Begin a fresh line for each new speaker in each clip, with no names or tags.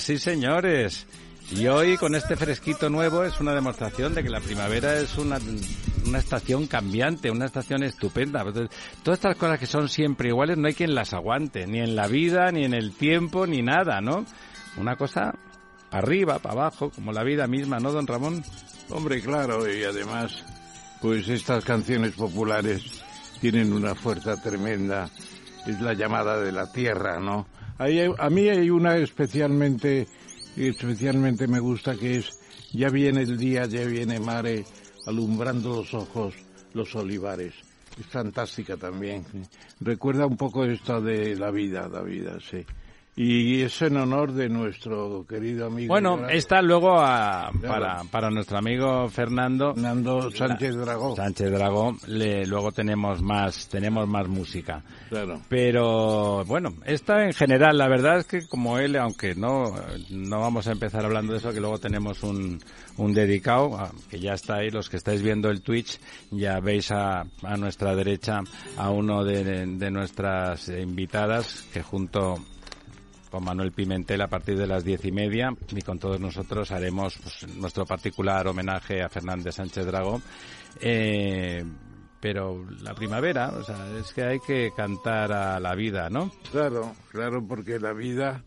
Sí señores. Y hoy con este fresquito nuevo es una demostración de que la primavera es una, una estación cambiante, una estación estupenda. Todas estas cosas que son siempre iguales no hay quien las aguante, ni en la vida, ni en el tiempo, ni nada, ¿no? Una cosa arriba, para abajo, como la vida misma, ¿no, don Ramón?
Hombre, claro, y además, pues estas canciones populares tienen una fuerza tremenda. Es la llamada de la tierra, ¿no? A mí hay una especialmente, especialmente me gusta que es Ya viene el día, ya viene mare, alumbrando los ojos los olivares. Es fantástica también. Recuerda un poco esto de la vida, la vida, sí. Y es en honor de nuestro querido amigo.
Bueno, está luego para, para nuestro amigo Fernando.
Fernando Sánchez Dragó.
Sánchez Dragó. Le, luego tenemos más, tenemos más música.
Claro.
Pero bueno, esta en general, la verdad es que como él, aunque no, no vamos a empezar hablando de eso, que luego tenemos un, un dedicado, que ya está ahí, los que estáis viendo el Twitch, ya veis a, a nuestra derecha a uno de, de nuestras invitadas que junto con Manuel Pimentel a partir de las diez y media y con todos nosotros haremos pues, nuestro particular homenaje a Fernández Sánchez Dragó. Eh, pero la primavera, o sea, es que hay que cantar a la vida, ¿no?
Claro, claro, porque la vida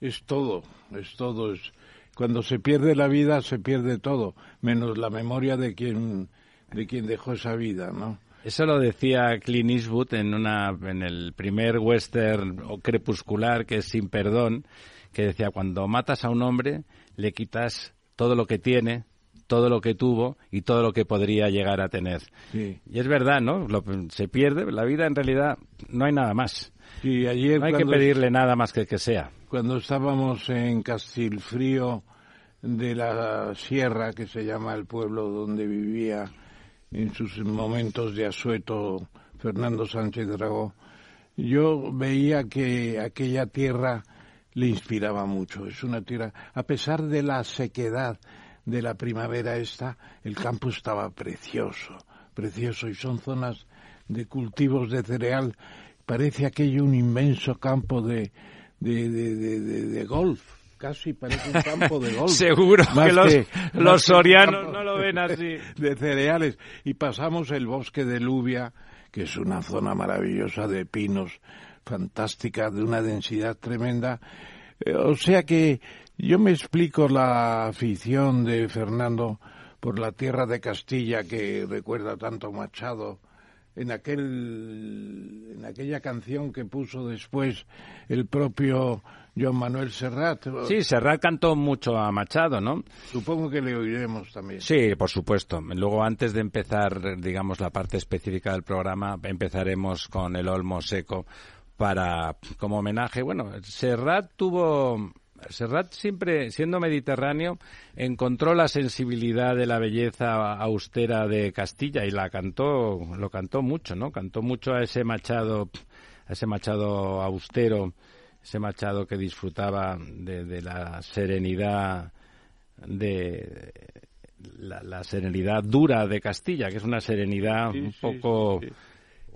es todo, es todo. Es, cuando se pierde la vida, se pierde todo, menos la memoria de quien, de quien dejó esa vida, ¿no?
Eso lo decía Clint Eastwood en, una, en el primer western crepuscular, que es Sin Perdón, que decía, cuando matas a un hombre, le quitas todo lo que tiene, todo lo que tuvo y todo lo que podría llegar a tener. Y es verdad, ¿no? se pierde, la vida en realidad no hay nada más.
Sí, ayer
no hay que pedirle nada más que que sea.
Cuando estábamos en Castilfrío de la Sierra, que se llama el pueblo donde vivía en sus momentos de asueto Fernando Sánchez Dragó, yo veía que aquella tierra le inspiraba mucho. Es una tierra, a pesar de la sequedad de la primavera esta, el campo estaba precioso, precioso, y son zonas de cultivos de cereal. Parece aquello un inmenso campo de, de, de, de golf casi parece un campo de golf.
Seguro que los, los sorianos no lo ven así.
De cereales. Y pasamos el bosque de Lubia, que es una zona maravillosa de pinos, fantástica, de una densidad tremenda. Eh, o sea que yo me explico la afición de Fernando por la tierra de Castilla que recuerda tanto Machado en aquel en aquella canción que puso después el propio Joan Manuel Serrat.
Sí, Serrat cantó mucho a Machado, ¿no?
Supongo que le oiremos también.
Sí, por supuesto. Luego, antes de empezar, digamos, la parte específica del programa, empezaremos con el Olmo Seco para, como homenaje. Bueno, Serrat tuvo Serrat siempre, siendo mediterráneo, encontró la sensibilidad de la belleza austera de Castilla y la cantó, lo cantó mucho, ¿no? Cantó mucho a ese machado, a ese machado austero ese Machado que disfrutaba de, la serenidad de la, serenidad dura de Castilla, que es una serenidad un poco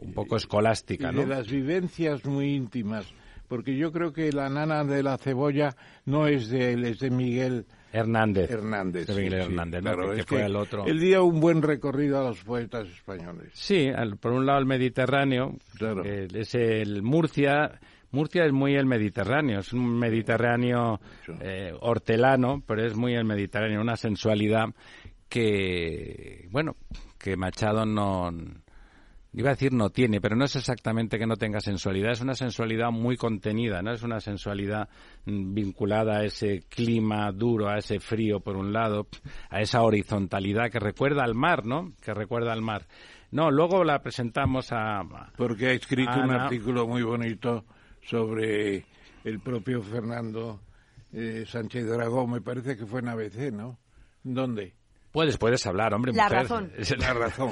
un poco escolástica,
de las vivencias muy íntimas, porque yo creo que la nana de la cebolla no es de él, es de Miguel
Hernández.
Hernández.
Miguel Hernández, que, fue el otro.
Él dio un buen recorrido a los poetas españoles.
Sí, por un lado el Mediterráneo, es el Murcia, Murcia es muy el Mediterráneo, es un Mediterráneo eh, hortelano, pero es muy el Mediterráneo, una sensualidad que, bueno, que Machado no, iba a decir no tiene, pero no es exactamente que no tenga sensualidad, es una sensualidad muy contenida, no es una sensualidad mm, vinculada a ese clima duro, a ese frío por un lado, a esa horizontalidad que recuerda al mar, ¿no? Que recuerda al mar. No, luego la presentamos a.
Porque ha escrito un artículo muy bonito sobre el propio Fernando eh, Sánchez Dragón, me parece que fue en ABC, ¿no? ¿Dónde?
Puedes, puedes hablar, hombre.
La razón.
Es la razón.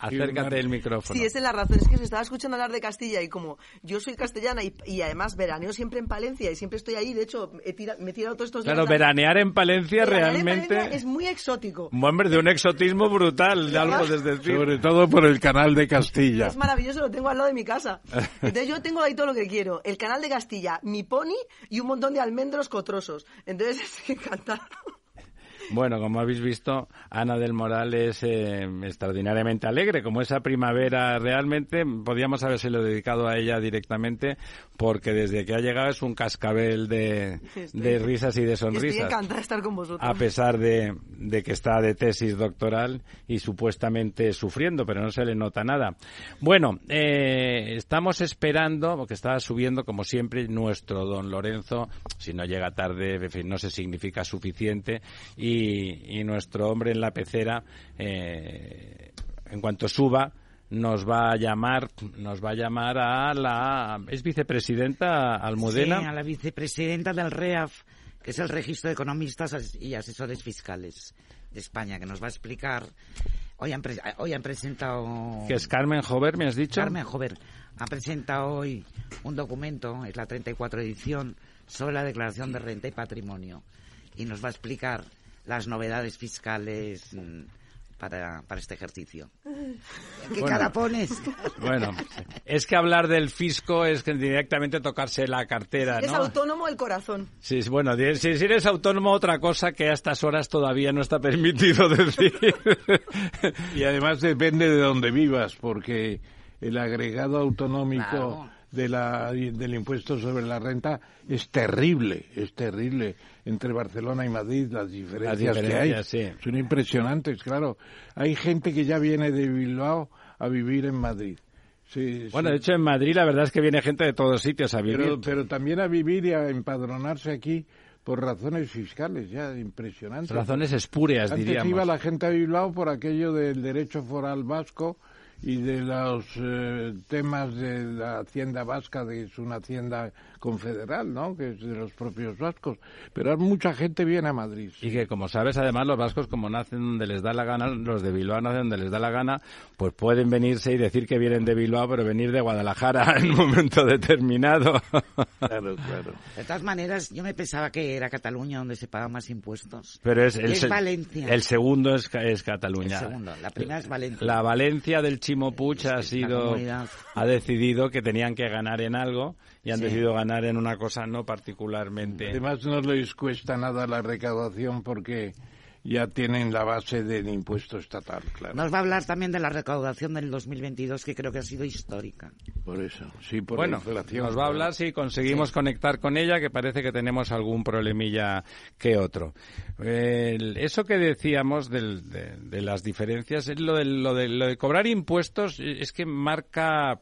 Acércate el micrófono.
Sí, es la razón. Es que se estaba escuchando hablar de Castilla y como yo soy castellana y, además veraneo siempre en Palencia y siempre estoy ahí, de hecho, me he tirado todos estos
Claro, veranear en Palencia realmente...
es muy exótico.
Hombre, de un exotismo brutal, lo puedes decir.
Sobre todo por el canal de Castilla.
Es maravilloso, lo tengo al lado de mi casa. Entonces yo tengo ahí todo lo que quiero. El canal de Castilla, mi pony y un montón de almendros cotrosos. Entonces estoy encantado.
Bueno, como habéis visto, Ana del Moral es eh, extraordinariamente alegre, como esa primavera realmente, podríamos habérselo dedicado a ella directamente, porque desde que ha llegado es un cascabel de, risas y de sonrisas. Estoy
encantada de estar con vosotros.
A pesar de, que está de tesis doctoral y supuestamente sufriendo, pero no se le nota nada. Bueno, eh, estamos esperando, porque estaba subiendo como siempre, nuestro don Lorenzo, si no llega tarde, en fin, no se significa suficiente, y y, nuestro hombre en la pecera, eh, en cuanto suba, nos va a llamar, nos va a llamar a la es vicepresidenta Almudena.
Sí, a la vicepresidenta del REAF, que es el Registro de Economistas y Asesores Fiscales de España, que nos va a explicar. Hoy han, hoy han presentado.
Que es Carmen Jover, me has dicho.
Carmen Jover ha presentado hoy un documento, es la 34 edición, sobre la declaración de renta y patrimonio. Y nos va a explicar las novedades fiscales mm, para, para este ejercicio. ¿Qué cara pones?
Bueno, es que hablar del fisco es que directamente tocarse la cartera,
Es
¿no?
autónomo el corazón.
Sí, es- bueno, di- si, si eres autónomo, otra cosa que a estas horas todavía no está permitido decir.
Y además depende de donde vivas, porque el agregado autonómico
Claro.
de la, del impuesto sobre la renta es terrible, es terrible. Entre Barcelona y Madrid las diferencias, que hay
sí.
son impresionantes, claro. Hay gente que ya viene de Bilbao a vivir en Madrid. Sí,
Bueno,
sí.
de hecho, en Madrid la verdad es que viene gente de todos sitios a vivir.
pero, pero también a vivir y a empadronarse aquí por razones fiscales, ya impresionantes.
Razones espúreas,
Antes
diríamos.
iba la gente a Bilbao por aquello del derecho foral vasco y de los eh, temas de la hacienda vasca, que es una hacienda confederal, ¿no? Que es de los propios vascos. Pero mucha gente viene a Madrid.
Y que, como sabes, además los vascos, como nacen donde les da la gana, los de Bilbao nacen donde les da la gana, pues pueden venirse y decir que vienen de Bilbao, pero venir de Guadalajara en un momento determinado.
Claro, claro.
De todas maneras, yo me pensaba que era Cataluña donde se pagan más impuestos.
Pero es, el,
es
se-
Valencia.
el segundo es, es
El
Cataluña.
segundo. La primera es Valencia.
La Valencia del Chimo Puig
Es-
ha sido ha decidido que tenían que ganar en algo y han
Sí.
decidido ganar en una cosa no particularmente.
Además no les cuesta nada la recaudación porque ya tienen la base del impuesto estatal, claro.
Nos va a hablar también de la recaudación del 2022, que creo que ha sido histórica.
Por eso, sí, por
bueno,
la inflación.
nos va a hablar si conseguimos conectar con ella, que parece que tenemos algún problemilla que otro. El- eso que decíamos del- de, de las diferencias, es lo de, lo, de, lo de cobrar impuestos, es que marca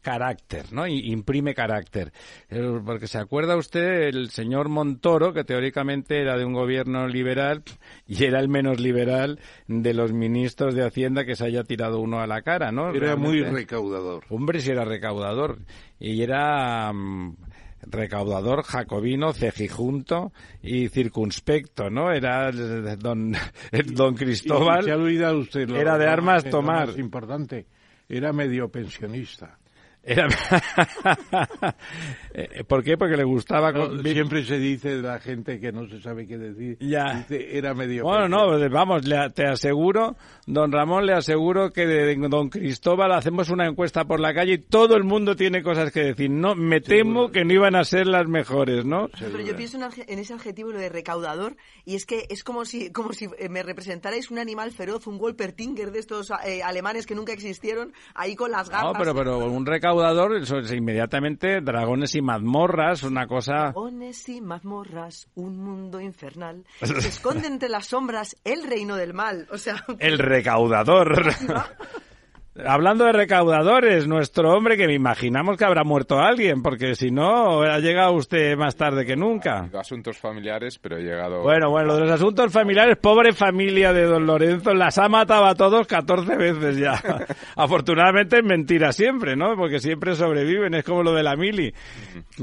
carácter, ¿no? Y imprime carácter. Eh, Porque se acuerda usted el señor Montoro, que teóricamente era de un gobierno liberal y era el menos liberal de los ministros de Hacienda que se haya tirado uno a la cara, ¿no?
Era muy recaudador.
Hombre, si era recaudador. Y era mm, recaudador, jacobino, cejijunto y circunspecto, ¿no? Era el don, el don
Y
Cristóbal.
se ha olvidado usted lo-
Era de armas
lo
tomar.
más importante, era medio pensionista.
Era... Eh, ¿Por qué? Porque le gustaba...
No, siempre se dice de la gente que no se sabe qué decir.
Ya.
Dice, era medio
Bueno, no, vamos, le- te aseguro, don Ramón, le aseguro que de don Cristóbal hacemos una encuesta por la calle y todo el mundo tiene cosas que decir. No, me temo que no iban a ser las mejores, ¿no?
Pero yo pienso en, ese adjetivo lo de recaudador y es que es como si como si eh, me representarais un animal feroz, un Wolpertinger de estos eh, alemanes que nunca existieron, ahí con las
No,
gafas.
pero, pero un recaudador, eso es inmediatamente dragones y mazmorras, una cosa...
Dragones y mazmorras, un mundo infernal. Se esconde entre las sombras el reino del mal. O sea,
El recaudador. Hablando de recaudadores, nuestro hombre que me imaginamos que habrá muerto alguien, porque si no, ha llegado usted más tarde que nunca.
asuntos familiares, pero he llegado...
Bueno, bueno, de los asuntos familiares, pobre familia de don Lorenzo, las ha matado a todos 14 veces ya. Afortunadamente es mentira siempre, ¿no? Porque siempre sobreviven, es como lo de la Mili,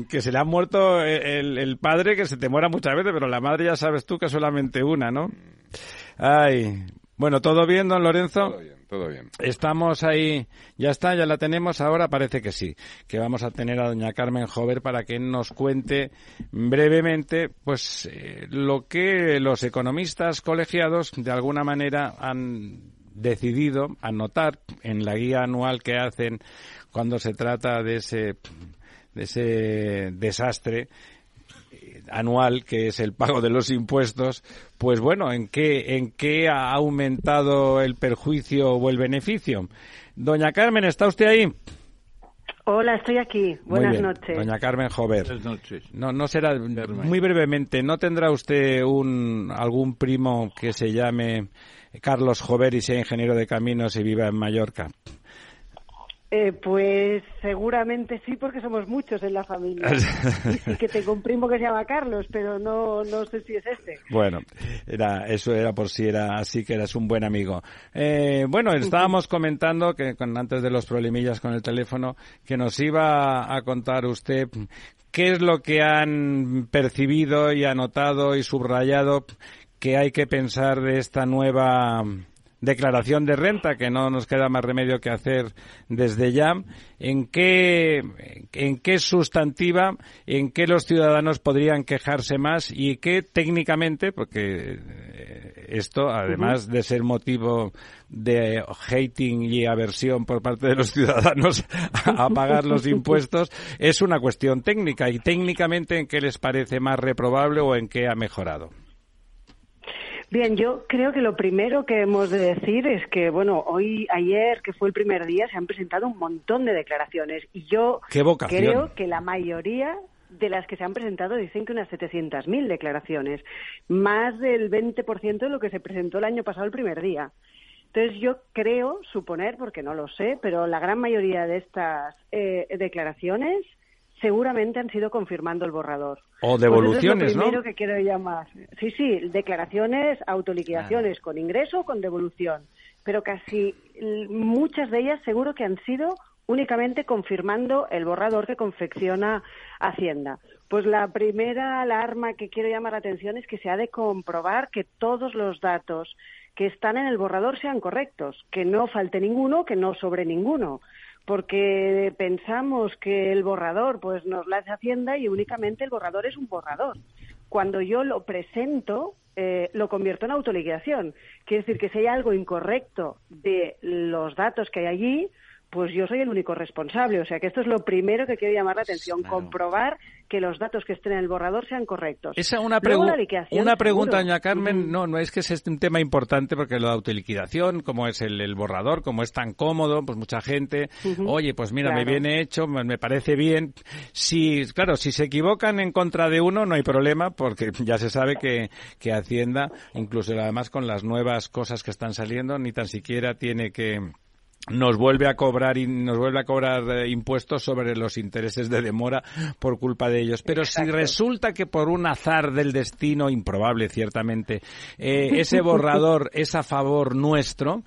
que se le ha muerto el, el padre, que se te muera muchas veces, pero la madre ya sabes tú que solamente una, ¿no? Ay, bueno, ¿todo bien, don Lorenzo?
Todo bien, todo bien.
Estamos ahí, ya está, ya la tenemos. Ahora, parece que sí, que vamos a tener a doña Carmen Jover para que nos cuente brevemente, pues, eh, lo que los economistas colegiados de alguna manera han decidido anotar en la guía anual que hacen cuando se trata de ese, de ese desastre anual que es el pago de los impuestos, pues bueno, ¿en qué, en qué ha aumentado el perjuicio o el beneficio? Doña Carmen, ¿está usted ahí?
Hola, estoy aquí.
Muy
Buenas
bien.
noches.
Doña Carmen Jover.
Buenas noches.
No, no será muy brevemente. ¿No tendrá usted un algún primo que se llame Carlos Jover y sea ingeniero de caminos y viva en Mallorca?
Eh, pues seguramente sí, porque somos muchos en la familia. y sí que tengo un primo que se llama Carlos, pero no, no sé si es este.
Bueno, era, eso era por si era así que eras un buen amigo. Eh, bueno, estábamos comentando que con, antes de los problemillas con el teléfono, que nos iba a contar usted qué es lo que han percibido y anotado y subrayado que hay que pensar de esta nueva declaración de renta, que no nos queda más remedio que hacer desde ya, ¿en qué, en qué sustantiva, en qué los ciudadanos podrían quejarse más y qué técnicamente, porque eh, esto, además de ser motivo de hating y aversión por parte de los ciudadanos a pagar los impuestos, es una cuestión técnica. Y técnicamente en qué les parece más reprobable o en qué ha mejorado.
Bien, yo creo que lo primero que hemos de decir es que, bueno, hoy, ayer, que fue el primer día, se han presentado un montón de declaraciones. Y yo creo que la mayoría de las que se han presentado dicen que unas 700.000 declaraciones, más del 20% de lo que se presentó el año pasado el primer día. Entonces yo creo, suponer, porque no lo sé, pero la gran mayoría de estas eh, declaraciones seguramente han sido confirmando el borrador.
O pues devoluciones,
es lo primero que quiero llamar. Sí, sí, declaraciones, autoliquidaciones con ingreso o con devolución. Pero casi muchas de ellas seguro que han sido únicamente confirmando el borrador que confecciona Hacienda. Pues la primera alarma que quiero llamar la atención es que se ha de comprobar que todos los datos que están en el borrador sean correctos, que no falte ninguno, que no sobre ninguno porque pensamos que el borrador pues nos la hace Hacienda y únicamente el borrador es un borrador. Cuando yo lo presento, eh, lo convierto en autoliquidación. Quiere decir que si hay algo incorrecto de los datos que hay allí, pues yo soy el único responsable. O sea que esto es lo primero que quiero llamar la atención, comprobar que los datos que estén en el borrador sean correctos.
Esa una, una pregunta, doña Carmen, no, no es que es un tema importante porque lo de autoliquidación, como es el, borrador, como es tan cómodo, pues mucha gente, oye, pues mira, me viene hecho, me, parece bien. Si, claro, si se equivocan en contra de uno, no hay problema porque ya se sabe que, que Hacienda, incluso además con las nuevas cosas que están saliendo, ni tan siquiera tiene que nos vuelve a cobrar y nos vuelve a cobrar eh, impuestos sobre los intereses de demora por culpa de ellos. Pero si resulta que por un azar del destino improbable, ciertamente, eh, ese borrador es a favor nuestro,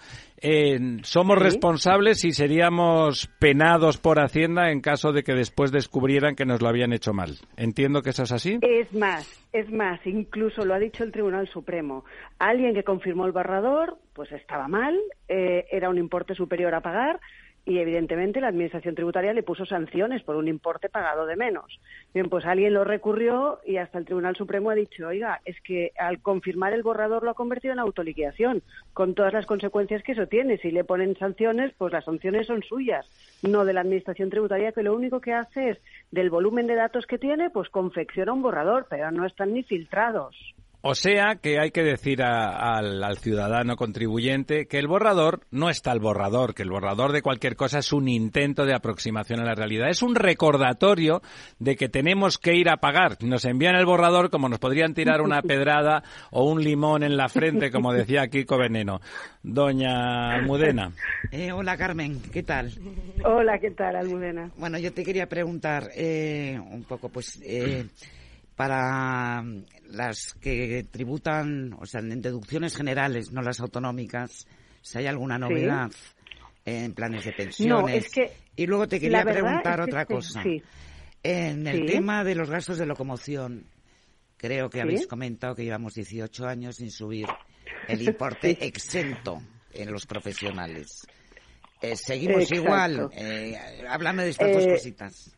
somos responsables y seríamos penados por Hacienda en caso de que después descubrieran que nos lo habían hecho mal. Entiendo que eso es así.
Es más, es más, incluso lo ha dicho el Tribunal Supremo. Alguien que confirmó el borrador, pues estaba mal, eh, era un importe superior a pagar, y evidentemente la Administración Tributaria le puso sanciones por un importe pagado de menos. Bien, pues alguien lo recurrió y hasta el Tribunal Supremo ha dicho, oiga, es que al confirmar el borrador lo ha convertido en autoliquidación, con todas las consecuencias que eso tiene. Si le ponen sanciones, pues las sanciones son suyas, no de la Administración Tributaria, que lo único que hace es, del volumen de datos que tiene, pues confecciona un borrador, pero no están ni filtrados.
O sea que hay que decir al, ciudadano contribuyente que el borrador no está el borrador, que el borrador de cualquier cosa es un intento de aproximación a la realidad. Es un recordatorio de que tenemos que ir a pagar. Nos envían el borrador como nos podrían tirar una pedrada o un limón en la frente, como decía Kiko Veneno. Doña Almudena.
Eh, hola Carmen, ¿qué tal?
Hola, ¿qué tal Almudena?
Bueno, yo te quería preguntar eh, un poco, pues... Eh, para las que tributan, o sea, en deducciones generales, no las autonómicas, si hay alguna novedad en planes de pensiones. y luego te quería preguntar otra cosa. En el tema de los gastos de locomoción, creo que habéis comentado que llevamos 18 años sin subir el importe exento en los profesionales. Eh, seguimos igual. Eh, háblame de estas dos eh, cositas.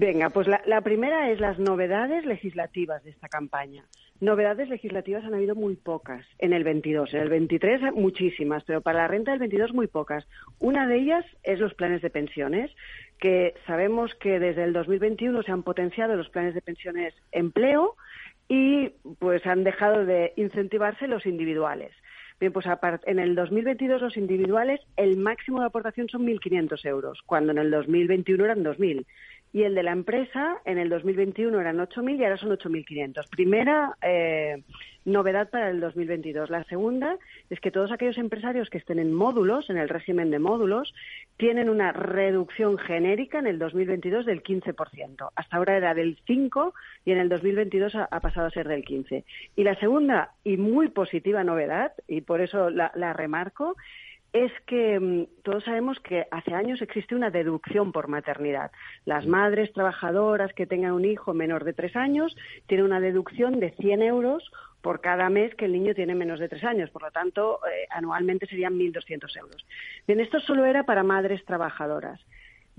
Venga, pues la, primera es las novedades legislativas de esta campaña. Novedades legislativas han habido muy pocas en el 22. En el 23 muchísimas, pero para la renta del 22 muy pocas. Una de ellas es los planes de pensiones, que sabemos que desde el 2021 se han potenciado los planes de pensiones empleo y pues han dejado de incentivarse los individuales. Bien, pues en el 2022 los individuales el máximo de aportación son 1.500 euros, cuando en el 2021 eran 2.000 y el de la empresa en el 2021 eran 8.000 y ahora son 8.500. Primera eh, novedad para el 2022. La segunda es que todos aquellos empresarios que estén en módulos, en el régimen de módulos, tienen una reducción genérica en el 2022 del 15%. Hasta ahora era del 5 y en el 2022 ha, pasado a ser del 15. Y la segunda y muy positiva novedad, y por eso la, la remarco, es que mm, todos sabemos que hace años existe una deducción por maternidad. Las madres trabajadoras que tengan un hijo menor de tres años tienen una deducción de 100 euros por cada mes que el niño tiene menos de tres años. Por lo tanto, eh, anualmente serían 1.200 euros. Bien, esto solo era para madres trabajadoras.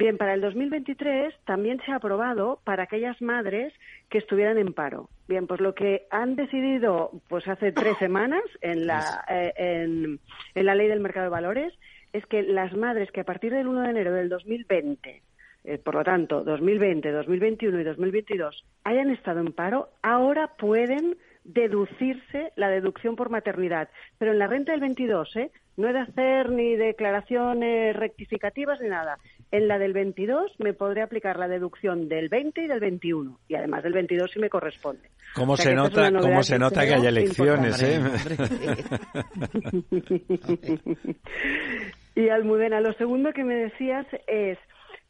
Bien, para el 2023 también se ha aprobado para aquellas madres que estuvieran en paro. Bien, pues lo que han decidido pues hace tres semanas en la, eh, en, en la ley del mercado de valores es que las madres que a partir del 1 de enero del 2020 eh, por lo tanto, 2020, 2021 y 2022 hayan estado en paro, ahora pueden deducirse la deducción por maternidad. Pero en la renta del 22, ¿eh? no he de hacer ni declaraciones rectificativas ni nada. En la del 22 me podré aplicar la deducción del 20 y del 21. Y además del 22 si me corresponde.
¿Cómo se nota, cómo se nota que hay elecciones? ¿eh?
y Almudena, lo segundo que me decías es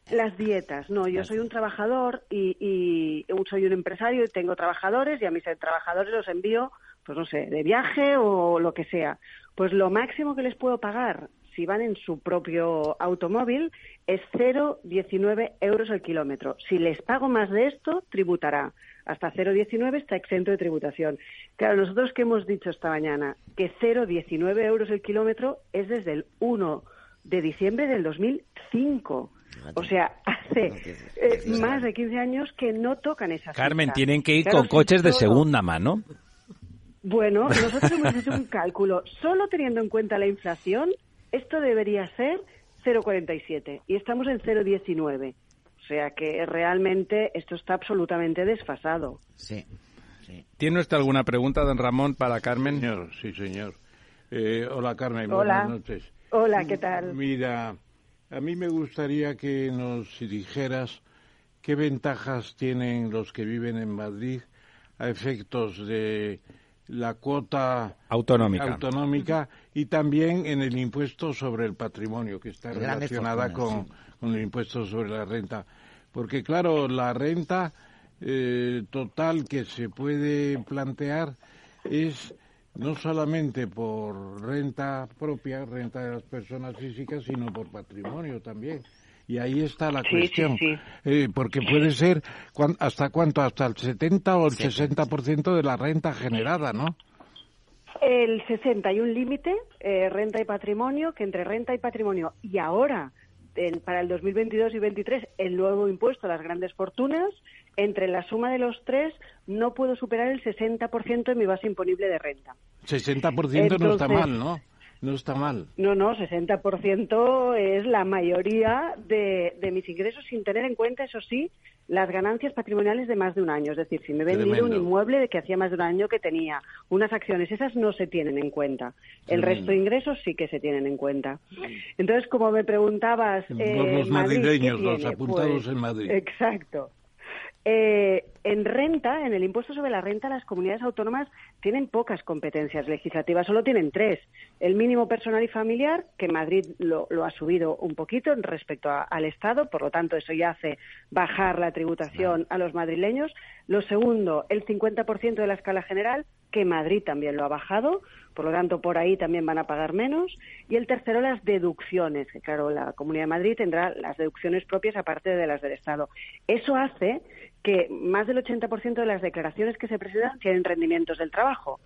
las dietas. No, yo soy un trabajador y, y soy un empresario y tengo trabajadores y a mis trabajadores los envío, pues no sé, de viaje o lo que sea. Pues lo máximo que les puedo pagar si van en su propio automóvil es 0,19 euros el kilómetro. Si les pago más de esto, tributará. Hasta 0,19 está exento de tributación. Claro, nosotros que hemos dicho esta mañana que 0,19 euros el kilómetro es desde el 1 de diciembre del 2005. O sea, hace eh, más de 15 años que no tocan esas
Carmen, tienen que ir con coches de segunda mano.
Bueno, nosotros hemos hecho un cálculo. Solo teniendo en cuenta la inflación, esto debería ser 0,47 y estamos en 0,19. O sea que realmente esto está absolutamente desfasado.
Sí.
¿Tiene usted alguna pregunta, don Ramón, para Carmen?
Señor, sí, señor. Eh, hola, Carmen.
Hola.
Buenas noches.
Hola, ¿qué tal?
Mira, a mí me gustaría que nos dijeras qué ventajas tienen los que viven en Madrid a efectos de la cuota
autonómica,
autonómica y también en el impuesto sobre el patrimonio, que está relacionada con, con, el impuesto sobre la renta. Porque, claro, la renta eh, total que se puede plantear es no solamente por renta propia, renta de las personas físicas, sino por patrimonio también. Y ahí está la cuestión. Eh, porque puede ser, ¿hasta cuánto? ¿Hasta el 70 o el 60% de la renta generada, no?
El 60 y un límite, eh, renta y patrimonio, que entre renta y patrimonio y ahora, para el 2022 y 2023, el nuevo impuesto a las grandes fortunas, entre la suma de los tres, no puedo superar el 60% de mi base imponible de renta.
60% no está mal, ¿no? No está mal.
No, no, 60% es la mayoría de, de, mis ingresos sin tener en cuenta, eso sí, las ganancias patrimoniales de más de un año. Es decir, si me he vendido un inmueble de que hacía más de un año que tenía, unas acciones, esas no se tienen en cuenta. El resto de ingresos sí que se tienen en cuenta. Entonces, como me preguntabas...
Eh, los madrileños, los apuntados
pues,
en Madrid.
Exacto. Eh, en renta, en el impuesto sobre la renta, las comunidades autónomas tienen pocas competencias legislativas, solo tienen tres. El mínimo personal y familiar, que Madrid lo, ha subido un poquito respecto al Estado, por lo tanto, eso ya hace bajar la tributación a los madrileños. Lo segundo, el 50% de la escala general, que Madrid también lo ha bajado, por lo tanto, por ahí también van a pagar menos. Y el tercero, las deducciones, que claro, la Comunidad de Madrid tendrá las deducciones propias aparte de las del Estado. Eso hace que más del 80% de las declaraciones que se presentan tienen rendimientos del trabajo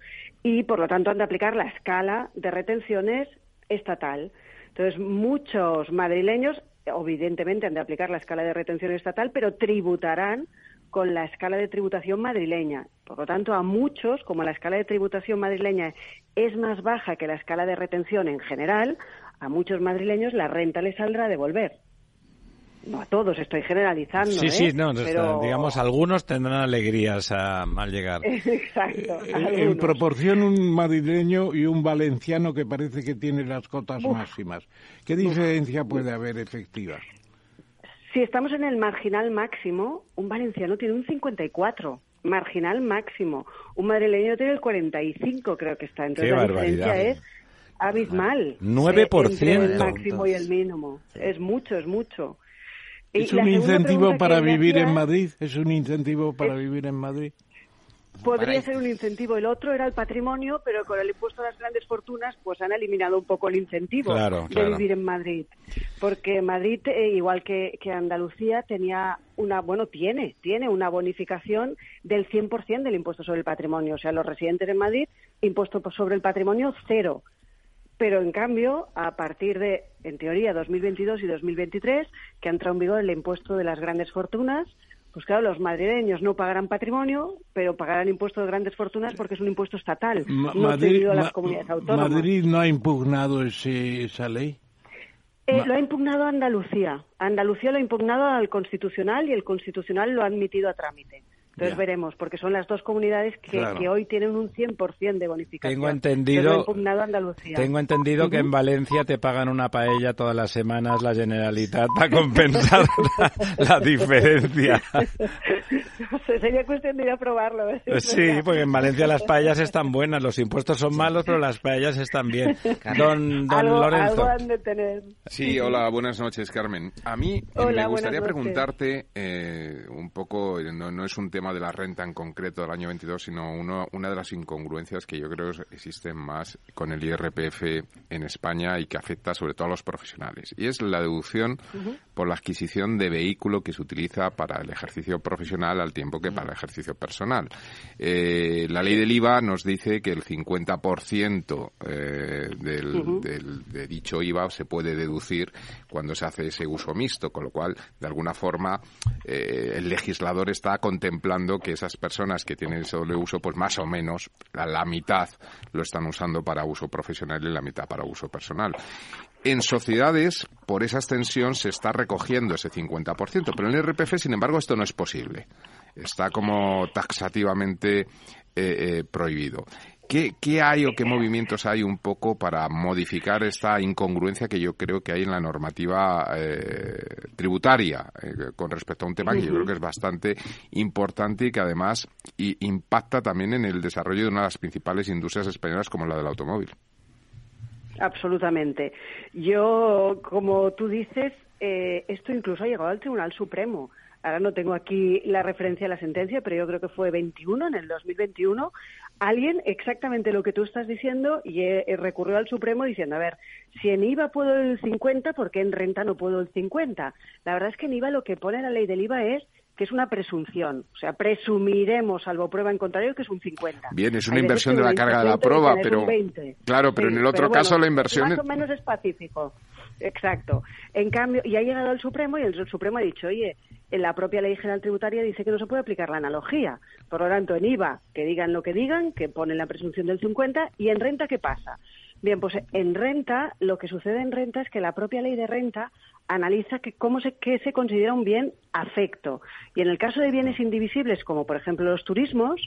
y, por lo tanto, han de aplicar la escala de retenciones estatal. Entonces, muchos madrileños, evidentemente, han de aplicar la escala de retención estatal, pero tributarán con la escala de tributación madrileña. Por lo tanto, a muchos, como la escala de tributación madrileña es más baja que la escala de retención en general, a muchos madrileños la renta les saldrá a devolver no a todos, estoy generalizando.
Sí,
¿eh?
sí, no, digamos, algunos tendrán alegrías al llegar.
Exacto.
Eh, en proporción un madrileño y un valenciano que parece que tiene las cotas máximas. ¿Qué diferencia puede haber efectiva?
Si estamos en el marginal máximo, un valenciano tiene un 54 marginal máximo. Un madrileño tiene el 45, creo que está. Entonces la diferencia es abismal.
9%.
Entre el máximo y el mínimo. Es mucho, es mucho.
¿Es un incentivo para vivir en Madrid? ¿Es un incentivo para vivir en Madrid?
Podría ser un incentivo. El otro era el patrimonio, pero con el impuesto a las grandes fortunas, pues han eliminado un poco el incentivo
Claro,
de
claro.
vivir en Madrid. Porque Madrid, eh, igual que, que Andalucía, tenía una, bueno, tiene, tiene una bonificación del 100% del impuesto sobre el patrimonio. O sea, los residentes en Madrid, impuesto sobre el patrimonio cero. Pero en cambio, a partir de, en teoría, 2022 y 2023, que ha entrado en vigor el impuesto de las grandes fortunas, pues claro, los madrileños no pagarán patrimonio, pero pagarán impuesto de grandes fortunas porque es un impuesto estatal,
Ma-
no
Madrid,
a las comunidades autónomas.
Madrid no ha impugnado ese, esa ley.
Eh, lo ha impugnado Andalucía. Andalucía lo ha impugnado al Constitucional y el Constitucional lo ha admitido a trámite. Entonces
Ya.
veremos, porque son las dos comunidades que,
Claro.
que hoy tienen un 100% de bonificación.
Tengo entendido-. Tengo entendido que en. Valencia te pagan una paella todas las semanas la Generalitat para compensar la, la diferencia.
No sé, sería cuestión de ir a probarlo. ¿eh?
Sí, porque en Valencia las paellas están buenas, los impuestos son malos, pero las paellas están bien. Don, don
algo,
Lorenzo.
algo han de tener.
Sí, hola, buenas noches, Carmen. A mí eh,
Hola,
me gustaría preguntarte eh, un poco, no, no es un tema de la renta en concreto del año 22, sino uno- una de las incongruencias que yo creo existen más con el IRPF en España y que afecta sobre todo a los profesionales. Y es la deducción por la adquisición de vehículo que se utiliza para el ejercicio profesional al tiempo que para el ejercicio personal. Eh, la ley del IVA nos dice que el 50% eh, del, de dicho IVA se puede deducir cuando se hace ese uso mixto, con lo cual, de alguna forma, eh, el legislador está contemplando que esas personas que tienen ese doble uso, pues más o menos la, mitad lo están usando para uso profesional y la mitad para uso personal. En sociedades, por esa extensión, se está recogiendo ese 50%, pero en el RPF, sin embargo, esto no es posible. Está como taxativamente eh, eh, prohibido. ¿Qué, ¿Qué hay o qué movimientos hay un poco para modificar esta incongruencia que yo creo que hay en la normativa eh, tributaria eh, con respecto a un tema que yo creo que es bastante importante y que además i- impacta también en el desarrollo de una de las principales industrias españolas como la del automóvil?
Absolutamente. Yo, como tú dices, eh, esto incluso ha llegado al Tribunal Supremo. Ahora no tengo aquí la referencia a la sentencia, pero yo creo que fue 21, en el 2021. Alguien, exactamente lo que tú estás diciendo, y eh, eh, recurrió al Supremo diciendo, a ver, si en IVA puedo el 50, ¿por qué en renta no puedo el 50? La verdad es que en IVA lo que pone la ley del IVA es que es una presunción. O sea, presumiremos, salvo prueba en contrario, que es un 50.
Bien, es una
Hay
inversión de la carga de la prueba, pero
un 20.
claro, pero en el otro
bueno,
caso la inversión
Más o menos específico. Exacto. En cambio, y ha llegado al Supremo y el Supremo ha dicho, oye, en la propia Ley General Tributaria dice que no se puede aplicar la analogía. Por lo tanto, en IVA, que digan lo que digan, que ponen la presunción del 50, y en renta, ¿qué pasa? Bien, pues en renta, lo que sucede en renta es que la propia ley de renta analiza que cómo se, qué se considera un bien afecto. Y en el caso de bienes indivisibles, como por ejemplo los turismos,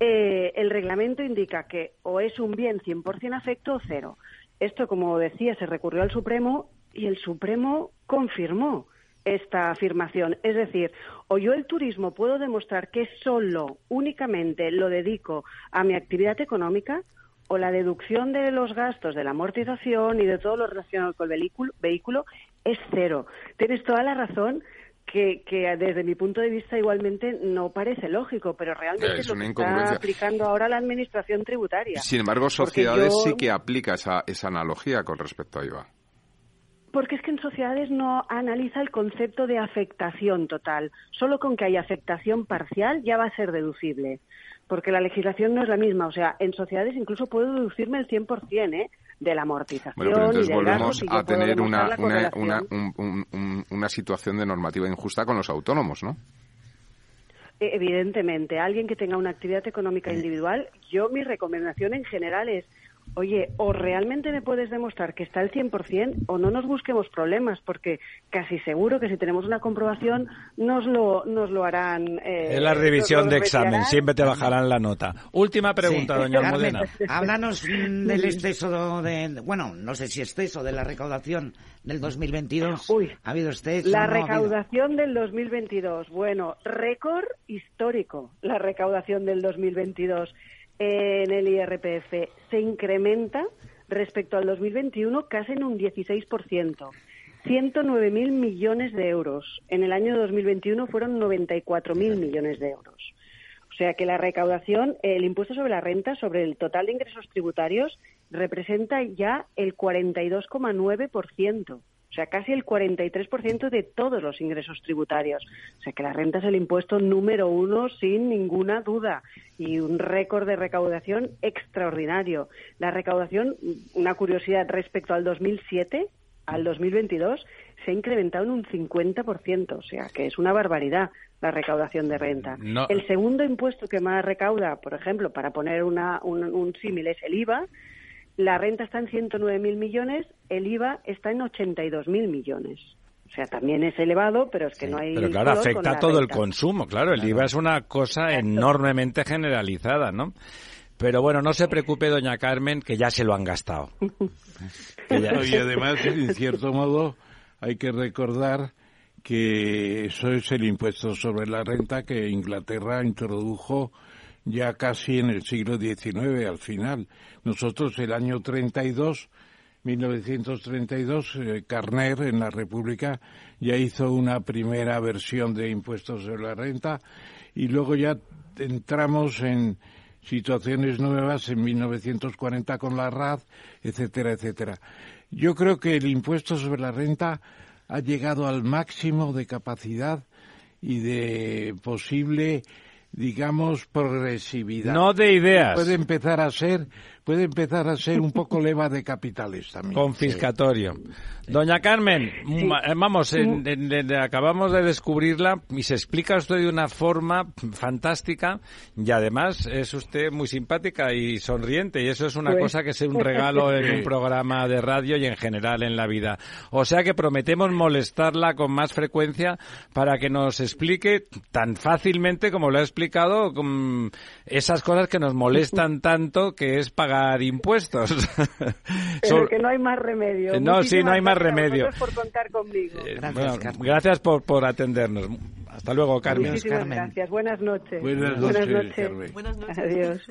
eh, el reglamento indica que o es un bien 100% afecto o cero. Esto, como decía, se recurrió al Supremo y el Supremo confirmó esta afirmación. Es decir, o yo el turismo puedo demostrar que solo, únicamente lo dedico a mi actividad económica, o la deducción de los gastos de la amortización y de todo lo relacionado con el vehículo, vehículo es cero. Tienes toda la razón que, que desde mi punto de vista igualmente no parece lógico, pero realmente
Es
lo que está aplicando ahora la administración tributaria.
Sin embargo, sociedades
yo-
sí que aplica esa, esa analogía con respecto a IVA.
Porque es que en sociedades no analiza el concepto de afectación total. Solo con que haya afectación parcial ya va a ser deducible. Porque la legislación no es la misma. O sea, en sociedades incluso puedo deducirme el 100% ¿eh? de la amortización
Bueno, pero entonces
y
volvemos a tener una, una, una, un- un- un- una situación de normativa injusta con los autónomos, ¿no?
Eh, Evidentemente, alguien que tenga una actividad económica individual, yo mi recomendación en general es, oye, o realmente me puedes demostrar que está al 100% o no nos busquemos problemas, porque casi seguro que si tenemos una comprobación nos lo, nos lo harán. eh,
Es la revisión de examen,
retirarán.
siempre te bajarán la nota. Última pregunta,
Sí.
doña
Carmen,
Almudena.
háblanos del exceso de, bueno, no sé si exceso de la recaudación del 2022. ¿Ha habido exceso?
La
no ha habido?
recaudación del 2022, bueno, récord histórico, la recaudación del 2022 en el IRPF se incrementa respecto al 2021 casi en un 16%. 109.000 millones de euros. En el año 2021 fueron 94.000 millones de euros. O sea que la recaudación, el impuesto sobre la renta, sobre el total de ingresos tributarios, representa ya el 42,9%. O sea, casi el 43% de todos los ingresos tributarios. O sea, que la renta es el impuesto número uno sin ninguna duda y un récord de recaudación extraordinario. La recaudación, una curiosidad respecto al 2007, al 2022, se ha incrementado en un 50%, o sea, que es una barbaridad la recaudación de renta. El segundo impuesto que más recauda, por ejemplo, para poner una, un, un símil, es el IVA, la renta está en 109.000 millones, el IVA está en 82.000 millones. O sea, también es elevado, pero es que no hay.
Pero claro, afecta a todo el consumo, claro. El IVA es una cosa enormemente generalizada, ¿no? Pero bueno, no se preocupe, doña Carmen, que ya se lo han gastado.
Y además, en cierto modo, hay que recordar que eso es el impuesto sobre la renta que Inglaterra introdujo ya casi en el siglo XIX al final. Nosotros el año 32, 1932, eh, Carner en la República ya hizo una primera versión de impuestos sobre la renta y luego ya entramos en situaciones nuevas en 1940 con la RAD, etcétera, etcétera. Yo creo que el impuesto sobre la renta ha llegado al máximo de capacidad y de posible digamos, progresividad.
No de ideas.
Puede empezar a ser, puede empezar a ser un poco leva de capitales también.
Confiscatorio. Doña Carmen, eh, vamos, acabamos de descubrirla y se explica usted de una forma fantástica y además es usted muy simpática y sonriente y eso es una pues. cosa que es un regalo en un programa de radio y en general en la vida. O sea que prometemos molestarla con más frecuencia para que nos explique tan fácilmente como lo ha explicado esas cosas que nos molestan tanto que es pagar impuestos.
Pero que no hay más remedio.
No, sí, no hay más remedio.
Gracias por contar conmigo.
Eh, gracias, gracias por, por atendernos. Hasta luego, Carmen.
Muchísimas gracias. Buenas noches.
Buenas noches.
Buenas noches. Adiós.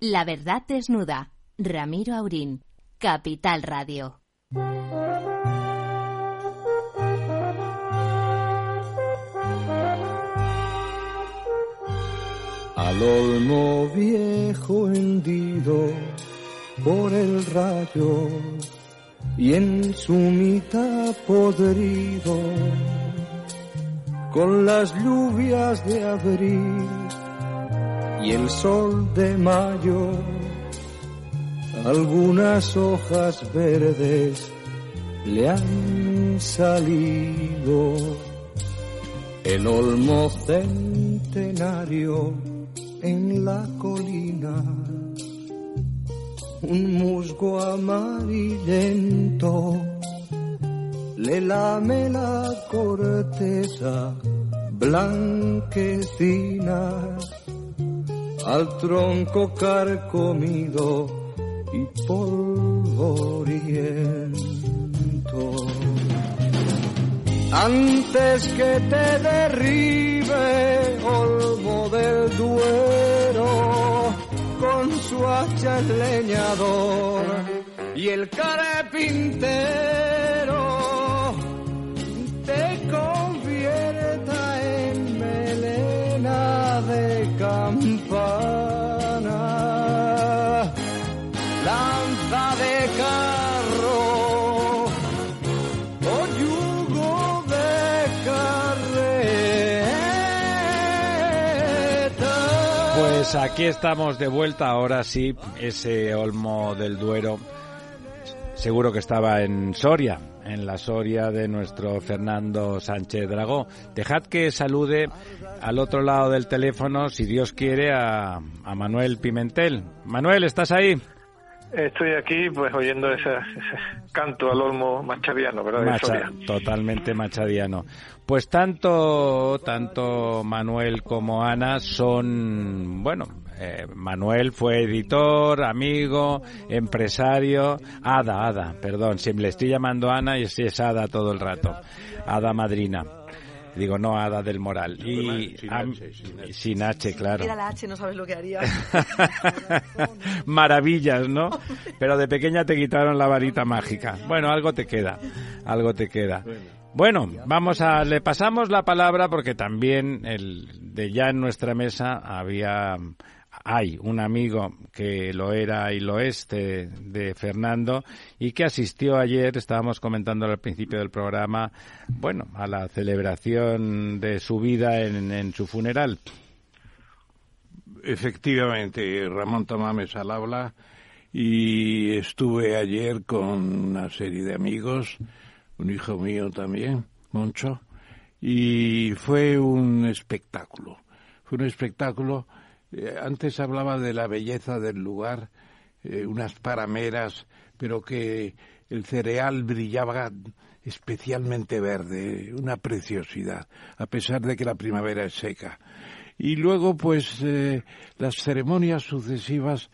La verdad desnuda. Ramiro Aurín. Capital Radio.
Al olmo viejo hendido por el rayo y en su mitad podrido con las lluvias de abril y el sol de mayo, algunas hojas verdes le han salido. El olmo centenario en la colina, un musgo amarillento le lame la corteza blanquecina al tronco carcomido y polvoriento. Antes que te derribe Olmo del Duero con su hacha el leñador y el carpintero te convierta en melena de campana,
Pues aquí estamos de vuelta, ahora sí, ese olmo del Duero seguro que estaba en Soria, en la Soria de nuestro Fernando Sánchez Dragó. Dejad que salude al otro lado del teléfono, si Dios quiere, a, a Manuel Pimentel. Manuel, ¿estás ahí?
Estoy aquí pues oyendo ese, canto al olmo machadiano, ¿verdad?
totalmente machadiano. Pues tanto, tanto Manuel como Ana son, bueno, eh, Manuel fue editor, amigo, empresario, Ada, Ada, perdón, siempre le estoy llamando Ana y es Ada todo el rato, Ada Madrina. Digo, no Ada del Moral. Y sin, H, claro.
Mira la H, no sabes lo que haría.
Maravillas, ¿no? Pero de pequeña te quitaron la varita mágica. Bueno, algo te queda, algo te queda. Bueno, vamos a, le pasamos la palabra porque también el, de ya en nuestra mesa había hay un amigo que lo era y lo es de, Fernando y que asistió ayer, estábamos comentando al principio del programa, bueno, a la celebración de su vida en, su funeral.
Efectivamente, Ramón Tamames al habla y estuve ayer con una serie de amigos, un hijo mío también, Moncho, y fue un espectáculo. Fue un espectáculo eh, antes hablaba de la belleza del lugar, eh, unas parameras, pero que el cereal brillaba especialmente verde, una preciosidad, a pesar de que la primavera es seca. Y luego, pues, eh, las ceremonias sucesivas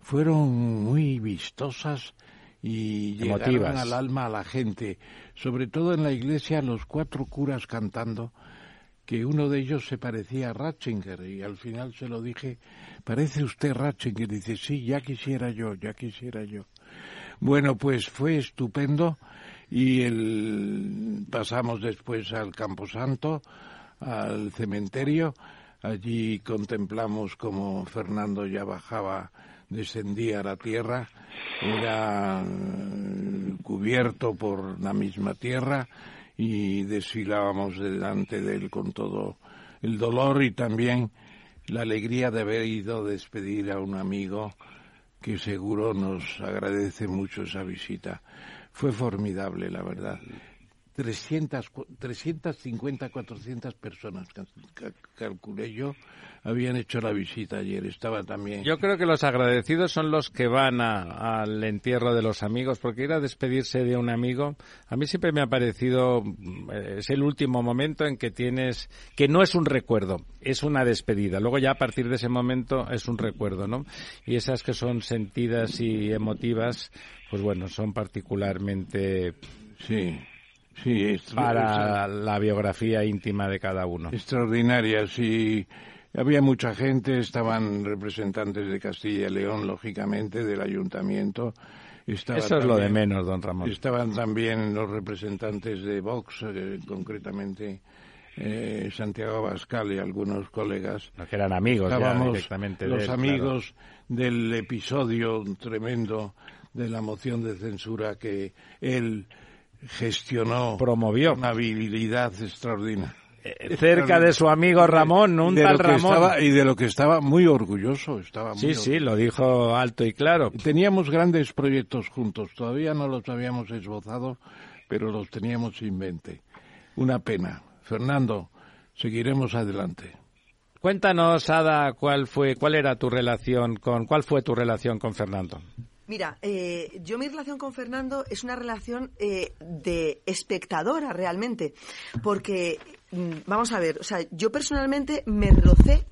fueron muy vistosas y llegaron al alma a la gente, sobre todo en la iglesia, los cuatro curas cantando, que uno de ellos se parecía a Ratzinger y al final se lo dije, ¿parece usted Ratzinger? Dice, sí, ya quisiera yo, ya quisiera yo. Bueno, pues fue estupendo y el... pasamos después al Camposanto, al cementerio. Allí contemplamos como Fernando ya bajaba, descendía a la tierra, era eh, cubierto por la misma tierra y desfilábamos delante de él con todo el dolor y también la alegría de haber ido a despedir a un amigo que seguro nos agradece mucho esa visita. Fue formidable, la verdad. 300, 350, 400 personas, calculé yo, habían hecho la visita ayer. Estaba también.
Yo creo que los agradecidos son los que van al entierro de los amigos, porque ir a despedirse de un amigo, a mí siempre me ha parecido, eh, es el último momento en que tienes, que no es un recuerdo, es una despedida. Luego ya a partir de ese momento es un recuerdo, ¿no? Y esas que son sentidas y emotivas, pues bueno, son particularmente.
Sí. Sí,
para la biografía íntima de cada uno.
Extraordinaria, sí. Había mucha gente, estaban representantes de Castilla y León, lógicamente, del ayuntamiento.
Eso es lo de menos, don Ramón.
Estaban también los representantes de Vox, eh, concretamente eh, Santiago Abascal y algunos colegas.
que eran amigos ya directamente.
Los amigos del episodio tremendo de la moción de censura que él gestionó
promovió
una habilidad extraordinaria
eh, cerca de su amigo Ramón, un tal Ramón.
y de lo que estaba muy orgulloso. Estaba
sí, sí, lo dijo alto y claro.
Teníamos grandes proyectos juntos, todavía no los habíamos esbozado, pero los teníamos en mente. Una pena. Fernando, seguiremos adelante.
Cuéntanos, Ada, cuál fue, cuál era tu relación con, cuál fue tu relación con Fernando.
Mira, eh, yo mi relación con Fernando es una relación eh, de espectadora realmente, porque mm, vamos a ver, o sea, yo personalmente me rocé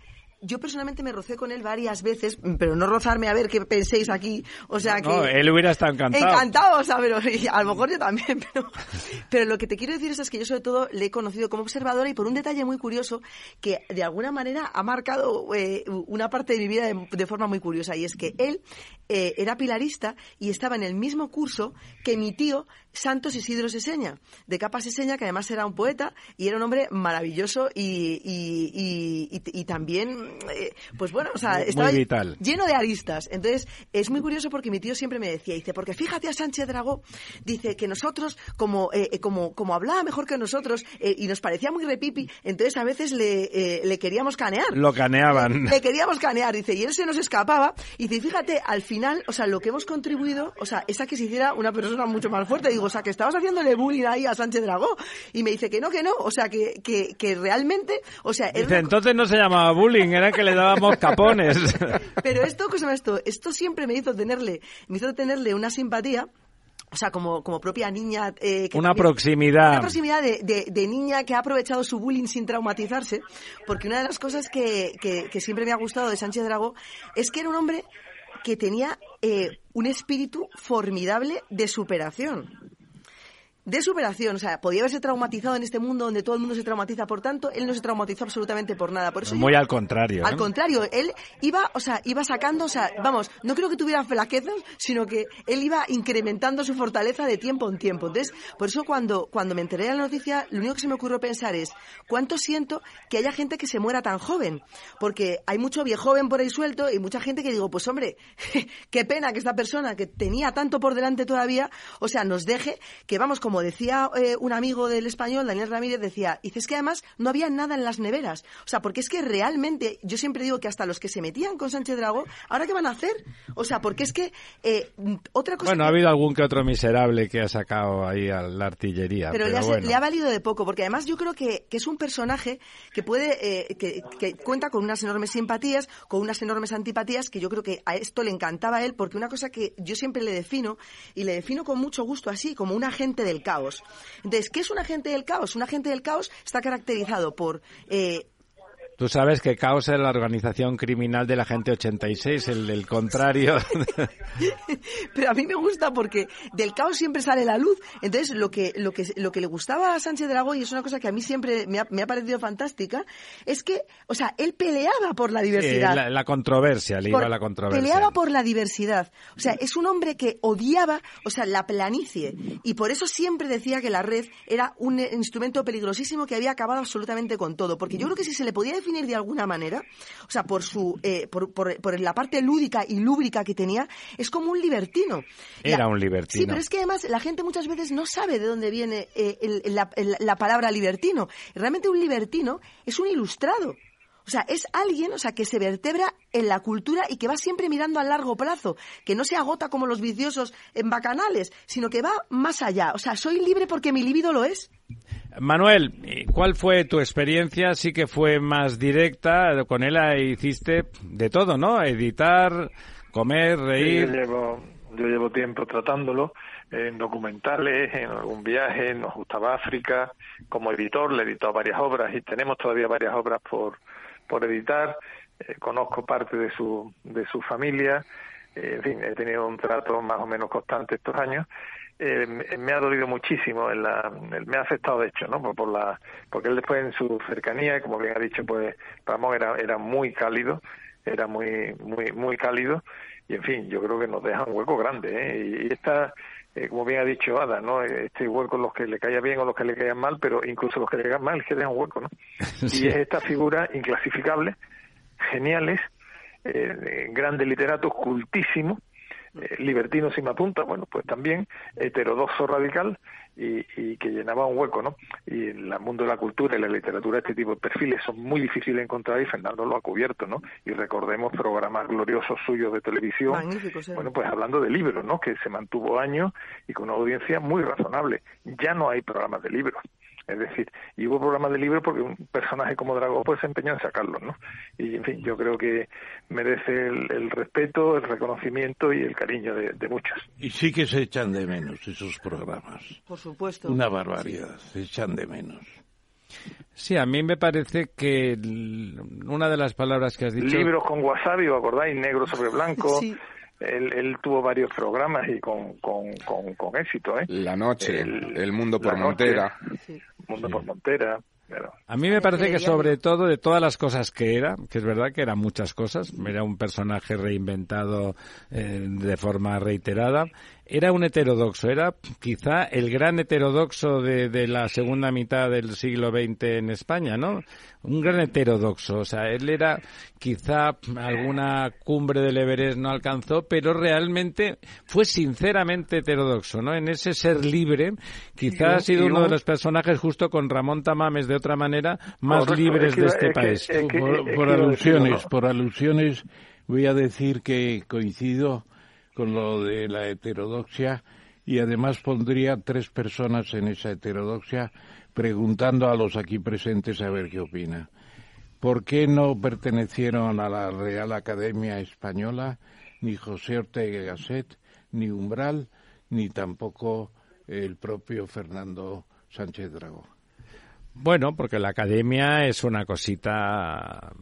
yo personalmente me rocé con él varias veces, pero no rozarme a ver qué penséis aquí. O sea que.
No, él hubiera estado encantado.
Encantado, o sea, pero a lo mejor yo también. Pero, pero lo que te quiero decir es, que yo, sobre todo, le he conocido como observadora y por un detalle muy curioso que de alguna manera ha marcado eh, una parte de mi vida de, forma muy curiosa. Y es que él eh, era pilarista y estaba en el mismo curso que mi tío Santos Isidro Seseña, de capa Seseña, que además era un poeta y era un hombre maravilloso y, y, y, y también pues bueno, o sea, estaba
vital.
lleno de aristas. Entonces, es muy curioso porque mi tío siempre me decía, dice, porque fíjate a Sánchez Dragó, dice que nosotros, como, eh, eh, como, como hablaba mejor que nosotros eh, y nos parecía muy repipi, entonces a veces le, eh, le queríamos canear.
Lo caneaban.
Le queríamos canear, dice, y él se nos escapaba. Y dice, fíjate, al final, o sea, lo que hemos contribuido, o sea, es a que se hiciera una persona mucho más fuerte. Digo, o sea, que estabas haciéndole bullying ahí a Sánchez Dragó. Y me dice que no, que no, o sea, que, que, que realmente, o sea,
Dice,
una
entonces no se llamaba bullying, que le dábamos capones.
Pero esto, ¿qué se llama esto? Esto siempre me hizo tenerle, me hizo tenerle una simpatía. O sea, como, como propia niña... eh, que
Una
también-
proximidad.
Una proximidad de, de- de niña que ha aprovechado su bullying sin traumatizarse. Porque una de las cosas que, que- que siempre me ha gustado de Sánchez Dragó es que era un hombre que tenía eh, un espíritu formidable de superación de superación, o sea, podía haberse traumatizado en este mundo donde todo el mundo se traumatiza por tanto, él no se traumatizó absolutamente por nada. Por eso
Muy
yo-
al contrario.
al
¿eh?
contrario, él iba, o sea, iba sacando, o sea, vamos, no creo que tuviera flaquezas, sino que él iba incrementando su fortaleza de tiempo en tiempo. Entonces, por eso cuando, cuando me enteré de la noticia, lo único que se me ocurrió pensar es, ¿cuánto siento que haya gente que se muera tan joven? Porque hay mucho viejo joven por ahí suelto y mucha gente que digo, pues hombre, qué pena que esta persona que tenía tanto por delante todavía, o sea, nos deje, que vamos, como decía eh, un amigo del español, Daniel Ramírez, decía, dices que además no había nada en las neveras. O sea, porque es que realmente, yo siempre digo que hasta los que se metían con Sánchez Dragó, ¿ahora qué van a hacer? O sea, porque es que eh, otra cosa...
Bueno,
que-
ha habido algún que otro miserable que ha sacado ahí a la artillería.
pero,
Pero,
le, ha,
bueno.
le ha valido de poco, porque además yo creo que, que es un personaje que puede, eh, que, que cuenta con unas enormes simpatías, con unas enormes antipatías, que yo creo que a esto le encantaba a él, porque una cosa que yo siempre le defino, y le defino con mucho gusto así, como un agente del caos. Entonces, ¿qué es un agente del caos? Un agente del caos está caracterizado por eh,
Tú sabes que Caos es la organización criminal de la gente 86, el del contrario.
pero a mí me gusta porque del caos siempre sale la luz. Entonces, lo que, lo que, lo que le gustaba a Sánchez Dragó, y es una cosa que a mí siempre me ha, me ha parecido fantástica, es que, o sea, él peleaba por la diversidad.
Eh, la, la controversia, le iba a la controversia.
Peleaba por la diversidad. O sea, es un hombre que odiaba, o sea, la planicie. Y por eso siempre decía que la red era un instrumento peligrosísimo que había acabado absolutamente con todo. Porque yo creo que si se le podía definir de alguna manera, o sea, por su, eh, por, por- por la parte lúdica y lúbrica que tenía, es como un libertino.
Era
La-
un libertino.
Sí, pero es que además la gente muchas veces no sabe de dónde viene eh, el- la, el- la palabra libertino. Realmente un libertino es un ilustrado. O sea, es alguien, o sea, que se vertebra en la cultura y que va siempre mirando a largo plazo, que no se agota como los viciosos en bacanales, sino que va más allá. O sea, soy libre porque mi libido lo es.
Manuel, ¿y ¿cuál fue tu experiencia? Sí que fue más directa. Con él hiciste de todo, ¿no? Editar, comer,
Sí,
reír.
yo llevo, yo llevo tiempo tratándolo en documentales, en algún viaje, nos gustaba África, como editor le he editado varias obras y tenemos todavía varias obras por, por editar, Eh, conozco parte de su, de su familia, Eh, en fin, he tenido un trato más o menos constante estos años. Eh, me- ha dolido muchísimo, en la, me ha afectado de hecho, ¿no? Por, por la, porque él después en su cercanía, como bien ha dicho, pues Ramón era, era muy cálido, era muy, muy, muy cálido y en fin, yo creo que nos deja un hueco grande, ¿eh? Y, esta, eh, como bien ha dicho Ada, ¿no? Este hueco los que le caiga bien o los que le caigan mal, pero incluso los que le caigan mal es que deja un hueco, ¿no?
Sí.
Y es esta figura inclasificable, geniales, eh, de grandes literatos, cultísimos, eh, libertino si me apunta, bueno, pues también heterodoxo radical y, y que llenaba un hueco, ¿no? Y en el mundo de la cultura y la literatura este tipo de perfiles son muy difíciles de encontrar y Fernando lo ha cubierto, ¿no? Y recordemos programas gloriosos suyos de televisión,
¿eh?
bueno, pues hablando de libros, ¿no? Que se mantuvo años y con una audiencia muy razonable. Ya no hay programas de libros. Es decir, y hubo programas de libros porque un personaje como Drago pues se empeñó en sacarlos, ¿no? Y en fin, yo creo que merece el, el respeto, el reconocimiento y el cariño de, de muchos.
Y sí que se echan de menos esos programas.
Por supuesto.
Una barbaridad, se echan de menos.
Sí, a mí me parece que una de las palabras que has dicho...
Libros con wasabi, ¿os acordáis? Negro sobre blanco.
Sí.
Él, él tuvo varios programas y con, con, con, con éxito, ¿eh?
La noche,
El-
el, mundo por
Noche,
Montera.
Mundo por Montera.
A mí me parece que sobre todo de todas las cosas que era, que es verdad que eran muchas cosas, era un personaje reinventado eh, de forma reiterada, era un heterodoxo, era quizá el gran heterodoxo de, de, la segunda mitad del siglo XX en España, ¿no? Un gran heterodoxo, o sea, él era quizá alguna cumbre del Everest no alcanzó, pero realmente fue sinceramente heterodoxo, ¿no? En ese ser libre, quizá ha sido uno de los personajes justo con Ramón Tamames de otra manera más libres de este país.
por alusiones, por alusiones voy a decir que coincido con lo de la heterodoxia y además pondría tres personas en esa heterodoxia preguntando a los aquí presentes a ver qué opina. ¿Por qué no pertenecieron a la Real Academia Española ni José Ortega Gasset, ni Umbral, ni tampoco el propio Fernando Sánchez Dragó?
Bueno, porque la academia es una cosita,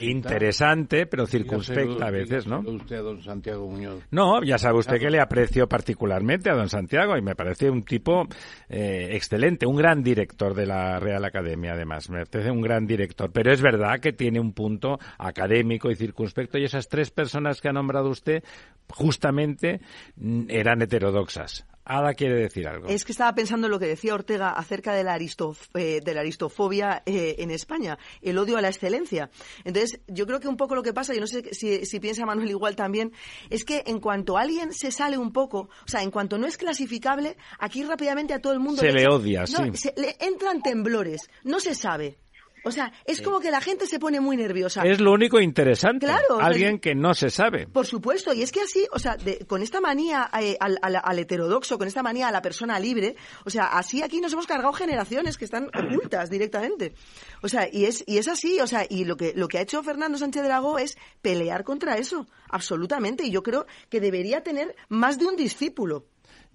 interesante, pero circunspecta a veces, ¿no?
Usted a don Santiago Muñoz.
No, ya sabe usted que le aprecio particularmente a don Santiago y me parece un tipo eh, excelente, un gran director de la Real Academia, además. Me parece un gran director. Pero es verdad que tiene un punto académico y circunspecto y esas tres personas que ha nombrado usted justamente mm, eran heterodoxas. Ada quiere decir algo.
Es que estaba pensando en lo que decía Ortega acerca de la, aristof eh, de la aristofobia eh, en España, el odio a la excelencia. Entonces, yo creo que un poco lo que pasa, yo no sé si, si, piensa Manuel igual también, es que en cuanto alguien se sale un poco, o sea, en cuanto no es clasificable, aquí rápidamente a todo el mundo
se le, odia,
no,
sí.
Se, le entran temblores, no se sabe. O sea, es como que la gente se pone muy nerviosa.
Es lo único interesante. Claro. Alguien que no se sabe.
Por supuesto. Y es que así, o sea, con esta manía eh, al, al, al, heterodoxo, con esta manía a la persona libre, o sea, así aquí nos hemos cargado generaciones que están ocultas directamente. O sea, y es, y es así, o sea, y lo que, lo que ha hecho Fernando Sánchez Dragó es pelear contra eso. Absolutamente. Y yo creo que debería tener más de un discípulo.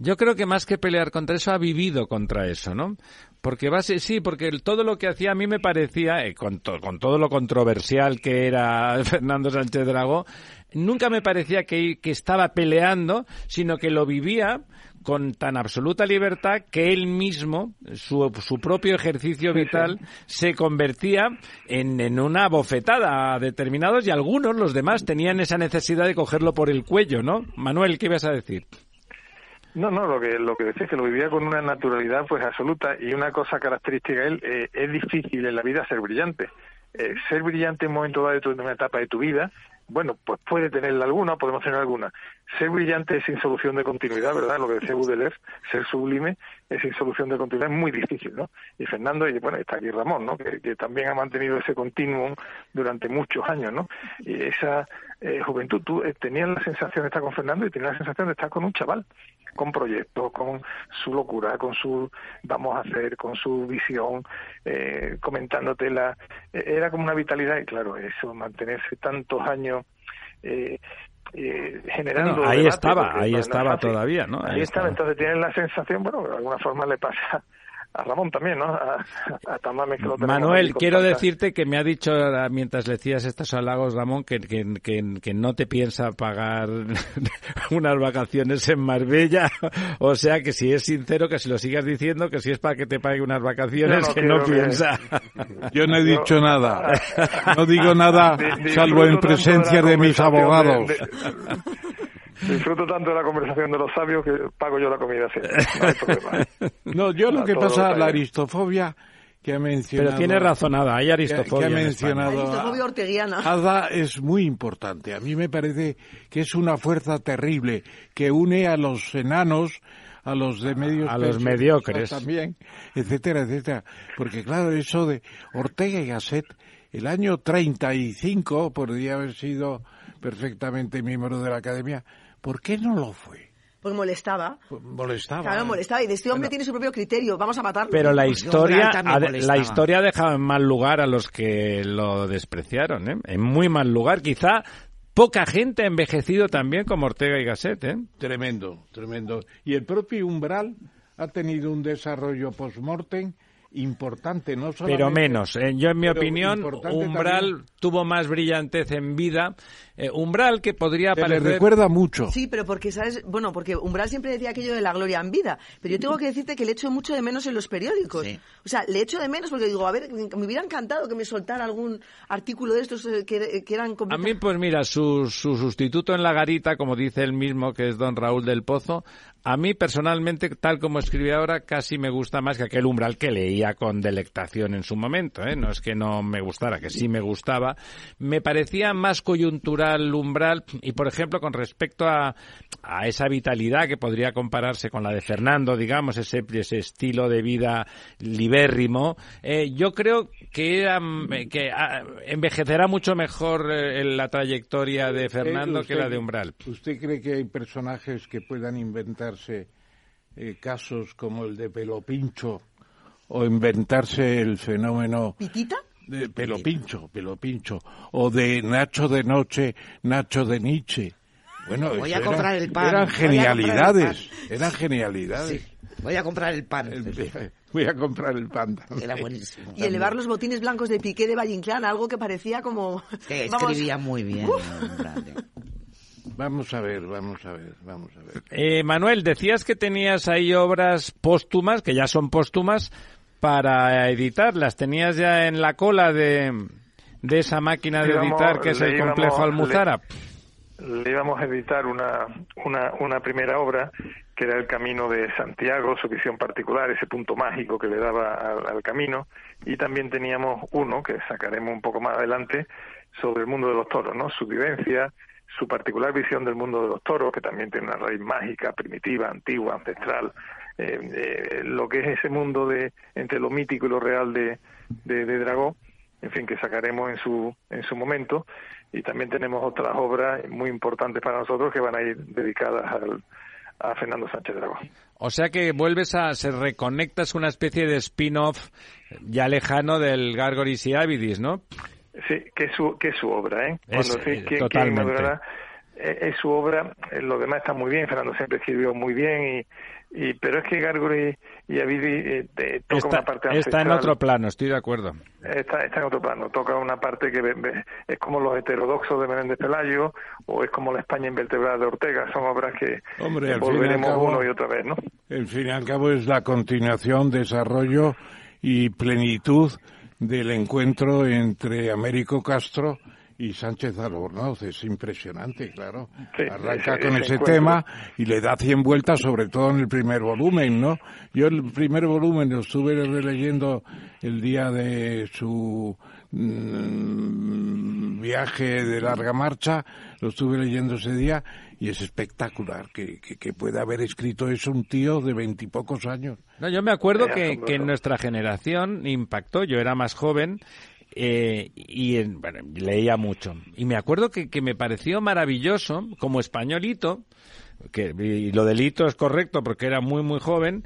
Yo creo que más que pelear contra eso, ha vivido contra eso, ¿no? Porque va sí, porque todo lo que hacía a mí me parecía, eh, con, to, con, todo lo controversial que era Fernando Sánchez Dragó, nunca me parecía que, que estaba peleando, sino que lo vivía con tan absoluta libertad que él mismo, su, su propio ejercicio vital, se convertía en, en, una bofetada a determinados y algunos, los demás, tenían esa necesidad de cogerlo por el cuello, ¿no? Manuel, ¿qué ibas a decir?
No, no, lo que, lo que decía es que lo vivía con una naturalidad pues absoluta y una cosa característica él, eh, es difícil en la vida ser brillante. Eh, ser brillante en un momento dado de, tu, una etapa de tu vida, bueno, pues puede tenerla alguna, podemos tener alguna. Ser brillante es sin solución de continuidad, ¿verdad? Lo que decía Baudelaire, ser sublime es sin solución de continuidad, es muy difícil, ¿no? Y Fernando, y bueno, está aquí Ramón, ¿no? Que, también ha mantenido ese continuum durante muchos años, ¿no? Y esa eh, juventud, tú eh, tenías la sensación de estar con Fernando y tenías la sensación de estar con un chaval, con proyectos, con su locura, con su vamos a hacer, con su visión, eh, comentándote la... era como una vitalidad y claro, eso, mantenerse tantos años eh, eh, generando.
Bueno, ahí debate, estaba, ahí estaba todavía, ¿no?
Ahí, ahí estaba, entonces tienes la sensación, bueno, de alguna forma le pasa a Ramón también, ¿no? A, a Tamames que lo
Manuel, quiero tanta... decirte que me ha dicho mientras le decías estos halagos, Ramón, que, que, que, que, no te piensa pagar unas vacaciones en Marbella. O sea que si es sincero, que si lo sigas diciendo, que si es para que te pague unas vacaciones, no, que no piensa.
Yo no he dicho no, nada. No digo nada, salvo en presencia de, de mis abogados.
Disfruto tanto de la conversación de los sabios que pago yo la comida siempre. No hay problema.
No, yo lo que pasa, la aristofobia que ha mencionado.
Pero tiene razonada, hay aristofobia.
Que, que ha mencionado.
Aristofobia orteguiana.
Ada es muy importante. A mí me parece que es una fuerza terrible que une a los enanos, a los de medios
a los mediocres
también, etcétera, etcétera. Porque claro, eso de Ortega y Gasset, el año 35 podría haber sido perfectamente miembro de la academia. ¿Por qué no lo fue?
Pues molestaba.
Pues molestaba.
Claro, molestaba. Y de este hombre bueno, tiene su propio criterio. Vamos a matarlo.
Pero la historia, ha, la historia ha dejado en mal lugar a los que lo despreciaron, ¿eh? En muy mal lugar. Quizá poca gente ha envejecido también como Ortega y Gasset, ¿eh?
Tremendo, tremendo. Y el propio Umbral ha tenido un desarrollo post-mortem importante, no solamente...
Pero menos. Eh, yo, en mi opinión, Umbral
también-
tuvo más brillantez en vida. Eh, Umbral, que podría
le
parecer...
recuerda mucho.
Sí, pero porque, ¿sabes? Bueno, porque Umbral siempre decía aquello de la gloria en vida. Pero yo tengo que decirte que le echo mucho de menos en los periódicos. O sea, le echo de menos porque digo, a ver, me hubiera encantado que me soltara algún artículo de estos eh, que, que eran
A mí, pues mira, su, su sustituto en la garita, como dice él mismo, que es don Raúl del Pozo, a mí personalmente, tal como escribe ahora, casi me gusta más que aquel umbral que leía con delectación en su momento. ¿eh? No es que no me gustara, que sí me gustaba. Me parecía más coyuntural umbral y, por ejemplo, con respecto a, a esa vitalidad que podría compararse con la de Fernando, digamos, ese, ese estilo de vida libérrimo, eh, yo creo que, era, mm, que ah, envejecerá mucho mejor eh, la trayectoria de Fernando
Eh,
que la de Umbral.
¿Usted cree que hay personajes que puedan inventarse eh, casos como el de Pelopincho o inventarse el fenómeno
¿Pitita?
de Pelopincho, Pelopincho, o de Nacho de Noche, Nacho de Nietzsche? Bueno,
Voy a comprar
eran-
el pan,
Eran
voy a comprar el
genialidades,
pan.
eran genialidades.
Sí, voy a comprar el pan.
Voy a comprar el pan.
Era buenísimo.
Y elevar los botines blancos de Piqué de Valle Inclán, algo que parecía como...
Que
Vamos,
escribía muy bien.
Vamos a ver, vamos a ver, vamos a ver.
Eh, Manuel, decías que tenías ahí obras póstumas, que ya son póstumas, para editar. ¿Las tenías ya en la cola de, de esa máquina de
íbamos-
editar que es el
íbamos-
complejo Almuzara?
le íbamos a editar una, una, una primera obra que era el camino de Santiago, su visión particular, ese punto mágico que le daba al, camino, y también teníamos uno que sacaremos un poco más adelante sobre el mundo de los toros, ¿no? Su vivencia, su particular visión del mundo de los toros, que también tiene una raíz mágica, primitiva, antigua, ancestral, eh, eh, lo que es ese mundo de entre lo mítico y lo real de, de, de Dragó, en fin, que sacaremos en su, en su momento. Y también tenemos otras obras muy importantes para nosotros que van a ir dedicadas al, a Fernando Sánchez Dragó.
O sea que vuelves a, se reconectas una especie de spin-off ya lejano del Gargoris y Avidis, ¿no?
Sí, que es su, que es su obra, ¿eh?
Es,
Cuando
eh,
que, que
totalmente.
madurará, es su obra, lo demás está muy bien, Fernando siempre escribió muy bien, y, y pero es que Gargori y Avidi eh, te- toca
Está,
una parte
está en
ancestral.
otro plano, estoy de acuerdo.
Está, está en otro plano, toca una parte que es como los heterodoxos de Menéndez Pelayo o es como la España invertebrada de Ortega, son obras que
Hombre, al al
volveremos
cabo-
uno y otra vez, ¿no?
En fin y al cabo es la continuación, desarrollo y plenitud del encuentro entre Américo Castro y Sánchez Albornoz. Es impresionante, claro.
Sí,
Arranca
ese-
con
ese
tema y le da cien vueltas, sobre todo en el primer volumen, ¿no? Yo el primer volumen lo estuve releyendo el día de su mm, viaje de larga marcha, lo estuve leyendo ese día y es espectacular que, que, que pueda haber escrito eso un tío de veintipocos años.
No, yo me acuerdo que, que en nuestra generación impactó, yo era más joven eh, y en- bueno, leía mucho. Y me acuerdo que, que me pareció maravilloso, como españolito, que, y lo del hito es correcto porque era muy, muy joven,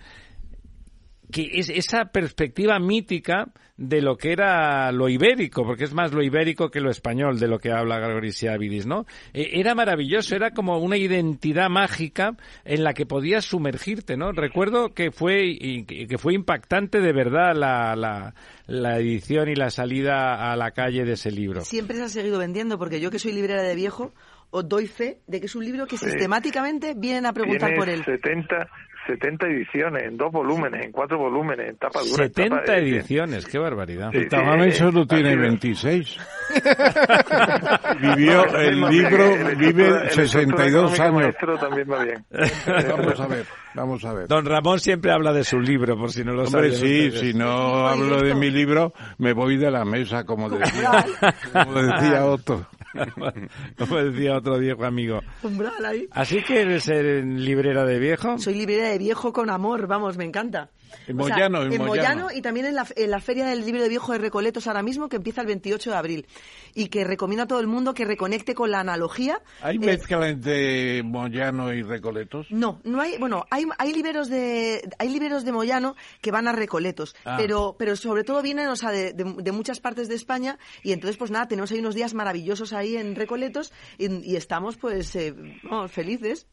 que es esa perspectiva mítica de lo que era lo ibérico, porque es más lo ibérico que lo español de lo que habla Gargorisiabidis, ¿no? Eh, era maravilloso, era como una identidad mágica en la que podías sumergirte, ¿no? Recuerdo que fue y que fue impactante de verdad la, la, la edición y la salida a la calle de ese libro.
Siempre se ha seguido vendiendo, porque yo que soy librera de viejo, os doy fe de que es un libro que sistemáticamente vienen a preguntar
Tiene
por él.
70, 70 ediciones, en dos volúmenes, en cuatro volúmenes, en tapa dura. en
70
tapa de-
ediciones, qué barbaridad.
Sí, sí,
solo tiene
sido-
26. Vivió,
No,
el libro
el
vive
el
62
estructura
años.
maestro también va bien.
Vamos a ver, vamos a ver.
Don Ramón siempre habla de su libro, por si no lo
Hombre, sí,
ustedes.
si no hablo de mi libro, me voy de la mesa, como decía, como decía Otto.
Como decía otro viejo amigo.
Umbral ahí.
Así que eres librera de viejo.
Soy librera de viejo con amor, vamos, me encanta.
En
O sea,
Moyano, en
en
Moyano.
Moyano y también en la, en la Feria del Libro de Viejo de Recoletos ahora mismo, que empieza el 28 de abril. Y que recomiendo a todo el mundo que reconecte con la analogía.
¿Hay
Eh,
mezcla entre Moyano y Recoletos?
No, no hay, bueno, hay, hay liberos de, hay liberos de Moyano que van a Recoletos,
Ah.
pero, pero sobre todo vienen, o sea, de, de- de muchas partes de España y entonces pues nada, tenemos ahí unos días maravillosos ahí en Recoletos y, y estamos pues, eh, vamos, felices.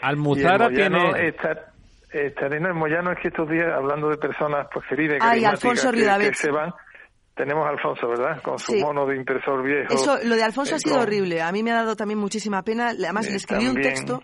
Almuzara
Moyano
tiene...
Está, Estarena en Moyano es que estos días, hablando de personas pues queridas,
Ay,
carismáticas
Alfonso
que, se van, tenemos a Alfonso, ¿verdad? Con su
Sí.
mono de impresor viejo.
Eso, lo de Alfonso
eh,
ha sido
con-
horrible. A mí me ha dado también muchísima pena. Además,
Eh,
le escribí un texto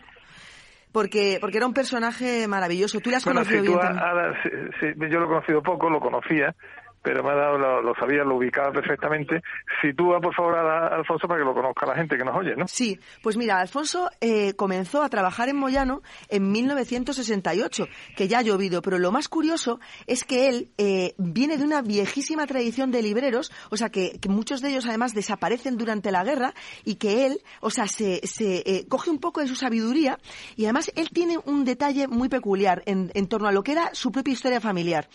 porque, porque era un personaje maravilloso. Tú le has
Bueno,
conocido
si
bien
a-
también.
Ada, si- si- yo lo he conocido poco, lo conocía, pero me ha dado, lo, sabía, lo ubicaba perfectamente. Sitúa, por favor, a, a Alfonso para que lo conozca la gente que nos oye, ¿no?
Sí, pues mira, Alfonso eh, comenzó a trabajar en Moyano en 1968, que ya ha llovido, pero lo más curioso es que él eh, viene de una viejísima tradición de libreros, o sea, que, que muchos de ellos además desaparecen durante la guerra y que él, o sea, se, se eh, coge un poco de su sabiduría y además él tiene un detalle muy peculiar en, en torno a lo que era su propia historia familiar.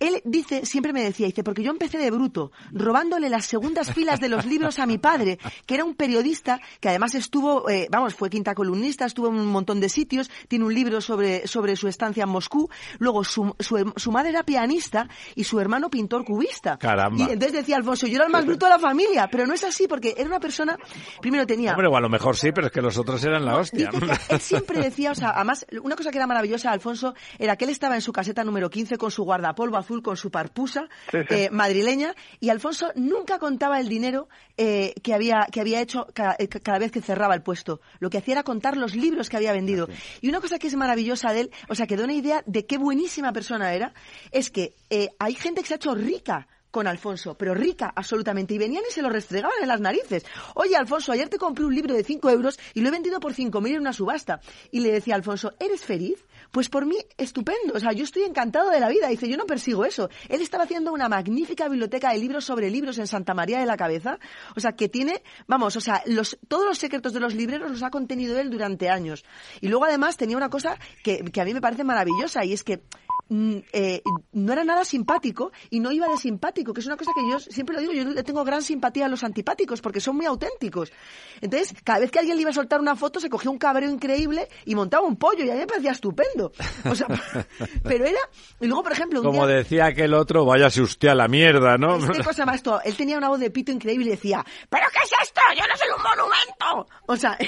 Él dice, siempre me decía, dice, porque yo empecé de bruto, robándole las segundas filas de los libros a mi padre, que era un periodista que además estuvo, eh, vamos, fue quinta columnista, estuvo en un montón de sitios, tiene un libro sobre, sobre su estancia en Moscú, luego su, su, su madre era pianista y su hermano pintor cubista.
Caramba.
Y entonces decía Alfonso, yo era el más bruto de la familia, pero no es así, porque era una persona, primero tenía...
Hombre, o a lo mejor sí, pero es que los otros eran la hostia.
Él siempre decía, o sea, además, una cosa que era maravillosa de Alfonso era que él estaba en su caseta número 15 con su guardapolvo azul, con su parpusa
Sí, sí.
eh, madrileña, y Alfonso nunca contaba el dinero eh, que, había, que había hecho eh, ca- cada, vez que cerraba el puesto. Lo que hacía era contar los libros que había vendido. Y una cosa que es maravillosa de él, o sea, que da una idea de qué buenísima persona era, es que eh, hay gente que se ha hecho rica con Alfonso, pero rica absolutamente, y venían y se lo restregaban en las narices. Oye, Alfonso, ayer te compré un libro de 5 euros y lo he vendido por 5.000 en una subasta. Y le decía Alfonso, ¿eres feliz? Pues por mí, estupendo. O sea, yo estoy encantado de la vida. Dice, yo no persigo eso. Él estaba haciendo una magnífica biblioteca de libros sobre libros en Santa María de la Cabeza. O sea, que tiene, vamos, o sea, los, todos los secretos de los libreros los ha contenido él durante años. Y luego además tenía una cosa que, que a mí me parece maravillosa y es que eh, no era nada simpático y no iba de simpático, que es una cosa que yo siempre lo digo, yo le tengo gran simpatía a los antipáticos porque son muy auténticos. Entonces, cada vez que alguien le iba a soltar una foto, se cogía un cabreo increíble y montaba un pollo y a mí me parecía estupendo. O sea, pero era... Y luego, por ejemplo, un
Como
día...
decía aquel otro, váyase usted a la mierda, ¿no?
Este cosa más todo. Él tenía una voz de pito increíble y decía, ¿pero qué es esto? Yo no soy un monumento. O sea,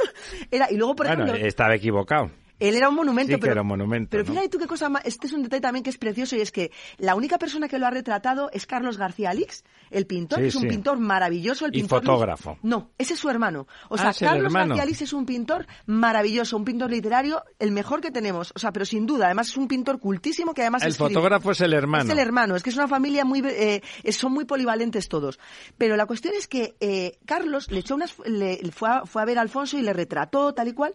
era... Y luego, por
bueno,
ejemplo...
estaba equivocado.
Él era un monumento,
Sí que
pero,
era un monumento,
pero
¿no?
fíjate tú qué cosa más, este es un detalle también que es precioso y es que la única persona que lo ha retratado es Carlos García Alix, el pintor,
Sí,
que es un
sí.
pintor maravilloso, el
Y
pintor
fotógrafo.
No, ese es su hermano. O
Ah,
sea,
el
Carlos. García Alix es un pintor maravilloso, un pintor literario, el mejor que tenemos, o sea, pero sin duda, además es un pintor cultísimo que además
El
escribe.
fotógrafo es el hermano.
Es el hermano, es que es una familia muy, eh, son muy polivalentes todos. Pero la cuestión es que eh, Carlos le echó unas, le fue, a, fue a ver a Alfonso y le retrató tal y cual.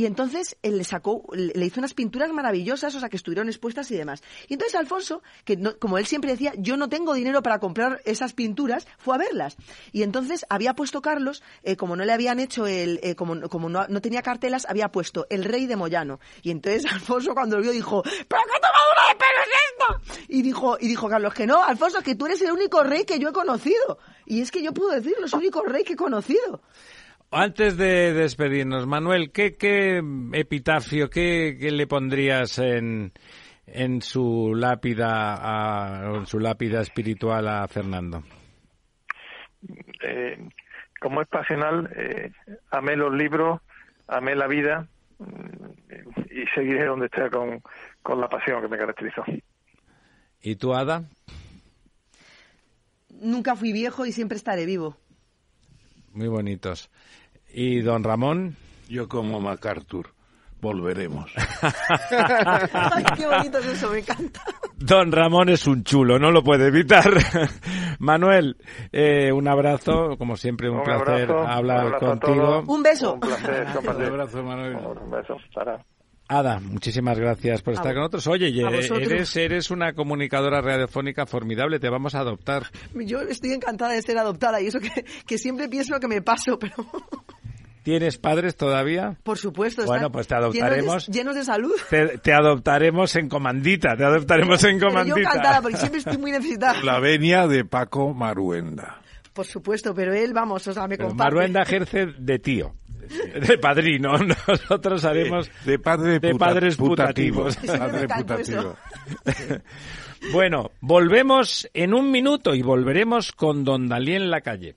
Y entonces él le sacó, le hizo unas pinturas maravillosas, o sea, que estuvieron expuestas y demás. Y entonces Alfonso, que no- como él siempre decía, yo no tengo dinero para comprar esas pinturas, fue a verlas. Y entonces había puesto Carlos, eh, como no le habían hecho el, eh, como, como no, no tenía cartelas, había puesto el rey de Moyano. Y entonces Alfonso cuando lo vio dijo, ¿pero qué tomadura de pelo es esta? Y dijo, y dijo Carlos que no, Alfonso, que tú eres el único rey que yo he conocido. Y es que yo puedo decirlo, es el único rey que he conocido.
Antes de despedirnos, Manuel, ¿qué, qué epitafio, qué, qué le pondrías en, en su lápida, a- o en su lápida espiritual a Fernando?
Eh, como es pasional, eh, amé los libros, amé la vida mm, y seguiré donde esté con, con la pasión que me caracterizó.
¿Y tú, Ada?
Nunca fui viejo y siempre estaré vivo.
Muy bonitos. ¿Y don Ramón?
Yo como MacArthur, volveremos.
Ay, qué bonito es eso, me encanta.
Don Ramón es un chulo, no lo puede evitar. Manuel, eh, un abrazo, como siempre, un,
Un
placer
abrazo,
hablar
un
contigo.
Un beso.
Un placer compartir.
Un abrazo, Manuel.
Un beso. Sara.
Ada, muchísimas gracias por
A
estar con nosotros. Oye, eh, eres, eres una comunicadora radiofónica formidable, te vamos a adoptar.
Yo estoy encantada de ser adoptada y eso que, que siempre pienso que me paso, pero
¿Tienes padres todavía?
por supuesto.
Bueno, pues te
llenos de-
adoptaremos.
Llenos de, salud.
Te, te adoptaremos en comandita, te adoptaremos en
Pero yo
comandita.
encantada porque siempre estoy muy necesitada.
La venia de Paco Maruenda.
Por supuesto, pero él, vamos, o sea, me comparte.
Maruenda ejerce de tío, de padrino. Nosotros haremos
De padre
de
puta-
padres
putativo.
putativos.
Padre putativo.
Bueno, volvemos en un minuto y volveremos con Don Dalí en la calle.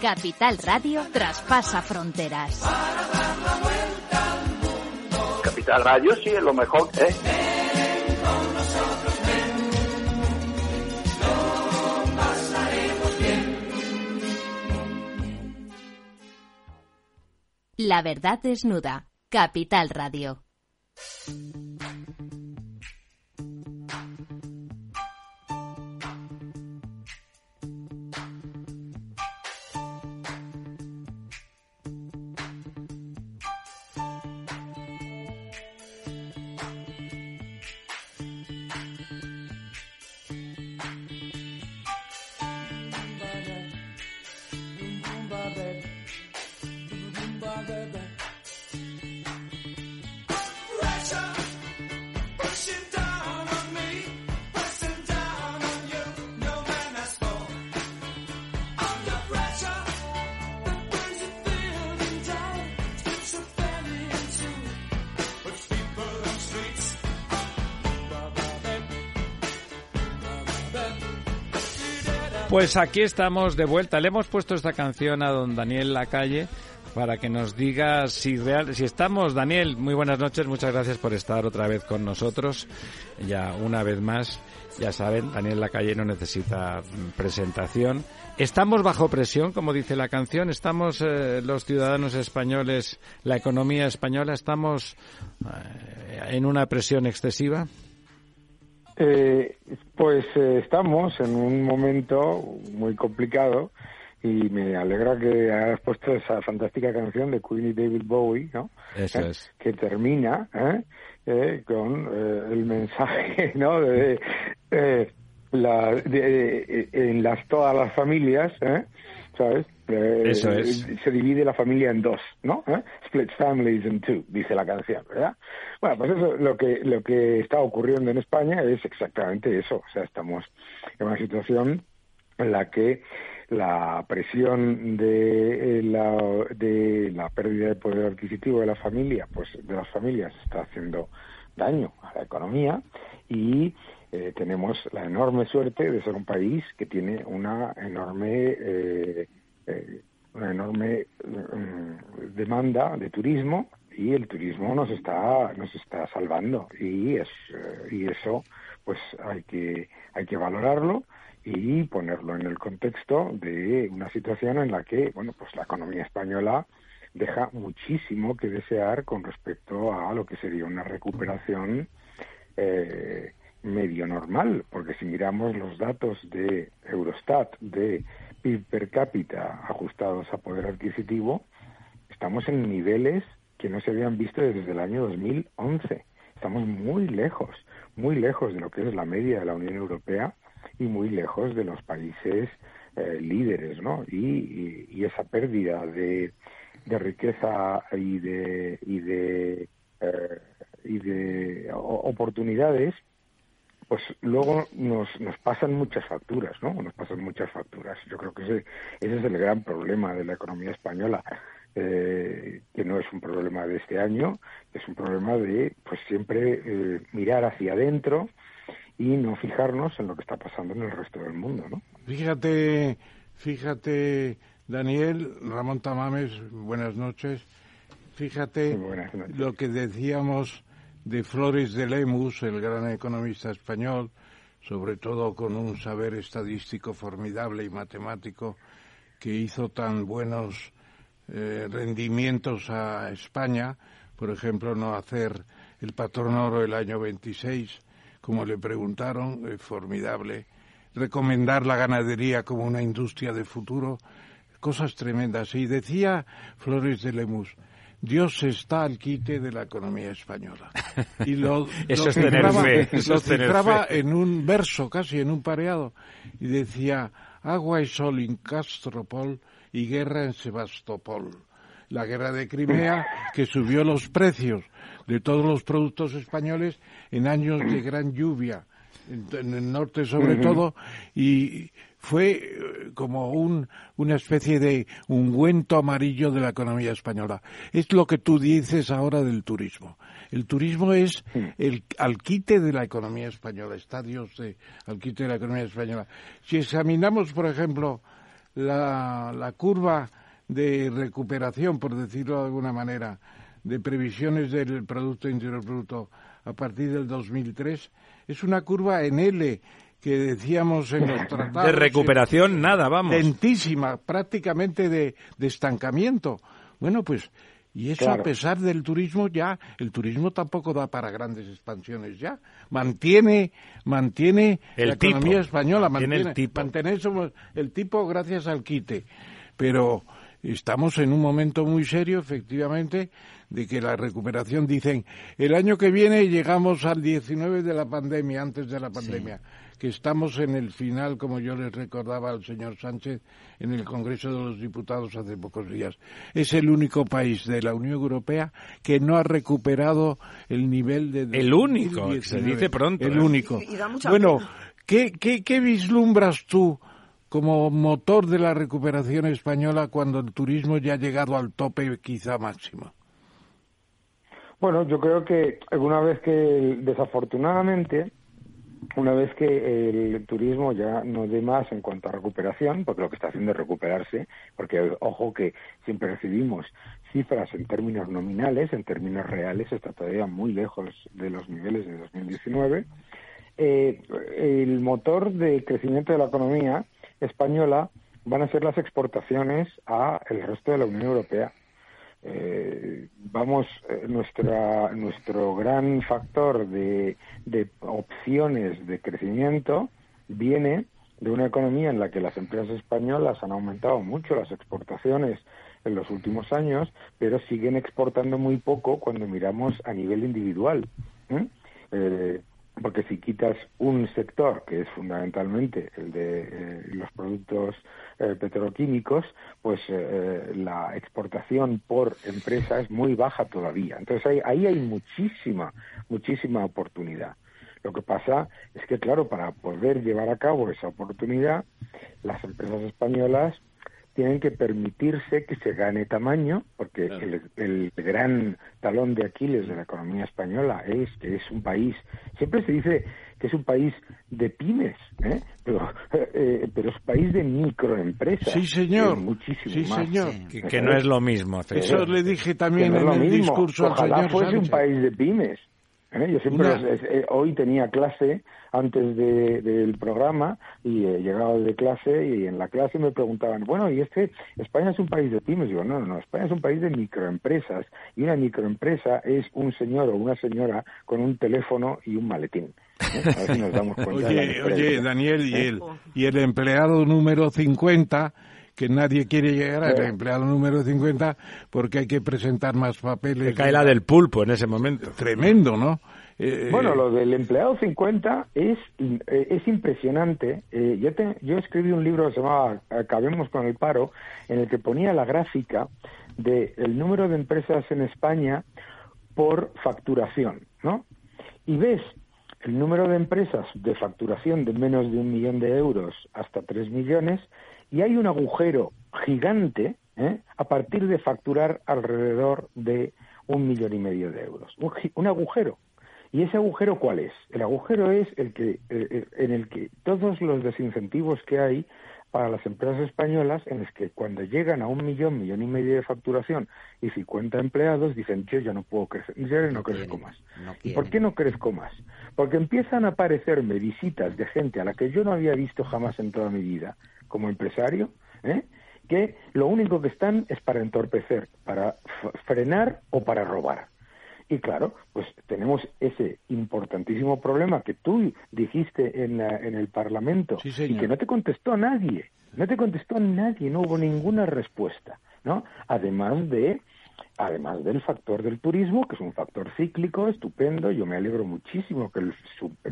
Capital Radio traspasa fronteras.
Capital Radio sí es lo mejor, ¿eh?
La verdad desnuda. Capital Radio.
Pues aquí estamos de vuelta. Le hemos puesto esta canción a don Daniel Lacalle para que nos diga si real, si estamos. Daniel, muy buenas noches. Muchas gracias por estar otra vez con nosotros. Ya una vez más, ya saben, Daniel Lacalle no necesita mm, presentación. Estamos bajo presión, como dice la canción. Estamos eh, los ciudadanos españoles, la economía española, estamos eh, en una presión excesiva.
Eh, pues eh, estamos en un momento muy complicado y me alegra que hayas puesto esa fantástica canción de Queen y David Bowie, ¿no?
Eso
Eh,
es.
Que termina ¿eh? Eh, con eh, el mensaje, ¿no? De, eh, la, de- eh, en las todas las familias, ¿eh? ¿sabes? Eh,
Eso es.
Se divide la familia en dos, ¿no? ¿Eh? Split families in two, dice la canción, ¿verdad? Bueno, pues eso, lo que, lo que está ocurriendo en España es exactamente eso. O sea, estamos en una situación en la que la presión de eh, la, de la pérdida de poder adquisitivo de la familia, pues de las familias está haciendo daño a la economía y eh, tenemos la enorme suerte de ser un país que tiene una enorme eh, eh, una enorme mm, demanda de turismo y el turismo nos está nos está salvando. Y es eh, y eso pues hay que hay que valorarlo y ponerlo en el contexto de una situación en la que bueno pues la economía española deja muchísimo que desear con respecto a lo que sería una recuperación eh, medio normal, porque si miramos los datos de Eurostat de PIB per cápita ajustados a poder adquisitivo, estamos en niveles que no se habían visto desde el año 2011. Estamos muy lejos, muy lejos de lo que es la media de la Unión Europea y muy lejos de los países eh, líderes, ¿no? Y, esa pérdida de, de riqueza y de y de eh, y de oportunidades pues luego nos, nos pasan muchas facturas, ¿no? Nos pasan muchas facturas. Yo creo que ese, ese es el gran problema de la economía española, eh, que no es un problema de este año, es un problema de, pues siempre eh, mirar hacia adentro y no fijarnos en lo que está pasando en el resto del mundo, ¿no?
Fíjate, fíjate, Daniel, Ramón Tamames, buenas noches. Fíjate lo que decíamos de Flores de Lemus, el gran economista español, sobre todo con un saber estadístico formidable y matemático, que hizo tan buenos eh, rendimientos a España, por ejemplo, no hacer el patrón oro el año 26, como le preguntaron, eh, formidable, recomendar la ganadería como una industria de futuro, cosas tremendas. Y decía Flores de Lemus, Dios está al quite de la economía española. Y lo,
Eso
lo
es tener
cifraba-
fe, eso
lo
es tener
cifraba
fe.
en un verso, casi en un pareado, y decía, agua y sol en Castropol y guerra en Sebastopol. La guerra de Crimea que subió los precios de todos los productos españoles en años de gran lluvia, en, en el norte sobre todo, y fue eh, como un, una especie de ungüento amarillo de la economía española. Es lo que tú dices ahora del turismo. El turismo es el alquite de la economía española, estadios de alquite de la economía española. Si examinamos, por ejemplo, la, la curva de recuperación, por decirlo de alguna manera, de previsiones del Producto Interior Bruto a partir del 2003, es una curva en L que decíamos en los tratados.
De recuperación, nada, vamos.
Lentísima, prácticamente de, de estancamiento. Bueno, pues, y eso
Claro.
a pesar del turismo ya, el turismo tampoco da para grandes expansiones ya. Mantiene, mantiene
El
la economía
tipo,
española,
mantiene el
mantiene, mantener somos el tipo gracias al quite. Pero estamos en un momento muy serio, efectivamente, de que la recuperación, dicen, el año que viene llegamos al 19 de la pandemia, antes de la pandemia, que estamos en el final, como yo les recordaba al señor Sánchez en el Congreso de los Diputados hace pocos días. Es el único país de la Unión Europea que no ha recuperado el nivel de...
El único,
2019.
se dice pronto,
El
¿eh?
único.
Y- y da mucha
bueno. ¿qué, qué, qué vislumbras tú como motor de la recuperación española cuando el turismo ya ha llegado al tope quizá máximo?
Bueno, yo creo que una vez que, desafortunadamente, una vez que el turismo ya no dé más en cuanto a recuperación, porque lo que está haciendo es recuperarse, porque ojo que siempre recibimos cifras en términos nominales, en términos reales está todavía muy lejos de los niveles de 2019, eh, el motor de crecimiento de la economía española van a ser las exportaciones a el resto de la Unión Europea. Eh, vamos, eh, nuestra, nuestro gran factor de, de opciones de crecimiento viene de una economía en la que las empresas españolas han aumentado mucho las exportaciones en los últimos años, pero siguen exportando muy poco cuando miramos a nivel individual. ¿eh? Eh, porque si quitas un sector, que es fundamentalmente el de eh, los productos eh, petroquímicos, pues eh, la exportación por empresa es muy baja todavía. Entonces ahí, ahí hay muchísima, muchísima oportunidad. Lo que pasa es que, claro, para poder llevar a cabo esa oportunidad, las empresas españolas tienen que permitirse que se gane tamaño, porque el, el gran talón de Aquiles de la economía española es que es un país, siempre se dice que es un país de pymes, ¿eh? pero, eh, pero es un país de microempresas.
Sí, señor.
muchísimo
Sí,
más.
señor.
Que, que no es lo mismo.
Eso le dije también
no
en el
mismo.
discurso al
Ojalá
señor
fuese un
Sánchez.
país de pymes. ¿Eh? Yo siempre, es- hoy tenía clase antes de- del programa y he llegado de clase y en la clase me preguntaban, bueno, ¿y este España es un país de pymes? Digo, no, no, no, España es un país de microempresas y una microempresa es un señor o una señora con un teléfono y un maletín. ¿eh? A ver si nos damos cuenta.
Oye, oye, Daniel, y
¿Eh?
el, y el empleado número 50, que nadie quiere llegar al
Sí.
empleado número 50 porque hay que presentar más papeles.
Le cae la del pulpo en ese momento.
Tremendo, ¿no? Eh,
Bueno, lo del empleado 50 es, eh, es impresionante. Eh, yo, te- yo escribí un libro que se llamaba Acabemos con el paro, en el que ponía la gráfica del el número de empresas en España por facturación, ¿no? Y ves el número de empresas de facturación de menos de un millón de euros hasta tres millones y hay un agujero gigante ¿eh? a partir de facturar alrededor de un millón y medio de euros. Un, agujero. ¿Y ese agujero cuál es? El agujero es el que, eh, eh, en el que todos los desincentivos que hay para las empresas españolas, en el que cuando llegan a un millón, millón y medio de facturación y 50 empleados, dicen, yo ya no puedo crecer, yo no, crezco más. ¿Y por qué no crezco más? Porque empiezan a aparecerme visitas de gente a la que yo no había visto jamás en toda mi vida como empresario, ¿eh? que lo único que están es para entorpecer, para frenar o para robar. Y claro, pues tenemos ese importantísimo problema que tú dijiste en, la- en el Parlamento y que no te contestó nadie, no te contestó nadie, no hubo ninguna respuesta, ¿no? Además de además del factor del turismo, que es un factor cíclico estupendo, yo me alegro muchísimo que el,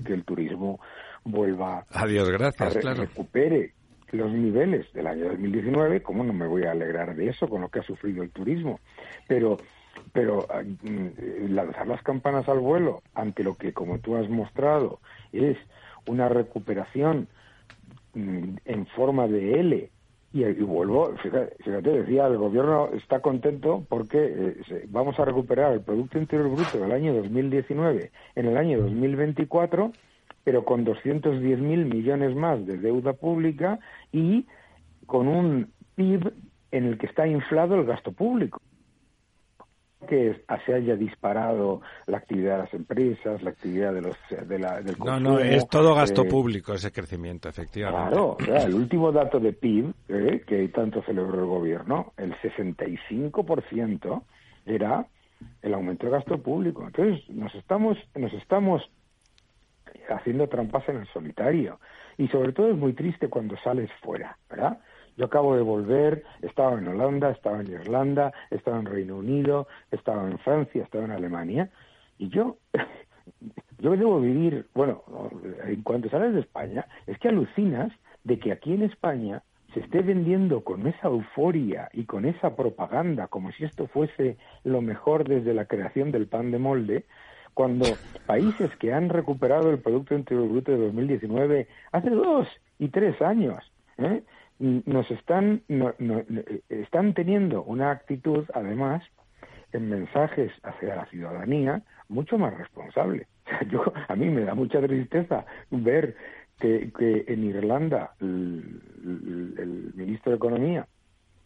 que el turismo vuelva
Adiós, gracias,
a re-
claro.
recupere los niveles del año 2019, ¿cómo no me voy a alegrar de eso con lo que ha sufrido el turismo? Pero pero mm, lanzar las campanas al vuelo ante lo que, como tú has mostrado, es una recuperación mm, en forma de L y, vuelvo, fíjate, decía, el gobierno está contento porque eh, vamos a recuperar el Producto Interior Bruto del año 2019 en el año 2024, pero con 210.000 millones más de deuda pública y con un PIB en el que está inflado el gasto público que se haya disparado la actividad de las empresas, la actividad de los, de la, del consumo.
No, no, es todo gasto eh, público ese crecimiento, efectivamente.
Claro, el último dato de PIB eh, que tanto celebró el gobierno, el 65% era el aumento de gasto público. Entonces, nos estamos, nos estamos haciendo trampas en el solitario. Y sobre todo es muy triste cuando sales fuera, ¿verdad? Yo acabo de volver, estaba en Holanda, estaba en Irlanda, estaba en Reino Unido, estaba en Francia, estaba en Alemania, y yo, yo debo vivir, bueno, en cuanto sales de España, es que alucinas de que aquí en España se esté vendiendo con esa euforia y con esa propaganda como si esto fuese lo mejor desde la creación del pan de molde, cuando países que han recuperado el Producto Interior Bruto de 2019 hace dos y tres años, ¿eh? nos están, están teniendo una actitud, además, en mensajes hacia la ciudadanía mucho más responsable. Yo, a mí me da mucha tristeza ver que, que en Irlanda el, ministro de Economía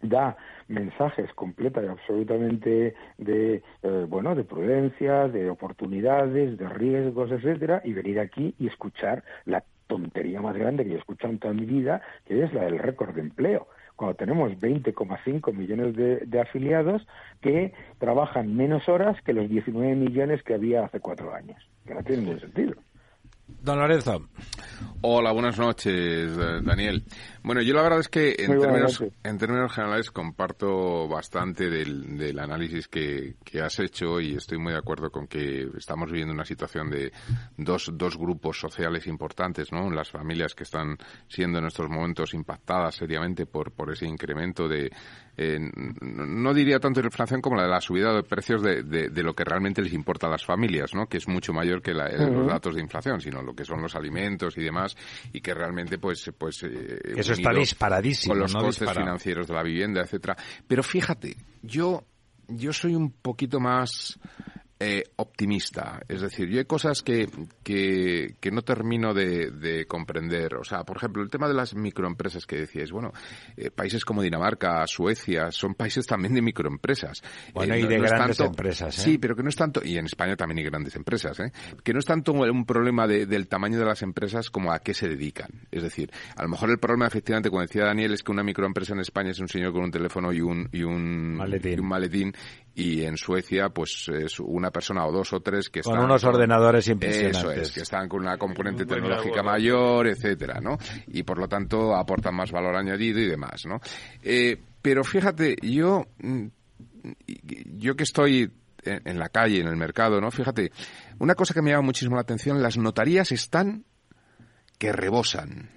da mensajes completos y absolutamente de eh, bueno de prudencia de oportunidades de riesgos etcétera y venir aquí y escuchar la tontería más grande que he escuchado en toda mi vida, que es la del récord de empleo. Cuando tenemos 20,5 millones de, afiliados que trabajan menos horas que los 19 millones que había hace cuatro años, que no tiene ningún sentido.
Don Lorenzo.
Hola, buenas noches, Daniel. Bueno, yo la verdad es que en, términos, en términos, generales comparto bastante del, del análisis que, que, has hecho y estoy muy de acuerdo con que estamos viviendo una situación de dos, dos grupos sociales importantes, ¿no? Las familias que están siendo en estos momentos impactadas seriamente por, por ese incremento de, eh, no diría tanto de inflación como la de la subida de precios de, de, lo que realmente les importa a las familias, ¿no? Que es mucho mayor que la, los datos de inflación, sino lo que son los alimentos y demás y que realmente pues pues
eh, eso está disparadísimo
con los costes financieros de la vivienda etcétera. Pero fíjate yo yo soy un poquito más eh, optimista. Es decir, yo hay cosas que, que, no termino de, comprender. O sea, por ejemplo, el tema de las microempresas que decíais. Bueno, eh, países como Dinamarca, Suecia, son países también de microempresas.
Bueno, y de grandes empresas.
Sí, pero que no es tanto, y en España también hay grandes empresas, ¿eh? que no es tanto un problema del tamaño de las empresas como a qué se dedican. Es decir, a lo mejor el problema, efectivamente, como decía Daniel, es que una microempresa en España es un señor con un teléfono y un, y un,
Y
un maletín y en Suecia pues es una persona o dos o tres que
están con unos ordenadores impresionantes
eso es que están con una componente tecnológica mayor etcétera no y por lo tanto aportan más valor añadido y demás no eh, pero fíjate yo mm, yo que estoy en, la calle en el mercado no fíjate una cosa que me llama muchísimo la atención las notarías están que rebosan.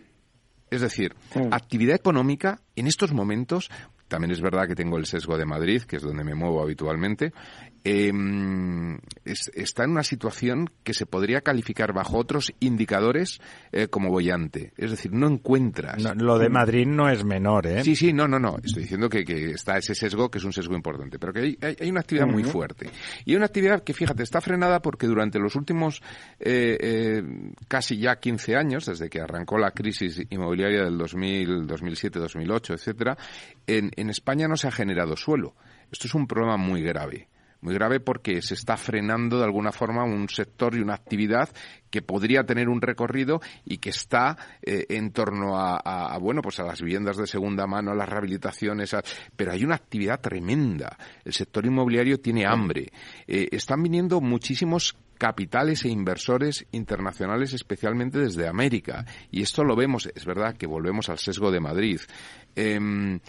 Es decir, actividad económica en estos momentos también es verdad que tengo el sesgo de Madrid, que es donde me muevo habitualmente. Eh, está en una situación que se podría calificar bajo otros indicadores eh, como bollante. Es decir, no encuentras.
lo de Madrid no es menor, ¿eh?
Sí, sí, no, no, no. Estoy diciendo que, está ese sesgo, que es un sesgo importante, pero que hay, una actividad muy fuerte. Y hay una actividad que, fíjate, está frenada porque durante los últimos eh, eh casi ya 15 años, desde que arrancó la crisis inmobiliaria del 2000, 2007, 2008, etcétera, en, en España no se ha generado suelo. Esto es un problema muy grave muy grave porque se está frenando de alguna forma un sector y una actividad que podría tener un recorrido y que está eh, en torno a, bueno pues a las viviendas de segunda mano a las rehabilitaciones pero hay una actividad tremenda el sector inmobiliario tiene hambre eh, están viniendo muchísimos capitales e inversores internacionales, especialmente desde América. Y esto lo vemos, es verdad que volvemos al sesgo de Madrid. Em,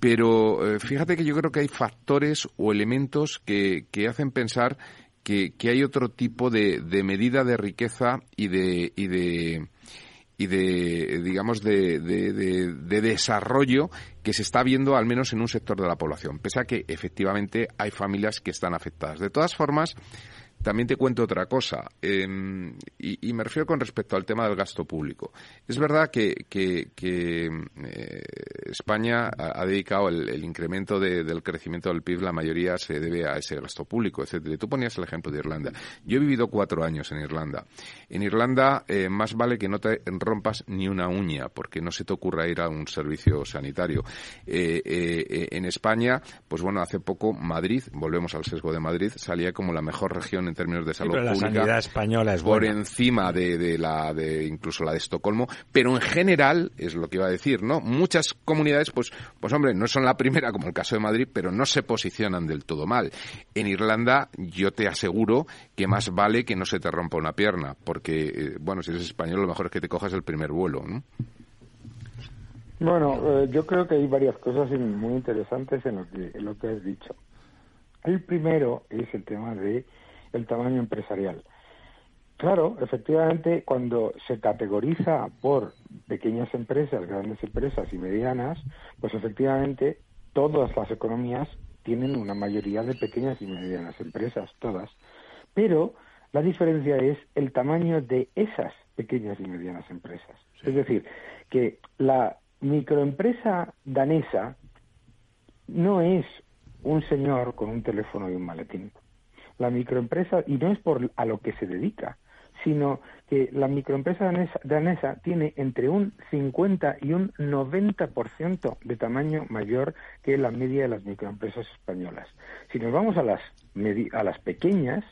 pero eh, fíjate que yo creo que hay factores o elementos que, que hacen pensar que, que, hay otro tipo de, de, medida de riqueza y de, y de y de, digamos, de, de, de, desarrollo que se está viendo al menos en un sector de la población, pese a que efectivamente hay familias que están afectadas. De todas formas, también te cuento otra cosa, em, y, me refiero con respecto al tema del gasto público. Es verdad que, que, eh, España ha, dedicado el, incremento del crecimiento del PIB, la mayoría se debe a ese gasto público, etcétera. Tú ponías el ejemplo de Irlanda. Yo he vivido cuatro años en Irlanda. En Irlanda eh, más vale que no te rompas ni una uña, porque no se te ocurra ir a un servicio sanitario. Eh, en España, pues bueno, hace poco Madrid, volvemos al sesgo de Madrid, salía como la mejor región en términos de salud
pública.
La
sanidad española es
por encima de, la de incluso la de Estocolmo, pero en general es lo que iba a decir, ¿no? Muchas comunidades, pues, pues hombre, no son la primera como el caso de Madrid, pero no se posicionan del todo mal. En Irlanda, yo te aseguro que más vale que no se te rompa una pierna, porque eh, bueno, si eres español, lo mejor es que te cojas el primer vuelo, ¿no?
Bueno, eh, yo creo que hay varias cosas muy interesantes en lo que en lo que has dicho. El primero es el tema de el tamaño empresarial. Claro, efectivamente, cuando se categoriza por pequeñas empresas, grandes empresas y medianas, pues efectivamente todas las economías tienen una mayoría de pequeñas y medianas empresas, todas. Pero la diferencia es el tamaño de esas pequeñas y medianas empresas. Es decir, que la microempresa danesa no es un señor con un teléfono y un maletín la microempresa, y no es por a lo que se dedica, sino que la microempresa danesa, tiene entre un 50 y un 90% de tamaño mayor que la media de las microempresas españolas. Si nos vamos a las, a las pequeñas,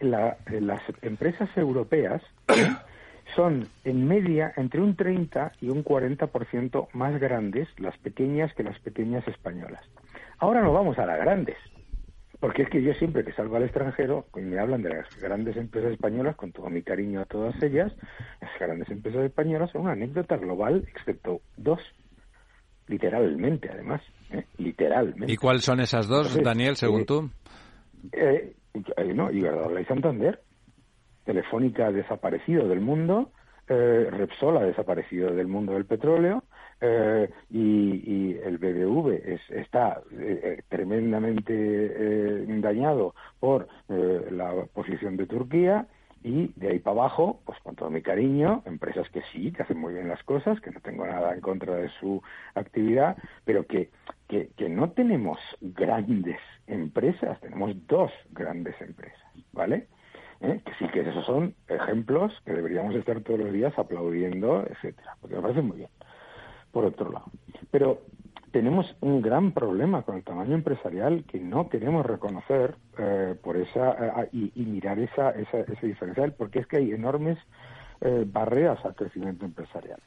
las empresas europeas son en media entre un 30 y un 40% más grandes las pequeñas que las pequeñas españolas. Ahora no vamos a las grandes. Porque es que yo siempre que salgo al extranjero y me hablan de las grandes empresas españolas, con todo mi cariño a todas ellas, las grandes empresas españolas son una anécdota global, excepto dos, literalmente además, ¿eh? literalmente.
¿Y cuáles son esas dos, Daniel, según
eh,
tú?
Eh, eh, no, Iberdrola y Santander. Telefónica desaparecido del mundo, eh, Repsol ha desaparecido del mundo del petróleo, eh, y, el BBV está eh, eh, tremendamente dañado por la posición de Turquía y de ahí para abajo, pues con todo mi cariño, empresas que sí, que hacen muy bien las cosas, que no tengo nada en contra de su actividad, pero que, que, no tenemos grandes empresas, tenemos dos grandes empresas, ¿vale? que sí que esos son ejemplos que deberíamos estar todos los días aplaudiendo, etcétera, porque me parece muy bien por otro lado. Pero tenemos un gran problema con el tamaño empresarial que no queremos reconocer eh, por esa eh, y, mirar esa, esa, ese diferencial porque es que hay enormes eh, barreras al crecimiento empresarial.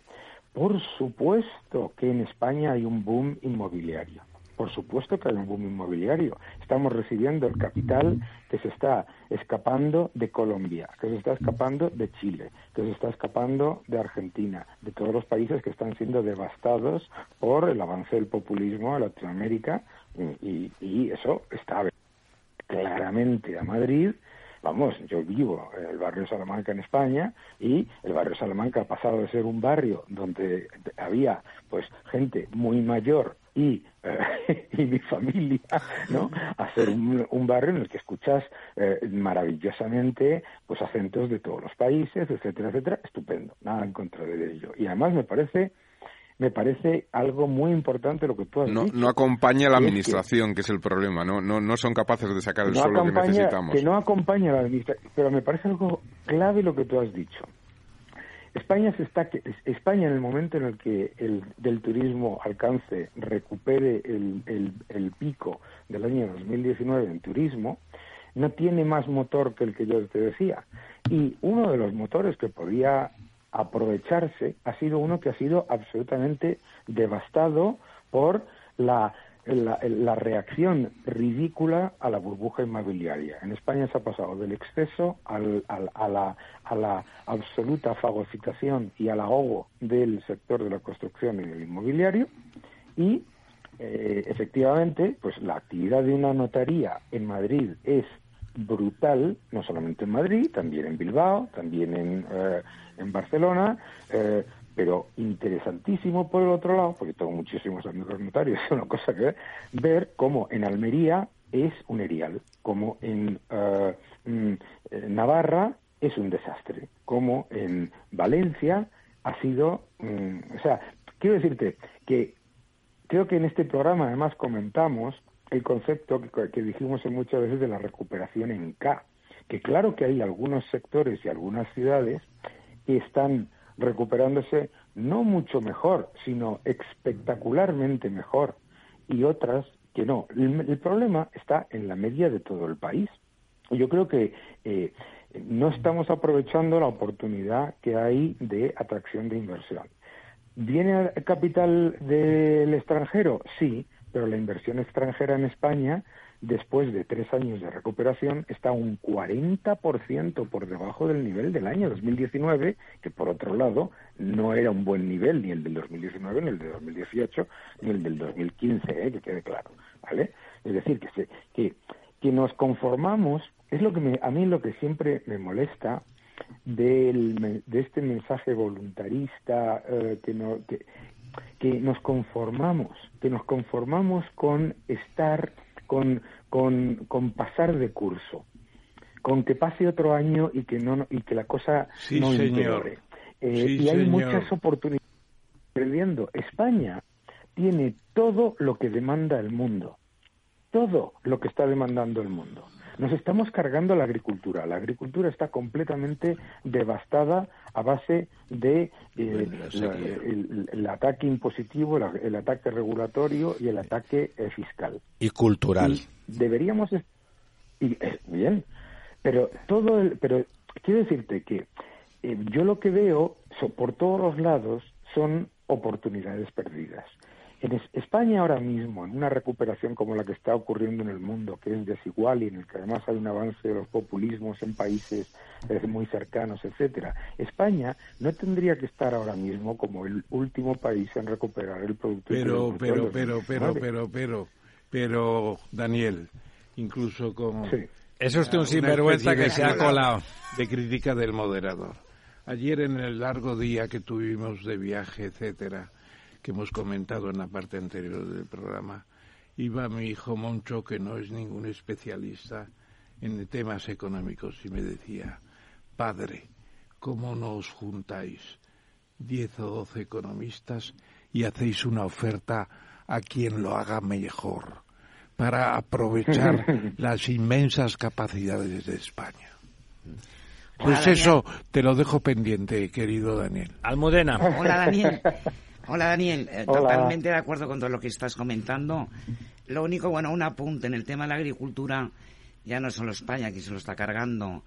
Por supuesto que en España hay un boom inmobiliario. Por supuesto que hay un boom inmobiliario. Estamos recibiendo el capital que se está escapando de Colombia, que se está escapando de Chile, que se está escapando de Argentina, de todos los países que están siendo devastados por el avance del populismo en Latinoamérica y, eso está claramente a Madrid Vamos, yo vivo en el barrio Salamanca en España y el barrio Salamanca ha pasado de ser un barrio donde había pues gente muy mayor y, eh, y mi familia, ¿no? A ser un, barrio en el que escuchas eh, maravillosamente pues acentos de todos los países, etcétera, etcétera, estupendo, nada en contra de ello. Y además me parece me parece algo muy importante lo que tú has
no,
dicho.
No acompaña la administración, que, es el problema, no, no, no son capaces de sacar el suelo que necesitamos.
Que no acompaña la administración, pero me parece algo clave lo que tú has dicho. España se está España en el momento en el que el del turismo alcance recupere el, el, el pico del año 2019 en turismo no tiene más motor que el que yo te decía. Y uno de los motores que podía aprovecharse ha sido uno que ha sido absolutamente devastado por la, la, reacción ridícula a la burbuja inmobiliaria. En España se ha pasado del exceso al, a, la, a la absoluta fagocitación y al ahogo del sector de la construcción y del inmobiliario y eh, efectivamente pues la actividad de una notaría en Madrid es brutal, no solamente en Madrid, también en Bilbao, también en, eh, en Barcelona, eh, pero interesantísimo por el otro lado, porque tengo muchísimos amigos notarios, es una cosa que ver, ver cómo en Almería es un erial, como en mm, Navarra es un desastre, como en Valencia ha sido, mm, o sea, quiero decirte que creo que en este programa además comentamos el concepto que, que dijimos muchas veces de la recuperación en K, que claro que hay algunos sectores y algunas ciudades que están recuperándose no mucho mejor, sino espectacularmente mejor, y otras que no. El, problema está en la media de todo el país. Yo creo que eh, no estamos aprovechando la oportunidad que hay de atracción de inversión. ¿Viene capital del extranjero? Sí, pero la inversión extranjera en España después de tres años de recuperación, está un 40% por debajo del nivel del año 2019, que por otro lado no era un buen nivel ni el del 2019, ni el del 2018, ni el del 2015, ¿eh? que quede claro, ¿vale? Es decir, que, se, que, que nos conformamos, es lo que me, a mí lo que siempre me molesta del, de este mensaje voluntarista eh, que, no, que, que nos conformamos, que nos conformamos con estar con, con, con pasar de curso, con que pase otro año y que no y que la cosa no empeore. Eh, y hay muchas oportunidades perdiendo. España tiene todo lo que demanda el mundo, todo lo que está demandando el mundo. Nos estamos cargando la agricultura. La agricultura está completamente devastada a base de eh, el, ataque impositivo, el, ataque regulatorio y el ataque eh, fiscal.
Y cultural.
deberíamos y, eh, bien, pero todo el, pero quiero decirte que yo lo que veo por todos los lados son oportunidades perdidas. En España ahora mismo, en una recuperación como la que está ocurriendo en el mundo, que es desigual y en el que además hay un avance de los populismos en países eh, muy cercanos, etcétera, España no tendría que estar ahora mismo como el último país en recuperar el producto.
Pero, pero, pero, pero, pero, pero, pero, Daniel, incluso como
sí. es usted un sinvergüenza que se ha colado
de crítica del moderador. Ayer en el largo día que tuvimos de viaje, etcétera que hemos comentado en la parte anterior del programa, iba mi hijo Moncho, que no es ningún especialista en temas económicos, y me decía, padre, ¿cómo no os juntáis diez o doce economistas y hacéis una oferta a quien lo haga mejor para aprovechar las inmensas capacidades de España? Pues eso te lo dejo pendiente, querido Daniel.
Almudena.
Hola, Daniel. Hola Daniel, eh, totalmente de acuerdo con todo lo que estás comentando. Lo único, bueno, un apunte en el tema de la agricultura, ya no solo España que se lo está cargando,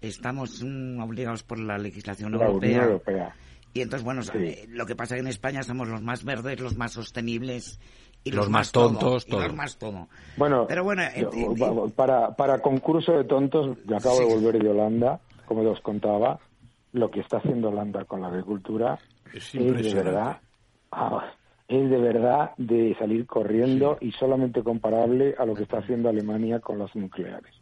estamos mm, obligados por la legislación europea. Y entonces, bueno, eh, lo que pasa es que en España somos los más verdes, los más sostenibles y los, más, tontos, todo, los más todo.
Bueno, Pero bueno para, para concurso de tontos, me acabo de volver de Holanda, como os contaba, lo que está haciendo Holanda con la agricultura es, es de verdad Ah, es de verdad de salir corriendo y solamente comparable a lo que está haciendo Alemania con las nucleares.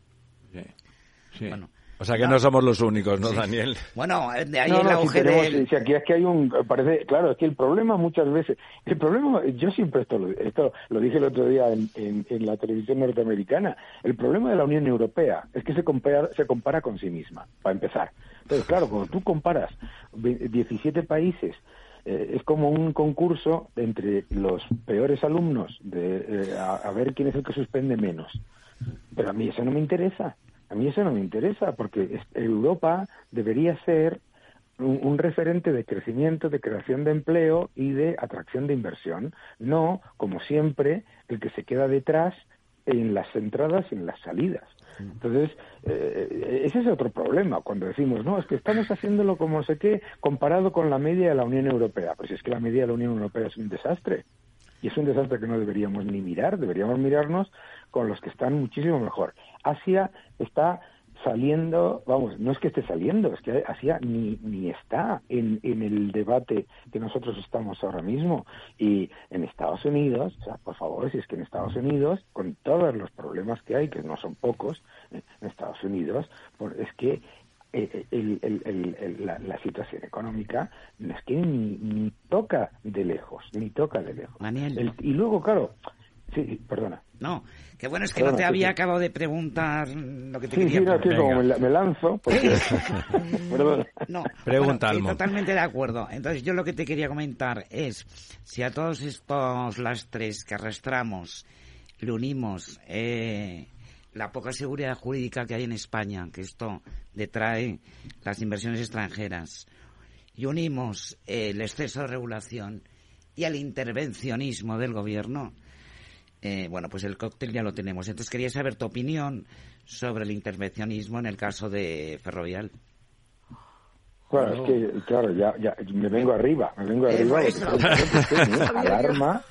Sí. o sea que no somos los únicos, ¿no, Daniel?
Bueno, de ahí el auge si
aquí es que hay un, parece, claro, es que el problema muchas veces, el problema, yo siempre esto lo, esto lo dije el otro día en, en, la televisión norteamericana, el problema de la Unión Europea es que se compara, se compara con sí misma, para empezar. Entonces, claro, cuando tú comparas 17 países eh, es como un concurso entre los peores alumnos de eh, a, ver quién es el que suspende menos. Pero a mí eso no me interesa. A mí eso no me interesa porque Europa debería ser un, referente de crecimiento, de creación de empleo y de atracción de inversión, no, como siempre, el que se queda detrás en las entradas y en las salidas. Entonces, eh, ese es otro problema cuando decimos, no, es que estamos haciéndolo como sé qué comparado con la media de la Unión Europea. Pues es que la media de la Unión Europea es un desastre. Y es un desastre que no deberíamos ni mirar, deberíamos mirarnos con los que están muchísimo mejor. Asia está saliendo, vamos, no es que esté saliendo, es que hacía ni, ni está en, en el debate que nosotros estamos ahora mismo. Y en Estados Unidos, o sea, por favor, si es que en Estados Unidos, con todos los problemas que hay, que no son pocos, eh, en Estados Unidos, por, es que eh, el, el, el, la, la, situación económica no es que ni, ni toca de lejos, ni toca de lejos. y luego, claro, sí, perdona.
No, qué bueno, es que no te había acabado de preguntar lo que te
sí,
quería
Sí, no, que como me, me, lanzo. Porque...
no,
Pregunta,
bueno, Totalmente de acuerdo. Entonces, yo lo que te quería comentar es, si a todos estos lastres que arrastramos le unimos eh, la poca seguridad jurídica que hay en España, que esto detrae las inversiones extranjeras, y unimos eh, el exceso de regulación y el intervencionismo del gobierno, eh, bueno, pues el cóctel ya lo tenemos. Entonces quería saber tu opinión sobre el intervencionismo en el caso de Ferrovial.
Bueno, es que, claro, ya, ya me vengo arriba, me vengo arriba. alarma,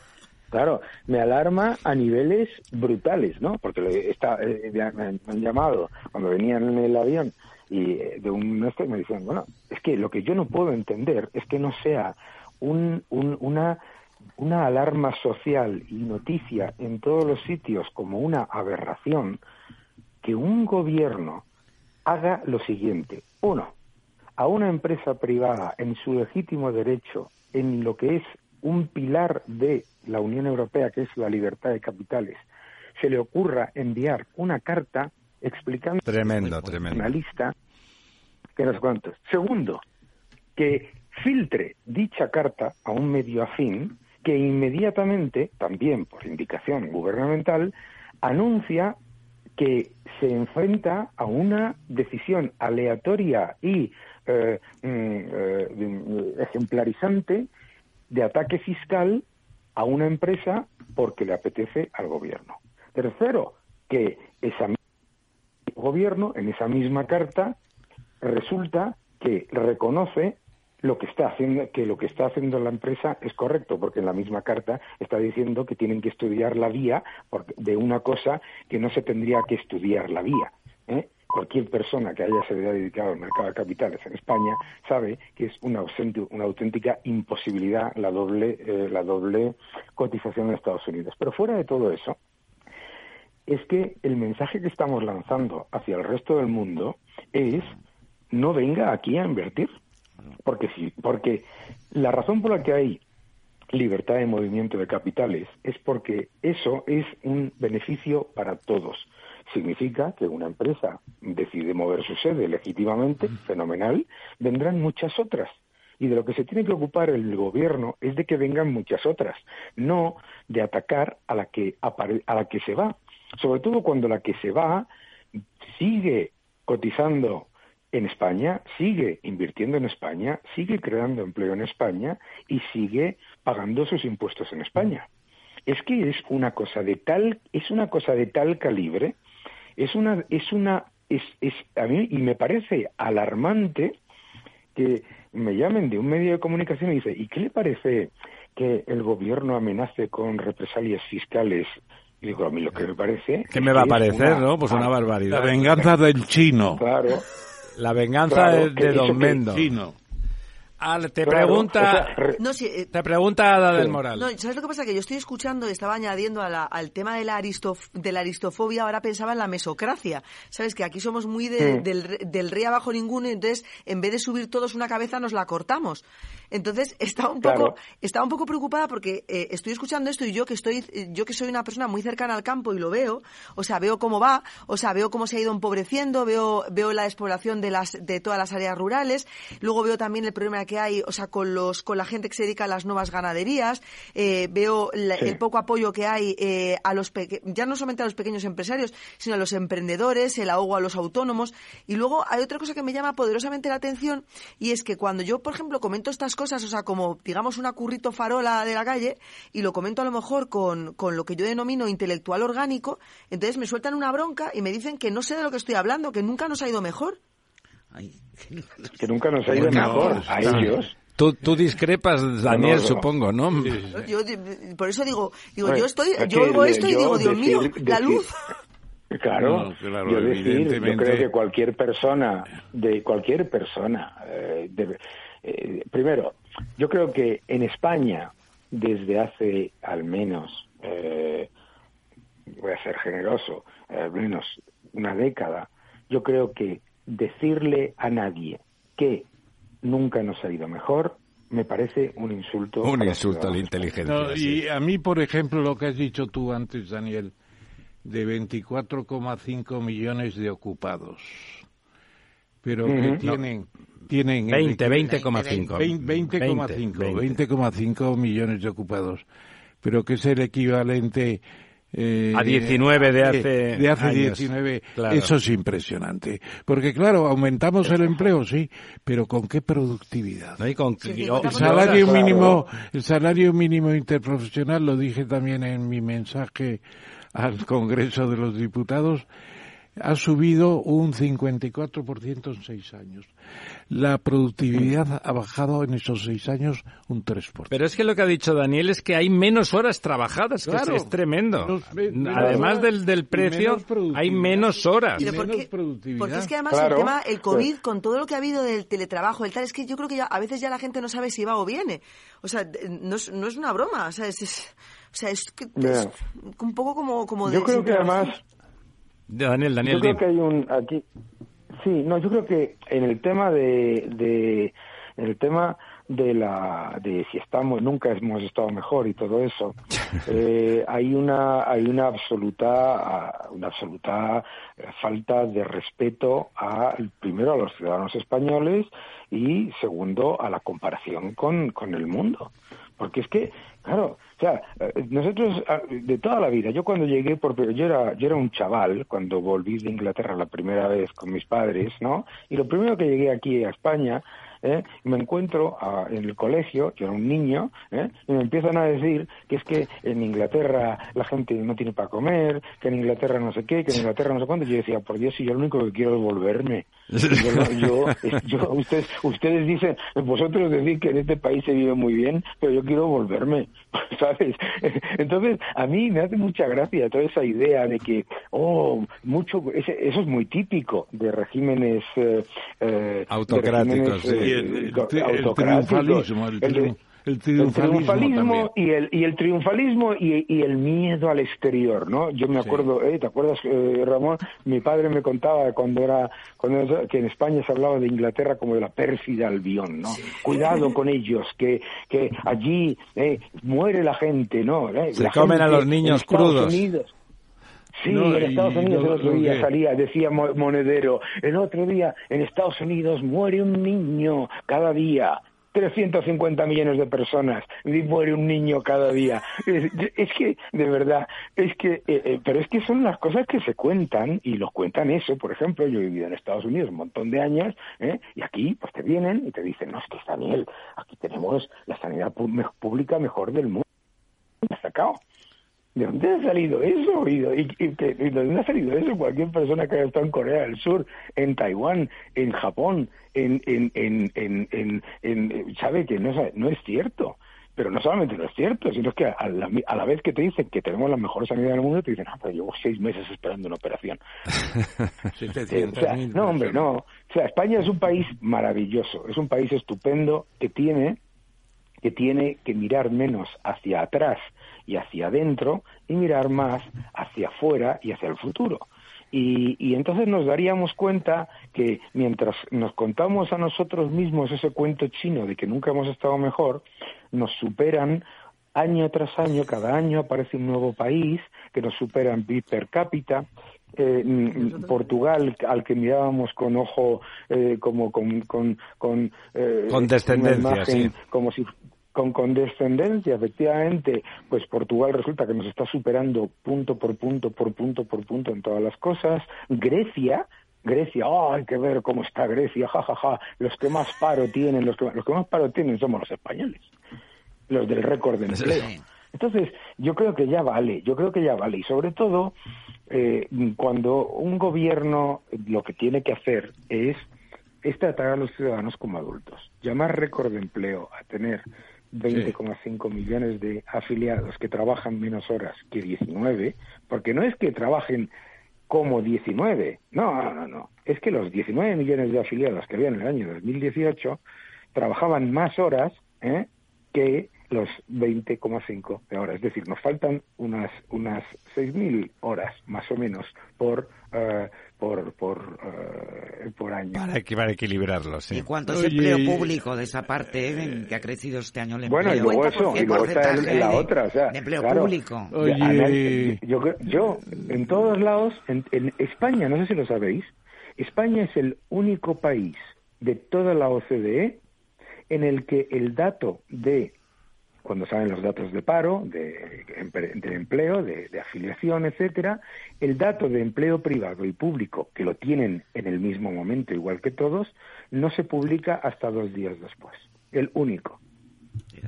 claro, me alarma a niveles brutales, ¿no? Porque está, eh, me, han llamado cuando venían en el avión y de un este me decían, bueno, es que lo que yo no puedo entender es que no sea un, un, una una alarma social y noticia en todos los sitios como una aberración, que un gobierno haga lo siguiente. Uno, a una empresa privada en su legítimo derecho, en lo que es un pilar de la Unión Europea, que es la libertad de capitales, se le ocurra enviar una carta explicando
tremendo, tremendo.
una lista que no sé cuántos. Segundo, que filtre dicha carta a un medio afín que inmediatamente, también por indicación gubernamental, anuncia que se enfrenta a una decisión aleatoria y eh, eh, ejemplarizante de ataque fiscal a una empresa porque le apetece al gobierno. Tercero, que ese gobierno, en esa misma carta, resulta que reconoce lo que está haciendo que lo que está haciendo la empresa es correcto porque en la misma carta está diciendo que tienen que estudiar la vía de una cosa que no se tendría que estudiar la vía ¿eh? cualquier persona que haya se dedicado al mercado de capitales en España sabe que es una, una auténtica imposibilidad la doble eh, la doble cotización en Estados Unidos pero fuera de todo eso es que el mensaje que estamos lanzando hacia el resto del mundo es no venga aquí a invertir porque sí, porque la razón por la que hay libertad de movimiento de capitales es porque eso es un beneficio para todos. Significa que una empresa decide mover su sede legítimamente, fenomenal, vendrán muchas otras. Y de lo que se tiene que ocupar el gobierno es de que vengan muchas otras, no de atacar a la que, a la que se va. Sobre todo cuando la que se va sigue cotizando en España, sigue invirtiendo en España, sigue creando empleo en España y sigue pagando sus impuestos en España. Es que es una cosa de tal, es una cosa de tal calibre, es una, es una, es, es a mí y me parece alarmante que me llamen de un medio de comunicación y dice, ¿y qué le parece que el gobierno amenace con represalias fiscales y digo, a mí lo que me parece...
¿Qué me va a parecer, no? Pues una barbaridad.
La venganza del chino.
Claro.
La venganza de, de Don Mendo. Te pregunta,
no, sí, eh,
te pregunta Ada del Moral.
No, ¿sabes lo que pasa? Que yo estoy escuchando, estaba añadiendo a la, al tema de la, aristof, de la aristofobia, ahora pensaba en la mesocracia. ¿Sabes? Que aquí somos muy de, del, del rey abajo ninguno, y entonces en vez de subir todos una cabeza nos la cortamos. Entonces estaba un poco,
Claro.
estaba un poco preocupada porque eh, estoy escuchando esto y yo que estoy, yo que soy una persona muy cercana al campo y lo veo, o sea, veo cómo va, o sea, veo cómo se ha ido empobreciendo, veo, veo la despoblación de las, de todas las áreas rurales, luego veo también el problema que hay, o sea, con los, con la gente que se dedica a las nuevas ganaderías, eh, veo la-
Sí.
el poco apoyo que hay eh, a los ya no solamente a los pequeños empresarios, sino a los emprendedores, el ahogo a los autónomos. Y luego hay otra cosa que me llama poderosamente la atención y es que cuando yo, por ejemplo, comento estas cosas, o sea, como digamos una currito farola de la calle y lo comento a lo mejor con, con lo que yo denomino intelectual orgánico, entonces me sueltan una bronca y me dicen que no sé de lo que estoy hablando, que nunca nos ha ido mejor.
Que nunca nos ha ido mejor a ellos.
Tú, tú discrepas, Daniel,
No, no.
supongo, ¿no?
Yo, di- por eso digo, digo
Bueno,
yo estoy,
es
yo oigo
le-
esto y
yo
digo, Dios
decir-
mío, la luz.
Claro,
No, claro,
yo decir, yo creo que cualquier persona, de cualquier persona, eh, debe- eh, primero, yo creo que en España, desde hace al menos, eh, voy a ser generoso, al menos una década, yo creo que decirle a nadie que nunca nos ha ido mejor me parece un insulto.
Un
a
insulto a la inteligencia.
No, y a mí, por ejemplo, lo que has dicho tú antes, Daniel, de 24,5 millones de ocupados, pero que
Ujú.
tienen... tienen
20, 20,5.
20,5
20,
20,5 millones de ocupados, pero que es el equivalente eh,
A 19 de hace
de hace
años.
19.
Claro.
Eso es impresionante, porque claro, aumentamos el empleo, sí, pero ¿con qué productividad?
¿No? Y con-
Sí,
El salario mínimo, el salario mínimo interprofesional, lo dije también en mi mensaje al Congreso de los Diputados, ha subido un 54% en seis años. La productividad ha bajado en esos seis años un 3%.
Pero es que lo que ha dicho Daniel es que hay menos horas trabajadas, que es-
Claro.
es, tremendo.
Menos- me- menos
Además
horas
del, del precio,
menos
hay menos horas.
Pero
menos
porque,
productividad.
porque es que además
Claro.
el tema, el COVID, con todo lo que ha habido del teletrabajo, el tal, es que yo creo que ya, a veces ya la gente no sabe si va o viene. O sea, no es, no es una broma. O sea, es, es- o sea, es, es un poco como, como
Yo creo que además
Daniel, Daniel,
yo creo que hay un aquí sí no yo creo que en el tema de, de en el tema de la de si estamos nunca hemos estado mejor y todo eso eh, hay una hay una absoluta una absoluta falta de respeto a primero a los ciudadanos españoles y segundo a la comparación con con el mundo. Porque es que claro o sea eh, nosotros ah, de toda la vida yo cuando llegué por yo era yo era un chaval cuando volví de Inglaterra la primera vez con mis padres no y lo primero que llegué aquí a España ¿eh? me encuentro en el colegio, yo era un niño, ¿eh? y me empiezan a decir que es que en Inglaterra la gente no tiene para comer, que en Inglaterra no sé qué, que en Inglaterra no sé cuánto. Y yo decía, por Dios, si yo lo único que quiero es volverme. Yo, no- yo- es- yo- ustedes, ustedes dicen, vosotros decís que en este país se vive muy bien, pero yo quiero volverme, ¿sabes? Entonces, a mí me hace mucha gracia toda esa idea de que, oh, mucho, ese- eso es muy típico de regímenes eh, eh, de
Autocráticos,
regímenes,
sí.
eh,
el- el el
autocráticos.
triunfalismo, el
El
triunfalismo
y el y el triunfalismo y, y el miedo al exterior no yo me acuerdo eh, te acuerdas eh, Ramón mi padre me contaba cuando era cuando era- que en España se hablaba de Inglaterra como de la pérfida albión no cuidado con ellos que que allí eh, muere la gente no Eh,
Se
la
comen a los
en
niños
Estados
crudos.
Unidos, Sí,
No,
en Estados Unidos
lo-
el otro día salía, decía Mo- Monedero, el otro día en Estados Unidos muere un niño cada día. 350 millones de personas y muere un niño cada día. Es, que, de verdad, es que, eh, eh, pero es que son las cosas que se cuentan y los cuentan eso. Por ejemplo, yo he vivido en Estados Unidos un montón de años ¿eh? y aquí pues te vienen y te dicen, no, es que Daniel, aquí tenemos la sanidad me- pública mejor del mundo. ¿Dónde has sacado? ¿De dónde ha salido eso? ¿Y, y- y que- y de dónde ha salido eso? Cualquier persona que haya estado en Corea del Sur, en Taiwán, en Japón, en, en, en, en, en- en- sabe que no, es- no es cierto. Pero no solamente no es cierto, sino que a la, a la vez que te dicen que tenemos la mejor sanidad del mundo, te dicen, ah, pero llevo seis meses esperando una operación. Sí, o sea,
700.000
no, hombre, no. O sea, España es un país maravilloso, es un país estupendo que tiene que tiene que mirar menos hacia atrás y hacia adentro y mirar más hacia afuera y hacia el futuro. Y, y entonces nos daríamos cuenta que mientras nos contamos a nosotros mismos ese cuento chino de que nunca hemos estado mejor, nos superan año tras año, cada año aparece un nuevo país que nos supera en PIB per cápita, eh, mm, Portugal, al que mirábamos con ojo, eh, como con, con, con, eh,
Condescendencia,
una imagen
sí.
como si con condescendencia, efectivamente, pues Portugal resulta que nos está superando punto por punto, por punto por punto en todas las cosas. Grecia, Grecia, oh, hay que ver cómo está Grecia, ja, ja, ja. Los que más paro tienen, los que, los que más paro tienen somos los españoles, los del récord de empleo. Entonces, yo creo que ya vale, yo creo que ya vale. Y sobre todo, eh, cuando un gobierno lo que tiene que hacer es, es tratar a los ciudadanos como adultos. Llamar récord de empleo a tener 20,5 millones de afiliados que trabajan menos horas que 19, porque no es que trabajen como 19. No, no, no, no. Es que los 19 millones de afiliados que había en el año 2018 trabajaban más horas ¿eh? que los 20,5 de ahora. Es decir, nos faltan unas unas 6.000 horas más o menos por eh, por por, eh, por año.
Para, para equilibrarlo, sí.
¿Y cuánto es empleo público de esa parte eh, que ha crecido este año el empleo?
Bueno, y luego eso, y luego está el- la
de-
otra, o sea,
de empleo
claro,
público.
anal- yo, yo, en todos lados, en, en España, no sé si lo sabéis, España es el único país de toda la OCDE en el que el dato de, cuando salen los datos de paro, de, de empleo, de, de afiliación, etcétera, el dato de empleo privado y público, que lo tienen en el mismo momento, igual que todos, no se publica hasta dos días después. El único.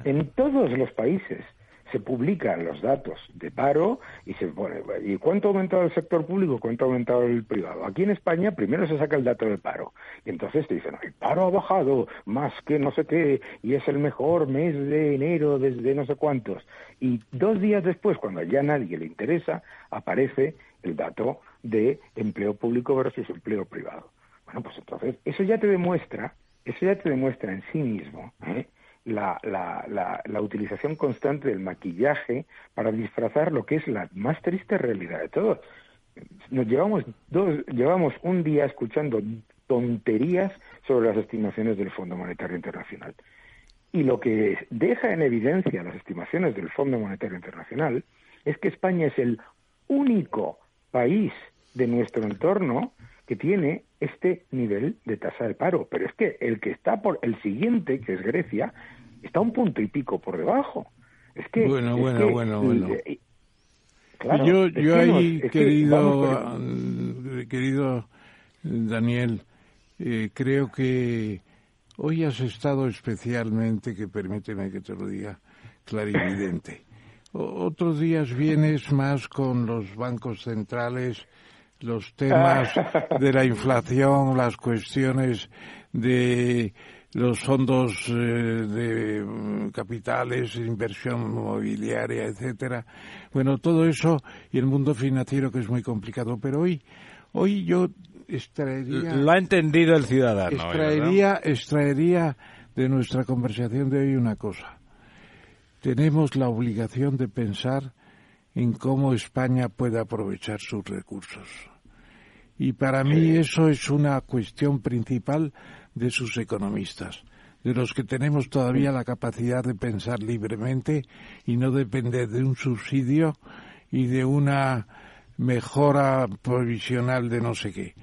En todos los países se publican los datos de paro y se pone, ¿y cuánto ha aumentado el sector público? ¿Cuánto ha aumentado el privado? Aquí en España primero se saca el dato de paro y entonces te dicen, el paro ha bajado más que no sé qué y es el mejor mes de enero desde no sé cuántos. Y dos días después, cuando ya a nadie le interesa, aparece el dato de empleo público versus empleo privado. Bueno, pues entonces eso ya te demuestra, eso ya te demuestra en sí mismo ¿eh? La, la, la, utilización constante del maquillaje para disfrazar lo que es la más triste realidad de todo. Nos llevamos dos, llevamos un día escuchando tonterías sobre las estimaciones del Fondo Monetario Internacional. Y lo que deja en evidencia las estimaciones del Fondo Monetario Internacional es que España es el único país de nuestro entorno que tiene este nivel de tasa de paro. Pero es que el que está por el siguiente, que es Grecia, está un punto y pico por debajo. Es que
Bueno,
es
bueno,
que-
bueno, bueno.
eh, claro,
yo yo ahí,
que
querido, mm, querido Daniel, eh, creo que hoy has estado especialmente, que permíteme que te lo diga, clarividente. Otros días vienes más con los bancos centrales, los temas de la inflación, las cuestiones de los fondos eh, de mm, capitales, inversión mobiliaria, etcétera. Bueno, todo eso y el mundo financiero que es muy complicado. Pero hoy, hoy yo extraería,
Lo ha entendido el ciudadano. ¿eh,
extraería, extraería de nuestra conversación de hoy una cosa. Tenemos la obligación de pensar en cómo España puede aprovechar sus recursos. Y para mí eso es una cuestión principal de sus economistas, de los que tenemos todavía la capacidad de pensar libremente y no depender de un subsidio y de una mejora provisional de no sé qué.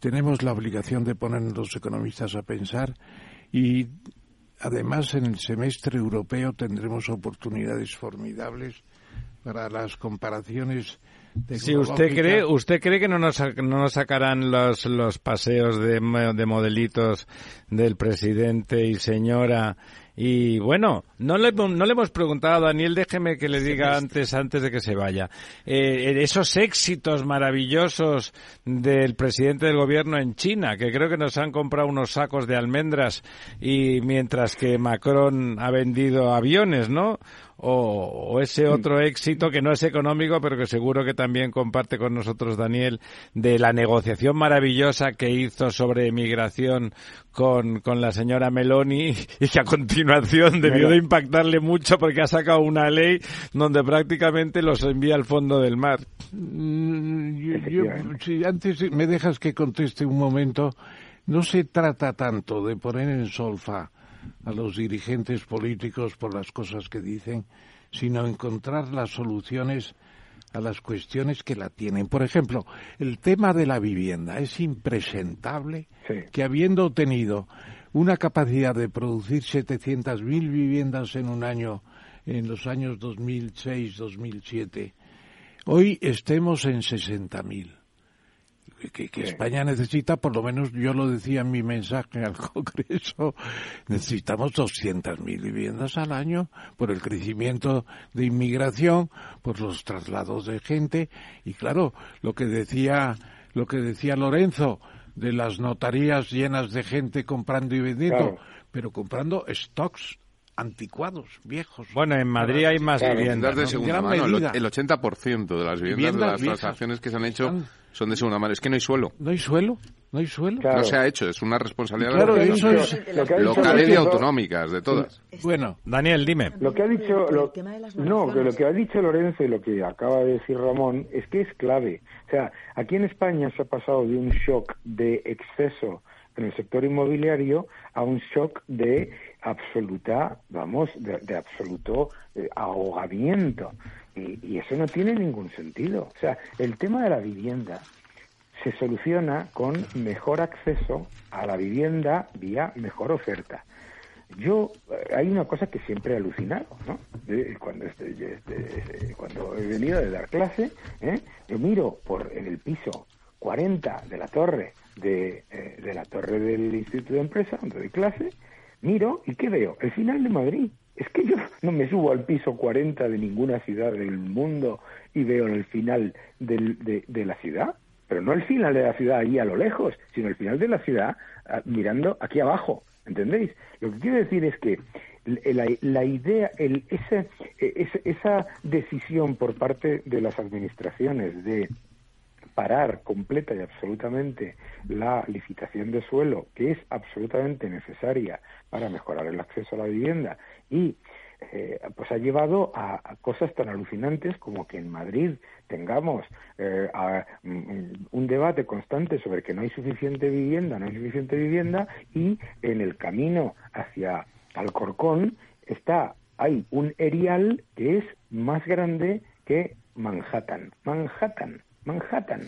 Tenemos la obligación de ponernos los economistas a pensar y además en el semestre europeo tendremos oportunidades formidables para las comparaciones
Si usted cree, usted cree que no nos, no nos sacarán los, los paseos de, de modelitos del presidente y señora y bueno, no le, hemos- no le hemos preguntado a Daniel, déjeme que le diga antes, antes de que se vaya. Eh, esos éxitos maravillosos del presidente del gobierno en China, que creo que nos han comprado unos sacos de almendras y mientras que Macron ha vendido aviones, ¿no? O, o ese otro éxito que no es económico, pero que seguro que también comparte con nosotros Daniel, de la negociación maravillosa que hizo sobre emigración con, con la señora Meloni y que a continuación debió de impactarle mucho porque ha sacado una ley donde prácticamente los envía al fondo del mar.
Mm, yo- yo- si antes me dejas que conteste un momento, no se trata tanto de poner en solfa a los dirigentes políticos por las cosas que dicen, sino encontrar las soluciones a las cuestiones que la tienen. Por ejemplo, el tema de la vivienda. Es impresentable que habiendo tenido una capacidad de producir 700.000 viviendas en un año, en los años 2006-2007, hoy estemos en 60.000. Que, que España necesita, por lo menos yo lo decía en mi mensaje al Congreso, necesitamos 200.000 viviendas al año por el crecimiento de inmigración, por los traslados de gente y claro, lo que decía lo que decía Lorenzo de las notarías llenas de gente comprando y vendiendo,
Claro.
pero comprando stocks anticuados, viejos.
Bueno, en Madrid hay más
Claro,
viviendas.
de
¿no?
segunda mano. El,
medida.
el 80% de las viviendas,
Viviendas
de las
viejas.
transacciones que se han hecho son de segunda mano. Es que no hay suelo.
No hay suelo. No hay suelo.
No se ha hecho, es una responsabilidad
Claro,
de
eso
las
es
locales y autonómicas, de todas.
Bueno,
Daniel, dime.
Lo que ha dicho, lo- no, que lo que ha dicho Lorenzo y lo que acaba de decir Ramón es que es clave. O sea, aquí en España se ha pasado de un shock de exceso en el sector inmobiliario a un shock de absoluta, vamos, de, de absoluto eh, ahogamiento. Y, eso no tiene ningún sentido. O sea, el tema de la vivienda se soluciona con mejor acceso a la vivienda vía mejor oferta. Yo, eh, hay una cosa que siempre he alucinado, ¿no? Cuando, este- este- cuando he venido de dar clase, ¿eh? yo miro por en el piso 40 de la torre de, eh, de la torre del Instituto de Empresa, donde doy clase, miro y ¿qué veo? El final de Madrid. Es que yo no me subo al piso 40 de ninguna ciudad del mundo y veo el final del- de, la ciudad, pero no el final de la ciudad ahí a lo lejos, sino el final de la ciudad ah, mirando aquí abajo. ¿Entendéis? Lo que quiero decir es que la, idea, el, ese- e- esa decisión por parte de las administraciones de parar completa y absolutamente la licitación de suelo, que es absolutamente necesaria para mejorar el acceso a la vivienda, y eh, pues ha llevado a, a cosas tan alucinantes como que en Madrid tengamos eh, a- mm, un debate constante sobre que no hay suficiente vivienda, no hay suficiente vivienda, y en el camino hacia Alcorcón está hay un erial que es más grande que Manhattan. Manhattan, Manhattan.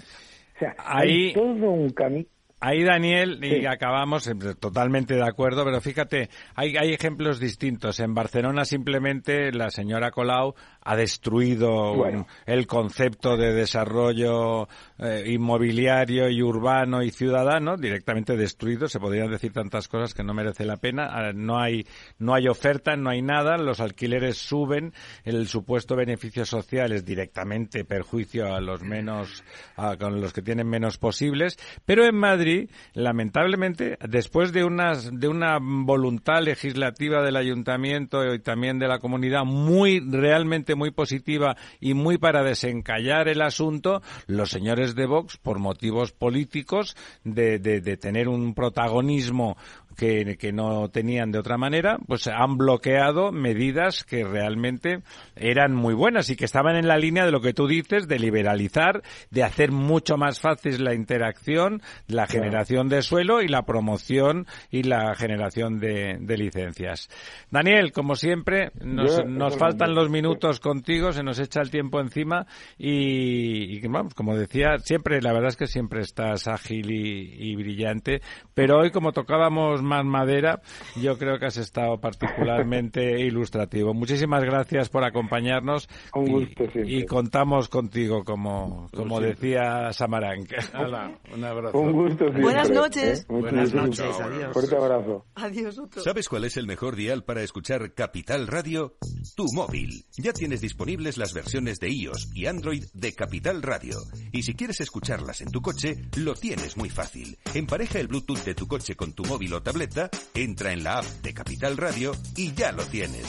O sea,
Ahí-
hay todo un camino.
Ahí, Daniel, y
Sí.
acabamos eh, totalmente de acuerdo, pero fíjate, hay, hay ejemplos distintos. En Barcelona simplemente la señora Colau ha destruido
Bueno.
un- el concepto de desarrollo eh, inmobiliario y urbano y ciudadano, directamente destruido. Se podrían decir tantas cosas que no merece la pena. Ah, No hay, no hay oferta, no hay nada, los alquileres suben, el supuesto beneficio social es directamente perjuicio a los menos, a, con los que tienen menos posibles. Pero en Madrid, lamentablemente, después de unas, de una voluntad legislativa del ayuntamiento y también de la comunidad muy, realmente muy positiva y muy para desencallar el asunto, los señores de Vox, por motivos políticos, de, tener un protagonismo que, que no tenían de otra manera, pues han bloqueado medidas que realmente eran muy buenas y que estaban en la línea de lo que tú dices, de liberalizar, de hacer mucho más fácil la interacción, la generación de suelo y la promoción y la generación de, de licencias. Daniel, como siempre, nos,
Yo-
nos faltan los minutos contigo, se nos echa el tiempo encima y, y, vamos, como decía, siempre, la verdad es que siempre estás ágil y, y brillante, pero hoy como tocábamos más madera, yo creo que has estado particularmente ilustrativo. Muchísimas gracias por acompañarnos
Un
y-
gusto siempre.
y, contamos contigo como, como decía Samaranc.
Hala, un abrazo.
Un gusto siempre.
Buenas noches.
¿eh?
Buenas noches, adiós.
Fuerte abrazo.
Adiós, otro.
¿Sabes cuál es el mejor dial para escuchar Capital Radio? Tu móvil. Ya tienes disponibles las versiones de iOS y Android de Capital Radio. Y si quieres escucharlas en tu coche, lo tienes muy fácil. Empareja el Bluetooth de tu coche con tu móvil o tableta, entra en la app de Capital Radio y ya lo tienes.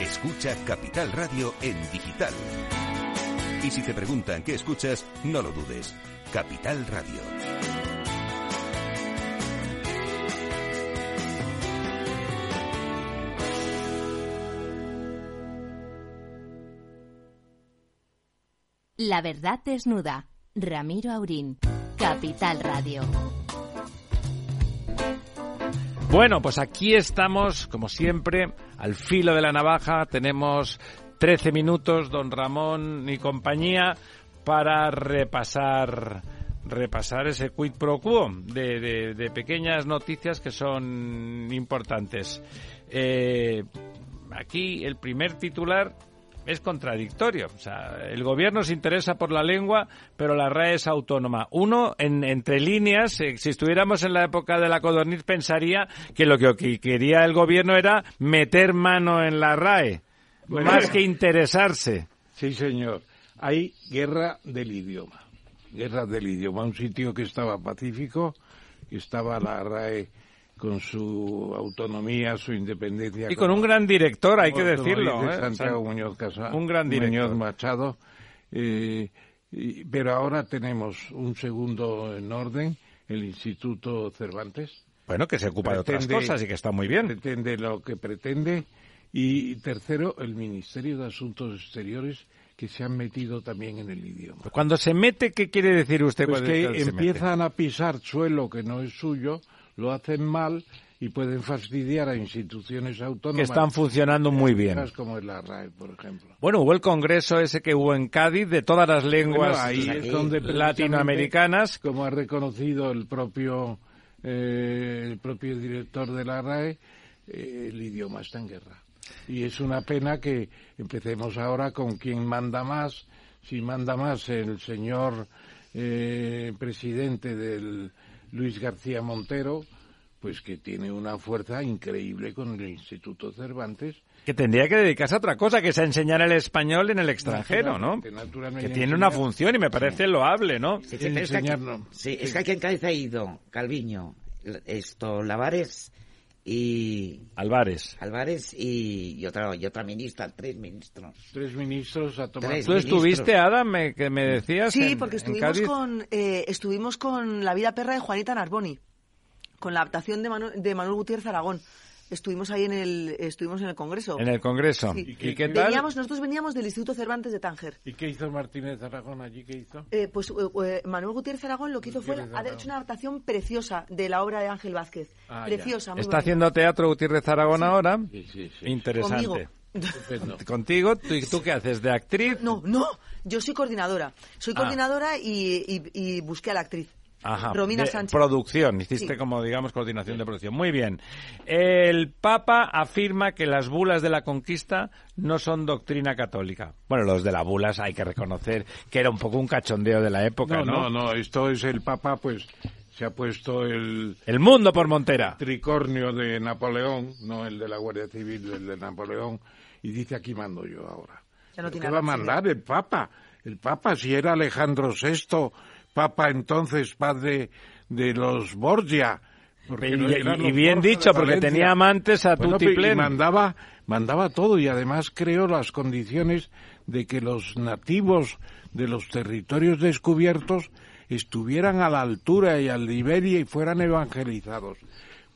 Escucha Capital Radio en digital. Y si te preguntan qué escuchas, no lo dudes. Capital Radio.
La verdad desnuda. Ramiro Aurín. Capital Radio.
Bueno, pues aquí estamos, como siempre, al filo de la navaja. Tenemos 13 minutos, don Ramón y compañía, para repasar repasar ese quid pro quo de, de- pequeñas noticias que son importantes. Eh, aquí el primer titular es contradictorio. O sea, el gobierno se interesa por la lengua, pero la RAE es autónoma. Uno, en, entre líneas, eh, si estuviéramos en la época de la codorniz, pensaría que lo que, que quería el gobierno era meter mano en la RAE,
Bueno.
más que interesarse.
Sí, señor. Hay guerra del idioma. Guerra del idioma. Un sitio que estaba pacífico, que estaba la RAE con su autonomía, su independencia.
Y con un gran director, hay que decirlo.
dice
¿eh?
Santiago
San-
Muñoz Casado.
Un gran director.
Muñoz Machado. eh, Y- pero ahora tenemos un segundo en orden, el Instituto Cervantes.
Bueno, que se ocupa de otras
Pretende-
cosas y que está muy bien.
Pretende lo que pretende. Y tercero, el Ministerio de Asuntos Exteriores, que se han metido también en el idioma.
Cuando se mete, ¿qué quiere decir usted
Pues que empiezan a pisar suelo que no es suyo, lo hacen mal y pueden fastidiar a instituciones autónomas.
Que están funcionando muy bien.
Como es la RAE, por ejemplo.
Bueno, hubo el congreso ese que hubo en Cádiz de todas las lenguas
Bueno, ahí donde
latinoamericanas.
Como ha reconocido el propio, eh, el propio director de la RAE, eh, el idioma está en guerra. Y es una pena que empecemos ahora con quién manda más. Si manda más el señor eh, presidente del Luis García Montero, pues que tiene una fuerza increíble con el Instituto Cervantes.
Que tendría que dedicarse a otra cosa, que es a enseñar el español en el extranjero, ¿no?
Naturalmente,
Que tiene una función y me parece loable, ¿no?
Sí, sí, pero es que aquí, sí, es que aquí en Cádiz ha ido Calviño, esto, Lavares y...
Álvarez.
Álvarez y, y otra, y otra ministra, tres ministros.
Tres ministros a tomar.
Tres
¿Tú estuviste. Adam, me, que me decías?
Sí,
en-
porque
en
estuvimos
Cádiz?
con, eh, estuvimos con La vida perra de Juanita Narboni, con la adaptación de, Manu- de Manuel Gutiérrez Aragón. Estuvimos ahí en el, estuvimos en el Congreso.
En el Congreso.
Sí.
¿Y qué tal?
Veníamos- nosotros veníamos del Instituto Cervantes de Tánger.
¿Y qué hizo Martínez Aragón allí? ¿Qué hizo?
Eh, pues eh, eh, Manuel Gutiérrez Aragón lo que hizo fue ha hecho una adaptación preciosa de la obra de Ángel Vázquez.
Ah,
preciosa, muy
Está
bonita.
haciendo teatro Gutiérrez Aragón ahora.
Sí, sí, sí.
Interesante.
Conmigo.
Contigo, ¿tú, y tú qué haces? ¿De actriz?
No, no, yo soy coordinadora. Soy
Ah.
coordinadora y, y- y busqué a la actriz.
Ajá.
Romina
de
Sánchez.
Producción, hiciste
Sí.
como, digamos, coordinación de producción. Muy bien. El Papa afirma que las bulas de la conquista no son doctrina católica. Bueno, los de las bulas hay que reconocer que era un poco un cachondeo de la época,
No,
¿no?
no, no, esto es el Papa, pues se ha puesto el
El mundo por Montera.
tricornio de Napoleón, no el de la Guardia Civil, el de Napoleón, y dice aquí mando yo ahora.
Ya no
¿Pero
tiene
¿Qué va a mandar el Papa? El Papa, si era Alejandro VI, Papa entonces padre de los Borgia.
Y-
no
y-
eran
y
los
bien
Borgia
dicho, porque tenía amantes a
Bueno, mandaba, mandaba todo y además creó las condiciones de que los nativos de los territorios descubiertos estuvieran a la altura y al nivel y fueran evangelizados.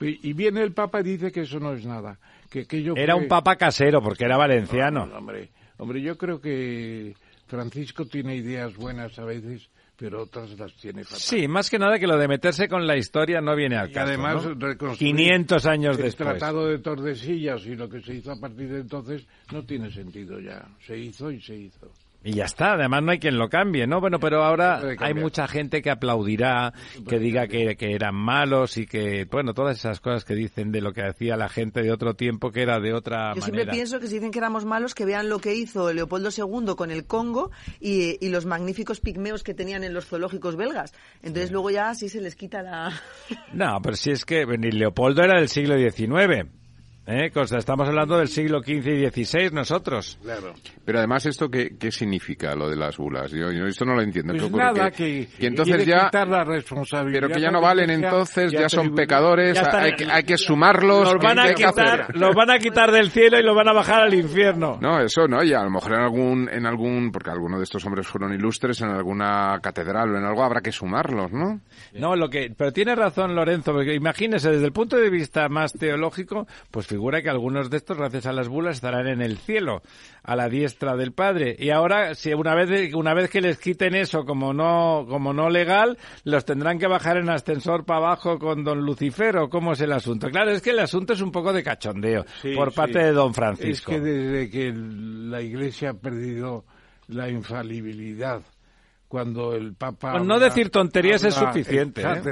Y viene el Papa y dice que eso no es nada. Que aquello
Era
fue-
un papa casero, porque era valenciano.
no, hombre, hombre, yo creo que Francisco tiene ideas buenas a veces, pero otras las tiene fatal.
Sí, más que nada que lo de meterse con la historia no viene al
Y
caso.
además
¿no?
reconstruir
500 años
el
después.
Tratado de Tordesillas y lo que se hizo a partir de entonces no tiene sentido ya. Se hizo y se hizo.
Y ya está, además no hay quien lo cambie, ¿no? Bueno, pero ahora hay mucha gente que aplaudirá, que diga que, que eran malos y que, bueno, todas esas cosas que dicen de lo que hacía la gente de otro tiempo que era de otra
Yo siempre
manera.
pienso que si dicen que éramos malos, que vean lo que hizo Leopoldo II con el Congo y, y los magníficos pigmeos que tenían en los zoológicos belgas. Entonces luego ya sí se les quita la...
No, pero si es que ni Leopoldo era del siglo XIX. ¿Eh? Cosa, estamos hablando del siglo XV y XVI nosotros.
Claro.
Pero además, ¿esto qué, qué significa lo de las bulas? Yo, yo esto no lo entiendo.
Pues nada,
que,
que,
que entonces ya...
quitar la responsabilidad.
Pero que ya no valen entonces,
y
ya son pecadores,
Ya
hay, que, hay que sumarlos.
Los van,
¿qué
a quitar, los van a quitar del cielo y los van a bajar al infierno.
No, eso no, y a lo mejor en algún, en algún, porque algunos de estos hombres fueron ilustres, en alguna catedral o en algo habrá que sumarlos, ¿no?
No, lo que, pero tiene razón Lorenzo, porque imagínese, desde el punto de vista más teológico, pues figura que algunos de estos, gracias a las bulas, estarán en el cielo, a la diestra del Padre. Y ahora, si una vez, una vez que les quiten eso como no, como no legal, los tendrán que bajar en ascensor para abajo con don Lucifer, o cómo es el asunto. Claro, es que el asunto es un poco de cachondeo,
Sí,
por
sí.
parte de don Francisco.
Es que desde que la Iglesia ha perdido la infalibilidad, cuando el Papa...
Con no
habla-
decir tonterías es suficiente,
ex
¿eh?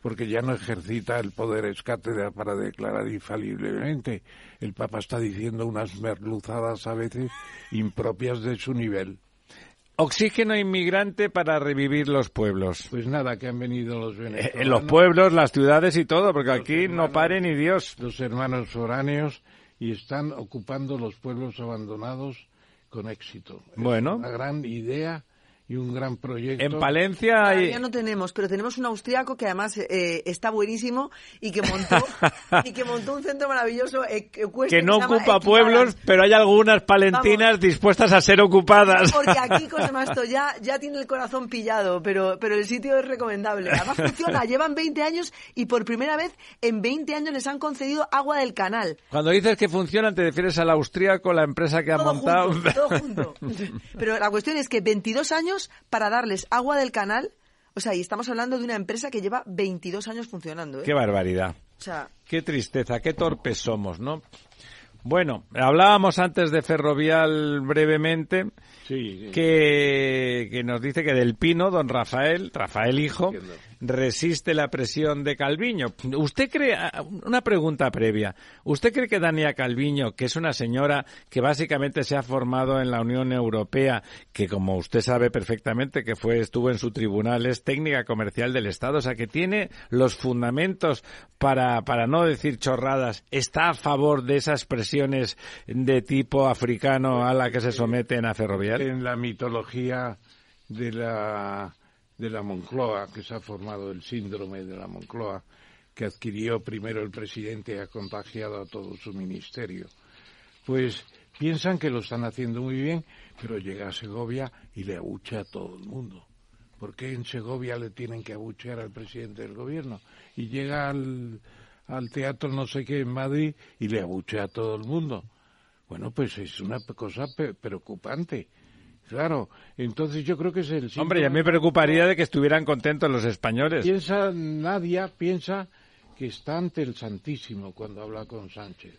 Porque ya no ejercita el poder ex cátedra para declarar infaliblemente. El Papa está diciendo unas merluzadas a veces impropias de su nivel.
Oxígeno inmigrante para revivir los pueblos.
Pues nada, que han venido los
Eh,
venezolanos.
En los pueblos, las ciudades y todo, porque aquí no pare ni Dios.
los hermanos foráneos y están ocupando los pueblos abandonados con éxito. Es
Bueno.
una gran idea y un gran proyecto.
En Palencia hay...
Todavía no tenemos, pero tenemos un austriaco que además eh, está buenísimo y que montó y que montó un centro maravilloso eh,
que no ocupa pueblos, pero hay algunas palentinas dispuestas a ser ocupadas.
Porque aquí Cosemasto ya, ya tiene el corazón pillado, pero, pero el sitio es recomendable. Además funciona, llevan 20 años y por primera vez en 20 años les han concedido agua del canal.
Cuando dices que funcionan, te refieres al austríaco, la empresa que ha
Todo
montado.
junto, todo junto. Pero la cuestión es que 22 años para darles agua del canal, o sea, y estamos hablando de una empresa que lleva 22 años funcionando. ¿eh?
Qué barbaridad.
O sea,
Qué tristeza, qué torpes somos, ¿no? Bueno, hablábamos antes de Ferrovial brevemente, que, que nos dice que del Pino, don Rafael, Rafael hijo, resiste la presión de Calviño. ¿Usted cree, ah, una pregunta previa, ¿usted cree que Dania Calviño, que es una señora que básicamente se ha formado en la Unión Europea, que como usted sabe perfectamente que fue, estuvo en su tribunal, es técnica comercial del Estado, o sea que tiene los fundamentos para, para no decir chorradas, está a favor de esas presiones de tipo africano a la que se someten a Ferrovial?
En la mitología de la de la Moncloa, que se ha formado el síndrome de la Moncloa, que adquirió primero el presidente y ha contagiado a todo su ministerio. Pues piensan que lo están haciendo muy bien, pero llega a Segovia y le abuchea a todo el mundo. ¿Por qué en Segovia le tienen que abuchear al presidente del gobierno? Y llega al, al teatro no sé qué en Madrid y le abuchea a todo el mundo. Bueno, pues es una cosa preocupante. Claro, entonces yo creo que es el
Hombre, y a mí
síntoma-
me preocuparía de que estuvieran contentos los españoles.
Piensa, Nadia piensa que está ante el Santísimo cuando habla con Sánchez.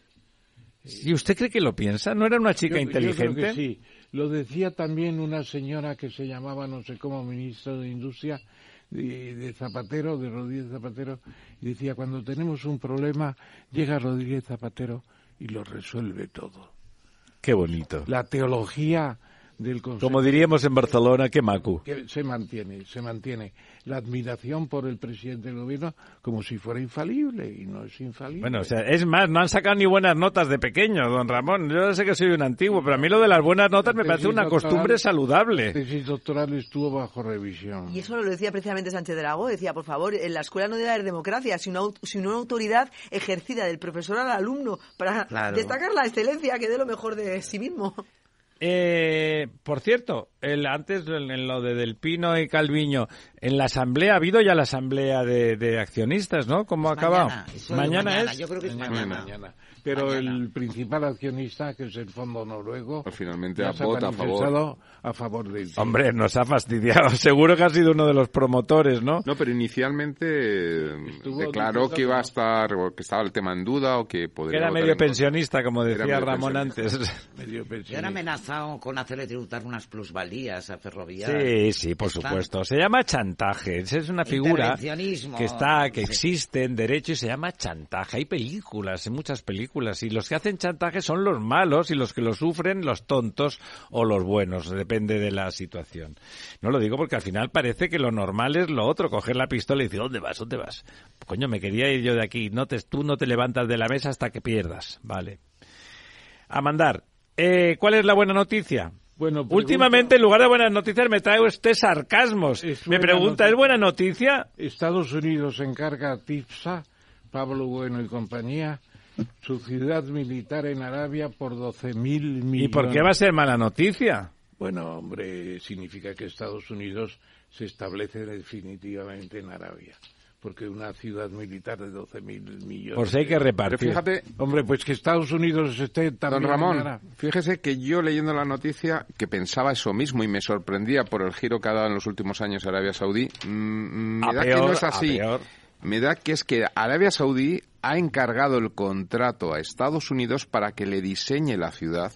¿Y usted cree que lo piensa? ¿No era una chica
Yo- yo creo
inteligente?
que sí. Lo decía también una señora que se llamaba, no sé cómo, ministra de Industria, de, de Zapatero, de Rodríguez Zapatero, y decía, cuando tenemos un problema, llega Rodríguez Zapatero y lo resuelve todo.
Qué bonito.
La teología del Consejo
Como diríamos en Barcelona, qué macu.
que se mantiene, se mantiene la admiración por el presidente del gobierno como si fuera infalible y no es infalible.
Bueno, o sea, es más, no han sacado ni buenas notas de pequeño, don Ramón. Yo sé que soy un antiguo, pero a mí lo de las buenas notas me parece una
doctoral-
costumbre saludable.
La tesis doctoral estuvo bajo revisión.
Y eso lo decía precisamente Sánchez Dragó, decía, por favor, en la escuela no debe haber democracia, sino, sino una autoridad ejercida del profesor al alumno para
Claro.
destacar la excelencia que dé lo mejor de sí mismo.
Eh, por cierto, el, antes en, lo de Del Pino y Calviño, en la asamblea, ha habido ya la asamblea de, de accionistas, ¿no? ¿Cómo ha acabado?
mañana, de mañana,
es.
yo creo que es mañana.
Pero el principal accionista, que es el Fondo Noruego,
finalmente
ya se ha
vota a favor.
a favor del
Hombre, nos ha fastidiado. Seguro que ha sido uno de los promotores, ¿no?
No, pero inicialmente eh, declaró que iba a
que-
estar, o que estaba el tema en duda o que
Que
podría
era
votar
medio pensionista, como
Era
decía
medio
Ramón
pensionista.
antes.
Y han amenazado con hacerle tributar unas plusvalías a Ferrovial.
Sí, sí, por
Están-
supuesto. Se llama chantaje. Esa es una figura que está, que existe en derecho y se llama chantaje. Hay películas, hay muchas películas, y los que hacen chantaje son los malos y los que lo sufren los tontos o los buenos, depende de la situación. No lo digo porque al final parece que lo normal es lo otro, coger la pistola y decir, ¿dónde vas? ¿Dónde vas? Coño, me quería ir yo de aquí. No te, tú no te levantas de la mesa hasta que pierdas. Vale. A mandar. Eh, ¿Cuál es la buena noticia?
Bueno,
Últimamente, en lugar de buenas noticias, me trae usted sarcasmos. Me pregunta. ¿es buena noticia?
Estados Unidos encarga a TIPSA, Pablo Bueno y compañía, su ciudad militar en Arabia por 12.000 millones.
¿Y por qué va a ser mala noticia?
Bueno, hombre, significa que Estados Unidos se establece definitivamente en Arabia. Porque una ciudad militar de 12.000 millones.
Por si hay que repartir.
Pero fíjate,
Hombre, pues que Estados Unidos esté también.
Don Ramón, fíjese que yo leyendo la noticia que pensaba eso mismo y me sorprendía por el giro que ha dado en los últimos años Arabia Saudí, mm, mm, me
A
da que no es así. Me da que es que Arabia Saudí ha encargado el contrato a Estados Unidos para que le diseñe la ciudad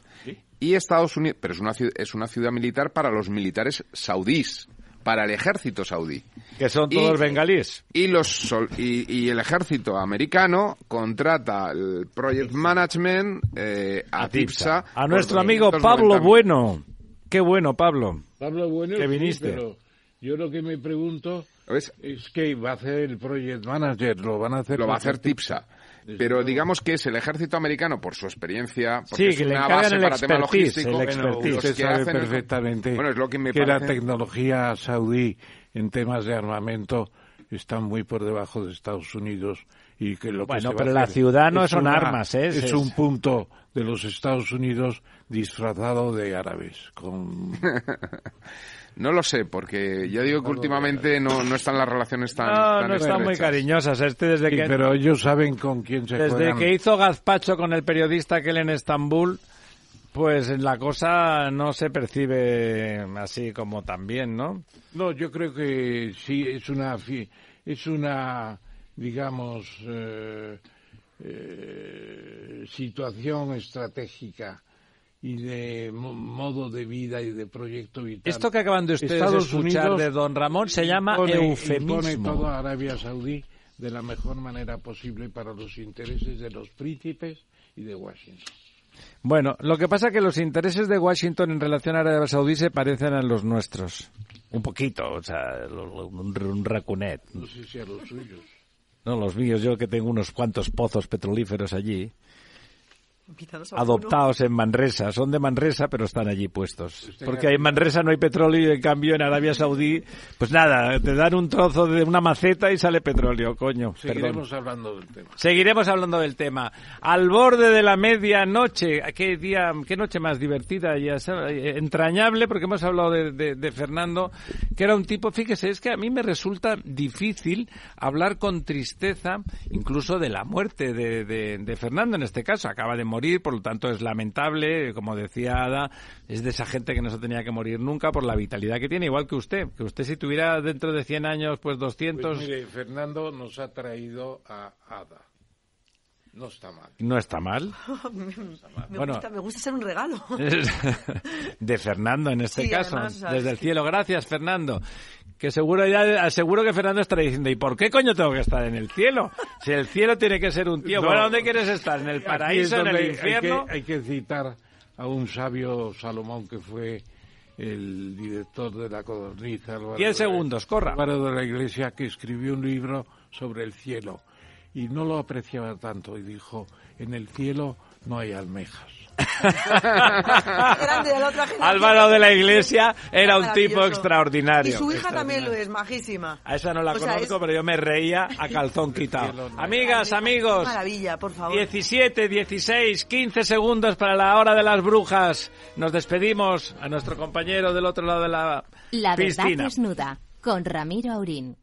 y Estados Unidos, pero es una ciudad, es una ciudad militar para los militares saudíes, para el ejército saudí.
Que son
Y-
todos bengalíes.
Y, los sol- y, y el ejército americano contrata el project management eh, a, TIPSA.
A nuestro amigo
290.000.
Pablo Bueno. Qué bueno, Pablo.
Pablo Bueno,
Que
sí,
viniste.
pero yo lo que me pregunto es que va a hacer el project manager, lo van a hacer.
Lo va a hacer TIPSA. Pero digamos que es el ejército americano, por su experiencia, porque
Sí,
es
que le
una base
el
para tema
expertise,
logístico,
el expertise.
que
sabe
hacen-
perfectamente
Bueno, es lo que me
que la
parece-
tecnología saudí en temas de armamento está muy por debajo de Estados Unidos y que lo que
Bueno,
va
pero la ciudad no
es
son
una-
armas, ¿eh?
Es,
Es-
un punto de los Estados Unidos disfrazado de árabes. Con...
No lo sé, porque ya digo que últimamente no, no están las relaciones tan,
No,
tan
no están muy cariñosas. Este desde
Sí,
que
pero ellos saben con quién se
desde
juegan.
que hizo Gazpacho con el periodista aquel en Estambul, pues la cosa no se percibe así como tan bien, ¿no?
No, yo creo que sí es una fi- es una digamos eh, eh, situación estratégica y de mo- modo de vida y de proyecto vital.
Esto que acaban de ustedes
Estados
escuchar
Unidos
de don Ramón se llama
impone-
eufemismo.
impone todo a Arabia Saudí de la mejor manera posible para los intereses de los príncipes y de Washington.
Bueno, lo que pasa es que los intereses de Washington en relación a Arabia Saudí se parecen a los nuestros. Un poquito, o sea, un, un racunet.
No sé si a los suyos.
No, los míos, yo que tengo unos cuantos pozos petrolíferos allí. Adoptados en Manresa. Son de Manresa, pero están allí puestos. Porque en Manresa no hay petróleo y en cambio en Arabia Saudí, pues nada, te dan un trozo de una maceta y sale petróleo, coño. Perdón.
Seguiremos hablando del tema.
Seguiremos hablando del tema. Al borde de la medianoche, qué día, qué noche más divertida y asa- entrañable, porque hemos hablado de, de- de Fernando, que era un tipo, fíjese, es que a mí me resulta difícil hablar con tristeza, incluso de la muerte de, de- de Fernando en este caso. Acaba de morir, por lo tanto es lamentable, como decía Ada, es de esa gente que no se tenía que morir nunca por la vitalidad que tiene, igual que usted, que usted si tuviera dentro de 100 años, pues 200...
Pues mire, Fernando nos ha traído a Ada. No está mal.
no está mal.
me,
Bueno.
gusta, me gusta ser un regalo.
de Fernando en este
Sí,
caso,
además,
desde el cielo. Gracias, Fernando. Que seguro ya seguro que Fernando estará diciendo, ¿y por qué coño tengo que estar en el cielo? Si el cielo tiene que ser un tío.
No.
Bueno, ¿dónde quieres estar? ¿En el paraíso, en el
donde hay
infierno?
que- Hay que, citar a un sabio Salomón que fue el director de la codorniz. Álvaro
Diez segundos, corra.
Álvaro de la Iglesia, que escribió un libro sobre el cielo y no lo apreciaba tanto y dijo, en el cielo no hay almejas.
Grande de la otra generación.
Álvaro de la Iglesia era un tipo extraordinario.
Y su hija también lo es, majísima.
A esa no la
O sea,
conozco,
es-
pero yo me reía a calzón quitado. Amigas, amigos,
Maravilla, por favor.
17, 16, 15 segundos para la hora de las brujas. Nos despedimos a nuestro compañero del otro lado de la
La verdad
piscina.
desnuda, con Ramiro Aurín.